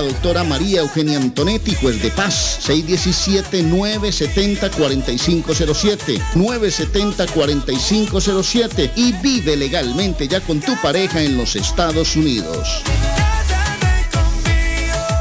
doctora María Eugenia Antonetti, juez de paz. 617-970-4507. 970-4507. Y vive legalmente ya con tu pareja en los Estados Unidos.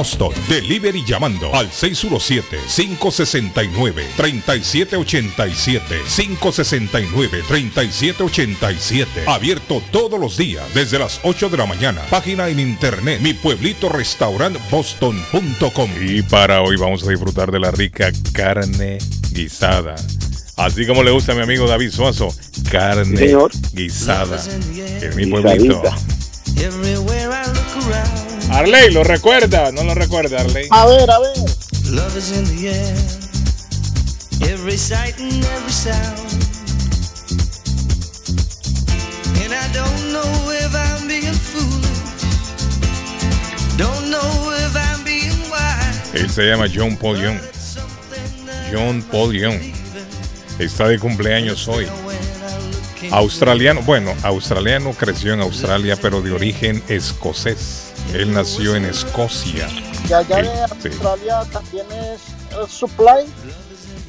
Boston. Delivery llamando al 617-569-3787. 569-3787. Abierto todos los días desde las 8 de la mañana. Página en internet mi pueblito boston.com. Y para hoy vamos a disfrutar de la rica carne guisada. Así como le gusta a mi amigo David Suazo, carne guisada. En mi pueblito. Arley, ¿lo recuerda? No lo recuerda, Arley. A ver, a ver. Love is in the air, every sight and every sound. And I don't know if I'm being foolish, don't know if I'm being wise. Él se llama John Paul Young. John Paul Young. Está de cumpleaños hoy. Australiano, bueno, australiano creció en Australia, pero de origen escocés. Él nació en Escocia. Y allá de Sí. Australia también es eh, Supply.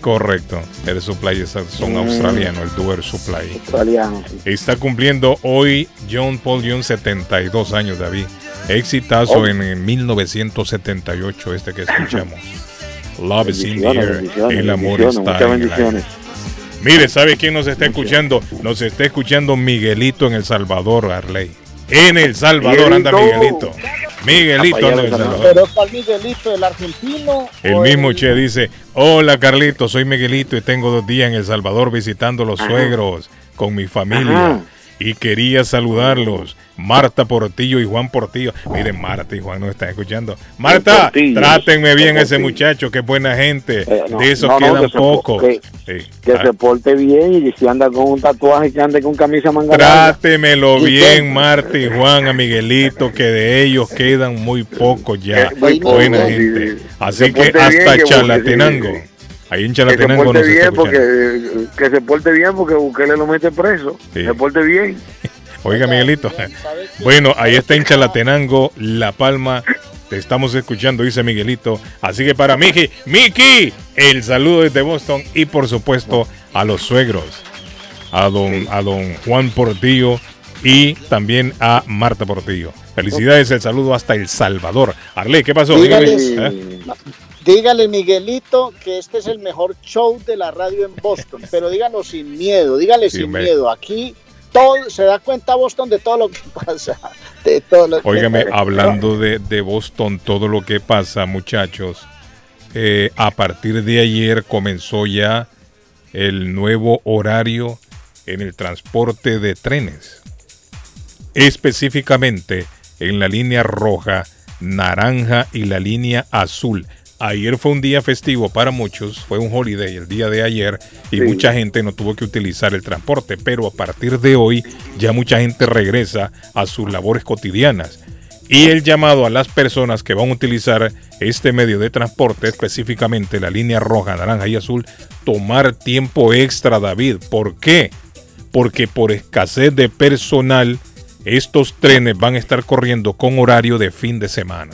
Correcto. Air Supply es- son Mm. australianos, el Air Supply. Australiano. Está cumpliendo hoy John Paul Young 72 años, David. Exitazo Oh. en, en 1978, este que escuchamos. Love is in the air. El amor está en el aire. Mire, ¿sabe quién nos está escuchando? Nos está escuchando Miguelito en El Salvador, Arley. En El Salvador anda Miguelito. Miguelito. Anda en El Salvador. Pero está el Miguelito, el argentino. El mismo Che dice, hola Carlito, soy Miguelito y tengo dos días en El Salvador visitando los Ajá. suegros con mi familia. Ajá. Y quería saludarlos. Marta Portillo y Juan Portillo. Miren, Marta y Juan nos están escuchando. Marta, trátenme bien a ese muchacho, que buena gente. Eh, no, de esos no, no, quedan que pocos. que- Sí. Que Ah, se porte bien y si anda con un tatuaje, que ande con camisa manga. Trátemelo bien, Marta y Juan, a Miguelito, que de ellos quedan muy pocos ya. Eh, muy Buena pocos, gente. sí, sí. Así que porte bien, hasta que- Ahí en Que se Chalatenango porte bien escuchando. porque que se porte bien porque Bukele lo mete preso. Sí. Se porte bien. Oiga, Miguelito. Bueno, ahí está en Chalatenango, La Palma. Te estamos escuchando, dice Miguelito. Así que para Miki, Miki, el saludo desde Boston y por supuesto a los suegros, a don, a don Juan Portillo y también a Marta Portillo. Felicidades, el saludo hasta El Salvador. Arle, ¿qué pasó? Dígame. ¿Eh? Dígale, Miguelito, que este es el mejor show de la radio en Boston, pero dígalo sin miedo, dígale Sí, sin miedo. Aquí todo se da cuenta Boston de todo lo que pasa, de todo lo que Óigame, hablando de, de Boston, todo lo que pasa, muchachos, eh, a partir de ayer comenzó ya el nuevo horario en el transporte de trenes. Específicamente en la línea roja, naranja y la línea azul. Ayer fue un día festivo para muchos, fue un holiday el día de ayer y Sí. mucha gente no tuvo que utilizar el transporte, pero a partir de hoy ya mucha gente regresa a sus labores cotidianas. Y el llamado a las personas que van a utilizar este medio de transporte, específicamente la línea roja, naranja y azul, tomar tiempo extra, David. ¿Por qué? Porque por escasez de personal, estos trenes van a estar corriendo con horario de fin de semana.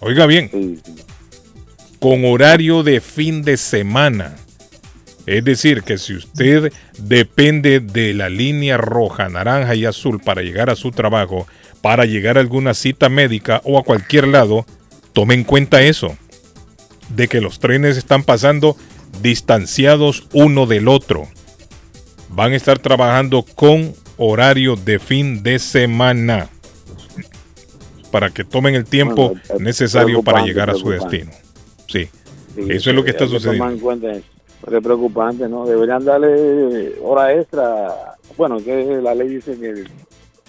Oiga bien, con horario de fin de semana. Es decir, que si usted depende de la línea roja, naranja y azul para llegar a su trabajo, para llegar a alguna cita médica o a cualquier lado, tome en cuenta eso, de que los trenes están pasando distanciados uno del otro. Van a estar trabajando con horario de fin de semana para que tomen el tiempo es necesario para llegar a su destino. Sí, Sí, eso es lo que está sucediendo. en cuenta es preocupante, ¿no? Deberían darle hora extra. Bueno, que la ley dice que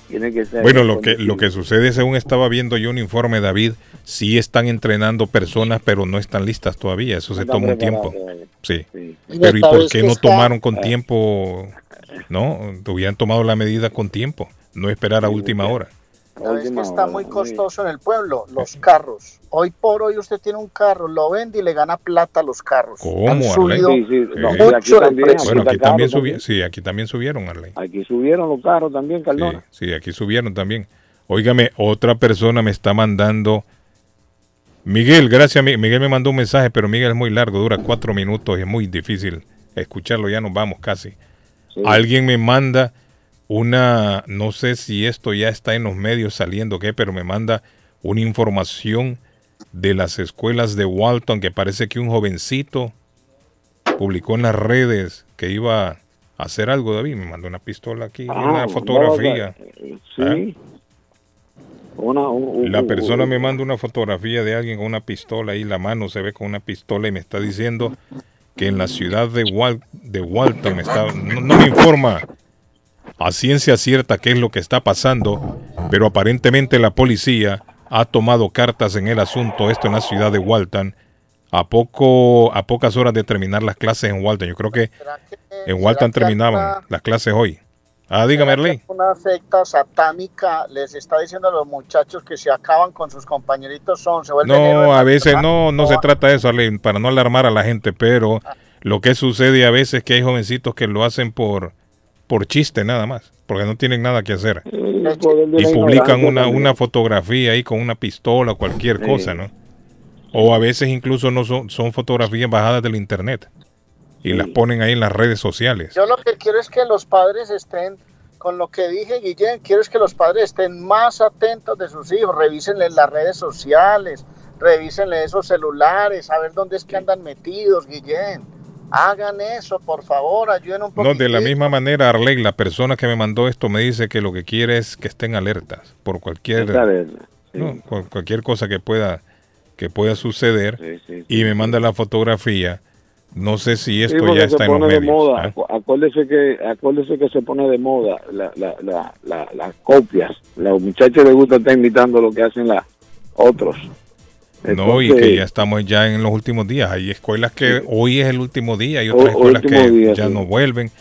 tiene que ser. Bueno, lo que, lo que sucede, según estaba viendo yo un informe, David, sí están entrenando personas, pero no están listas todavía. Eso se Están toma un tiempo. Sí. sí. Pero ¿y por qué no tomaron con tiempo? No, hubieran tomado la medida con tiempo, no esperar a última hora. ¿Sabes que está muy costoso en el pueblo? Los carros. Hoy por hoy usted tiene un carro, lo vende y le gana plata a los carros. ¿Cómo, Han subido Sí, sí, no, aquí también. Bueno, aquí también subieron, sí, aquí también subieron, Arley. Aquí subieron los carros también, Cardona. sí, aquí subieron también. Óigame, otra persona me está mandando. Miguel, gracias. Mi- Miguel me mandó un mensaje, pero Miguel es muy largo, dura cuatro minutos y es muy difícil escucharlo. Ya nos vamos casi. Alguien me manda una, no sé si esto ya está en los medios saliendo, qué, pero me manda una información de las escuelas de Walton que parece que un jovencito publicó en las redes que iba a hacer algo, David. Me mandó una pistola aquí, Ah, una fotografía. Sí. Una, un- La un- persona un- me manda una fotografía de alguien con una pistola y la mano se ve con una pistola y me está diciendo que en la ciudad de, Wal- de Walton me está, no, no me informa a ciencia cierta qué es lo que está pasando, pero aparentemente la policía ha tomado cartas en el asunto, esto en la ciudad de Walton, a poco a pocas horas de terminar las clases en Walton. Yo creo que en Walton terminaban las clases hoy. Ah, dígame, Arley. Una secta satánica les está diciendo a los muchachos que se acaban con sus compañeritos son, se vuelven No, a veces no, no se trata de eso, Arley, para no alarmar a la gente, pero lo que sucede a veces es que hay jovencitos que lo hacen por, por chiste nada más, porque no tienen nada que hacer. de Y publican una, una fotografía ahí con una pistola o cualquier Sí. cosa, ¿no? O a veces incluso no son, son fotografías bajadas del internet y las ponen ahí en las redes sociales. Yo lo que quiero es que los padres estén, con lo que dije, Guillén, quiero es que los padres estén más atentos de sus hijos, revísenle las redes sociales, revísenle esos celulares, a ver dónde es que andan metidos, Guillén. Hagan eso, por favor, ayuden un poco. No, de la misma manera, Arley, la persona que me mandó esto me dice que lo que quiere es que estén alertas por cualquier, Está bien, sí. no, por cualquier cosa que pueda, que pueda suceder Sí, sí, sí. y me manda la fotografía No sé si esto ya se está en los pone de medios. moda. ¿eh? Acu- Acuérdese que, acuérdese que se pone de moda la, la, la, la- las copias. Los muchachos les gusta estar imitando lo que hacen las otros. No, y que ya estamos ya en los últimos días. Hay escuelas que hoy es el último día, hay otras escuelas que día, ya sí. no vuelven.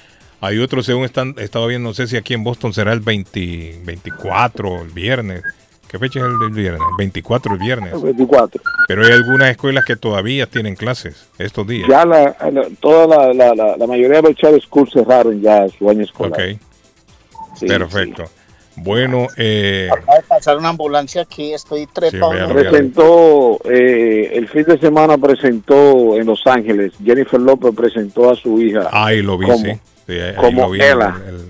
Hay otros, según están, estaba viendo, no sé si aquí en Boston será el 20, 24, el viernes. ¿Qué fecha es el viernes? 24 el viernes. 24. Pero hay algunas escuelas que todavía tienen clases estos días. Ya la, la- toda la, la, la, la mayoría de los schools cerraron ya su año escolar. Ok. Perfecto. Bueno, eh, Acaba de pasar una ambulancia aquí, estoy trepado. véalo, Presentó, eh, el fin de semana presentó en Los Ángeles, Jennifer López presentó a su hija ahí lo vi, como, sí. Sí, ahí- como lo vi, Ella, el- el-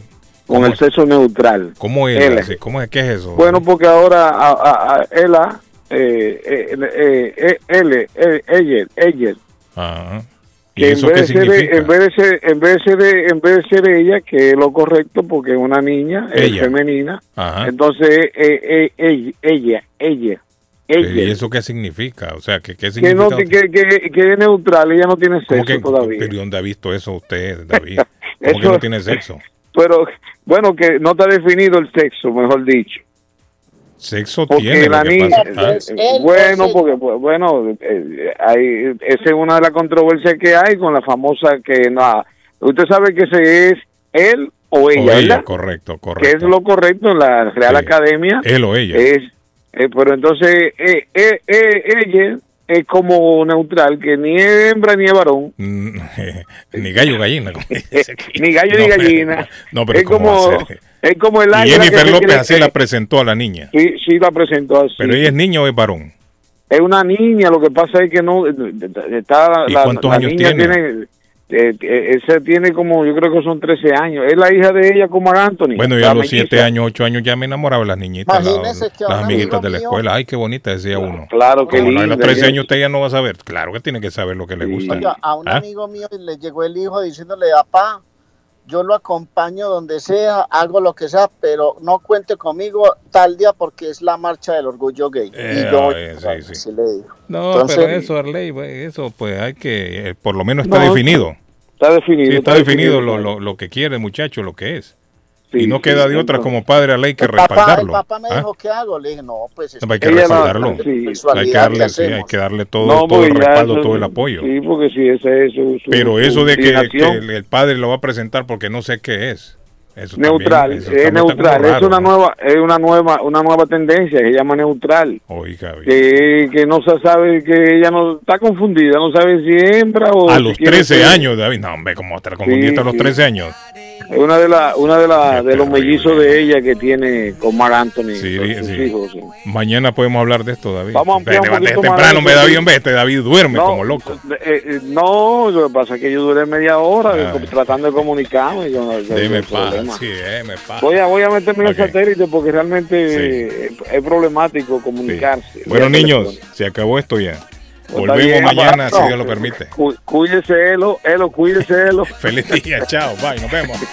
con ¿cómo el sexo neutral. ¿Cómo es? Ella. ¿Cómo es? ¿Qué es eso? Bueno, porque ahora a, a- a ella, eh, eh, eh, eh, eh, ella, ella, Ajá. ¿Y que en vez, de ser, en vez de ser, en vez de ser, en vez de ser ella, que es lo correcto, porque es una niña, es Ella. femenina, Ajá. entonces eh, eh, ella, ella, ella, ella, ¿Y eso qué significa? O sea, ¿qué, qué que, significa? no, que, que, que es neutral, ella no tiene ¿Cómo sexo que, todavía. pero ¿y ¿Dónde ha visto eso usted, David? ¿Cómo que Eso- no tiene sexo? Pero bueno, que no está definido el sexo, mejor dicho. Sexo Porque tiene, la niña, pasa. eh, bueno, porque bueno, eh, hay, esa es una de las controversias que hay con la famosa que no, usted sabe que ese es él o O ella, ¿verdad? correcto, Que correcto. es lo correcto en la Real Academia. Él o ella. Es, eh, pero entonces eh, eh, eh, ella es como neutral, que ni es hembra ni es varón, Mm, ni gallo gallina. como ni gallo ni gallina. No, pero es ¿cómo como es como el Y águila que Jennifer López así la presentó a la niña. Sí, sí la presentó así. Pero ella es niña o es varón. Es una niña, lo que pasa es que no está ¿Y la, cuántos la años niña tiene? Eh, eh, esa tiene como yo creo que son 13 años. Es la hija de ella como Anthony. Bueno, ya la a los melliza. 7 años, 8 años ya me enamoraba de las niñitas, la- que a las amiguitas de la mío- escuela. Ay, qué bonita, decía uno. Claro, qué Como no, a los linda, 13 ya. años usted ya no va a saber. Claro que tiene que saber lo que le gusta. Oiga, a un ¿Ah? amigo mío le llegó el hijo diciéndole, papá, yo lo acompaño donde sea, hago lo que sea, pero no cuente conmigo tal día porque es la marcha del orgullo gay. Eh, y yo, eh, sí, sí. así le digo. No, Entonces- pero eso, Arley, eso pues hay que, eh, por lo menos está No, definido. Está definido. Sí, está definido lo, lo, lo que quiere el muchacho, lo que es. Sí, y no sí, queda de otra como padre a ley que El papá, el respaldarlo. papá me ¿ah? dijo, ¿qué hago? Le dije, no, pues es No, hay que respaldarlo. sí. hay que darle, ¿qué sí, hay que darle todo, No, todo el ya respaldo, eso- todo el apoyo. Sí, porque si ese es su, su- Pero su eso de que, que el padre lo va a presentar porque no sé qué es. Eso neutral, también- eso es neutral, es una ¿no? nueva, es una nueva, una nueva tendencia, se llama neutral. Oiga, que, que no se sabe, que ella no está confundida, no sabe si hembra o a si los quiere 13 ser- años, David. No, hombre, como te la confundiste Sí, a los sí. 13 años. Es una de las una de la, de los mellizos de ella que tiene con Marc Anthony, Sí, con sí, sus hijos. Mañana podemos hablar de esto, David. Vamos a más temprano, de me David, sí. hombre, este David duerme No, como loco. Eh, no, lo que pasa es que yo duré media hora tratando de comunicarme. Yo, yo- Deme el paz, problema. sí, deme paz. Voy a, voy a meterme en Ok. el satélite porque realmente Sí. eh, es problemático comunicarse. Bueno, niños, se acabó esto ya. Pues Volvemos bien, mañana, si. Dios lo permite. Cu- Cuídese, Elo, Elo, cuídese, Elo. Feliz día, chao, bye, nos vemos.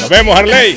Nos vemos, Harley.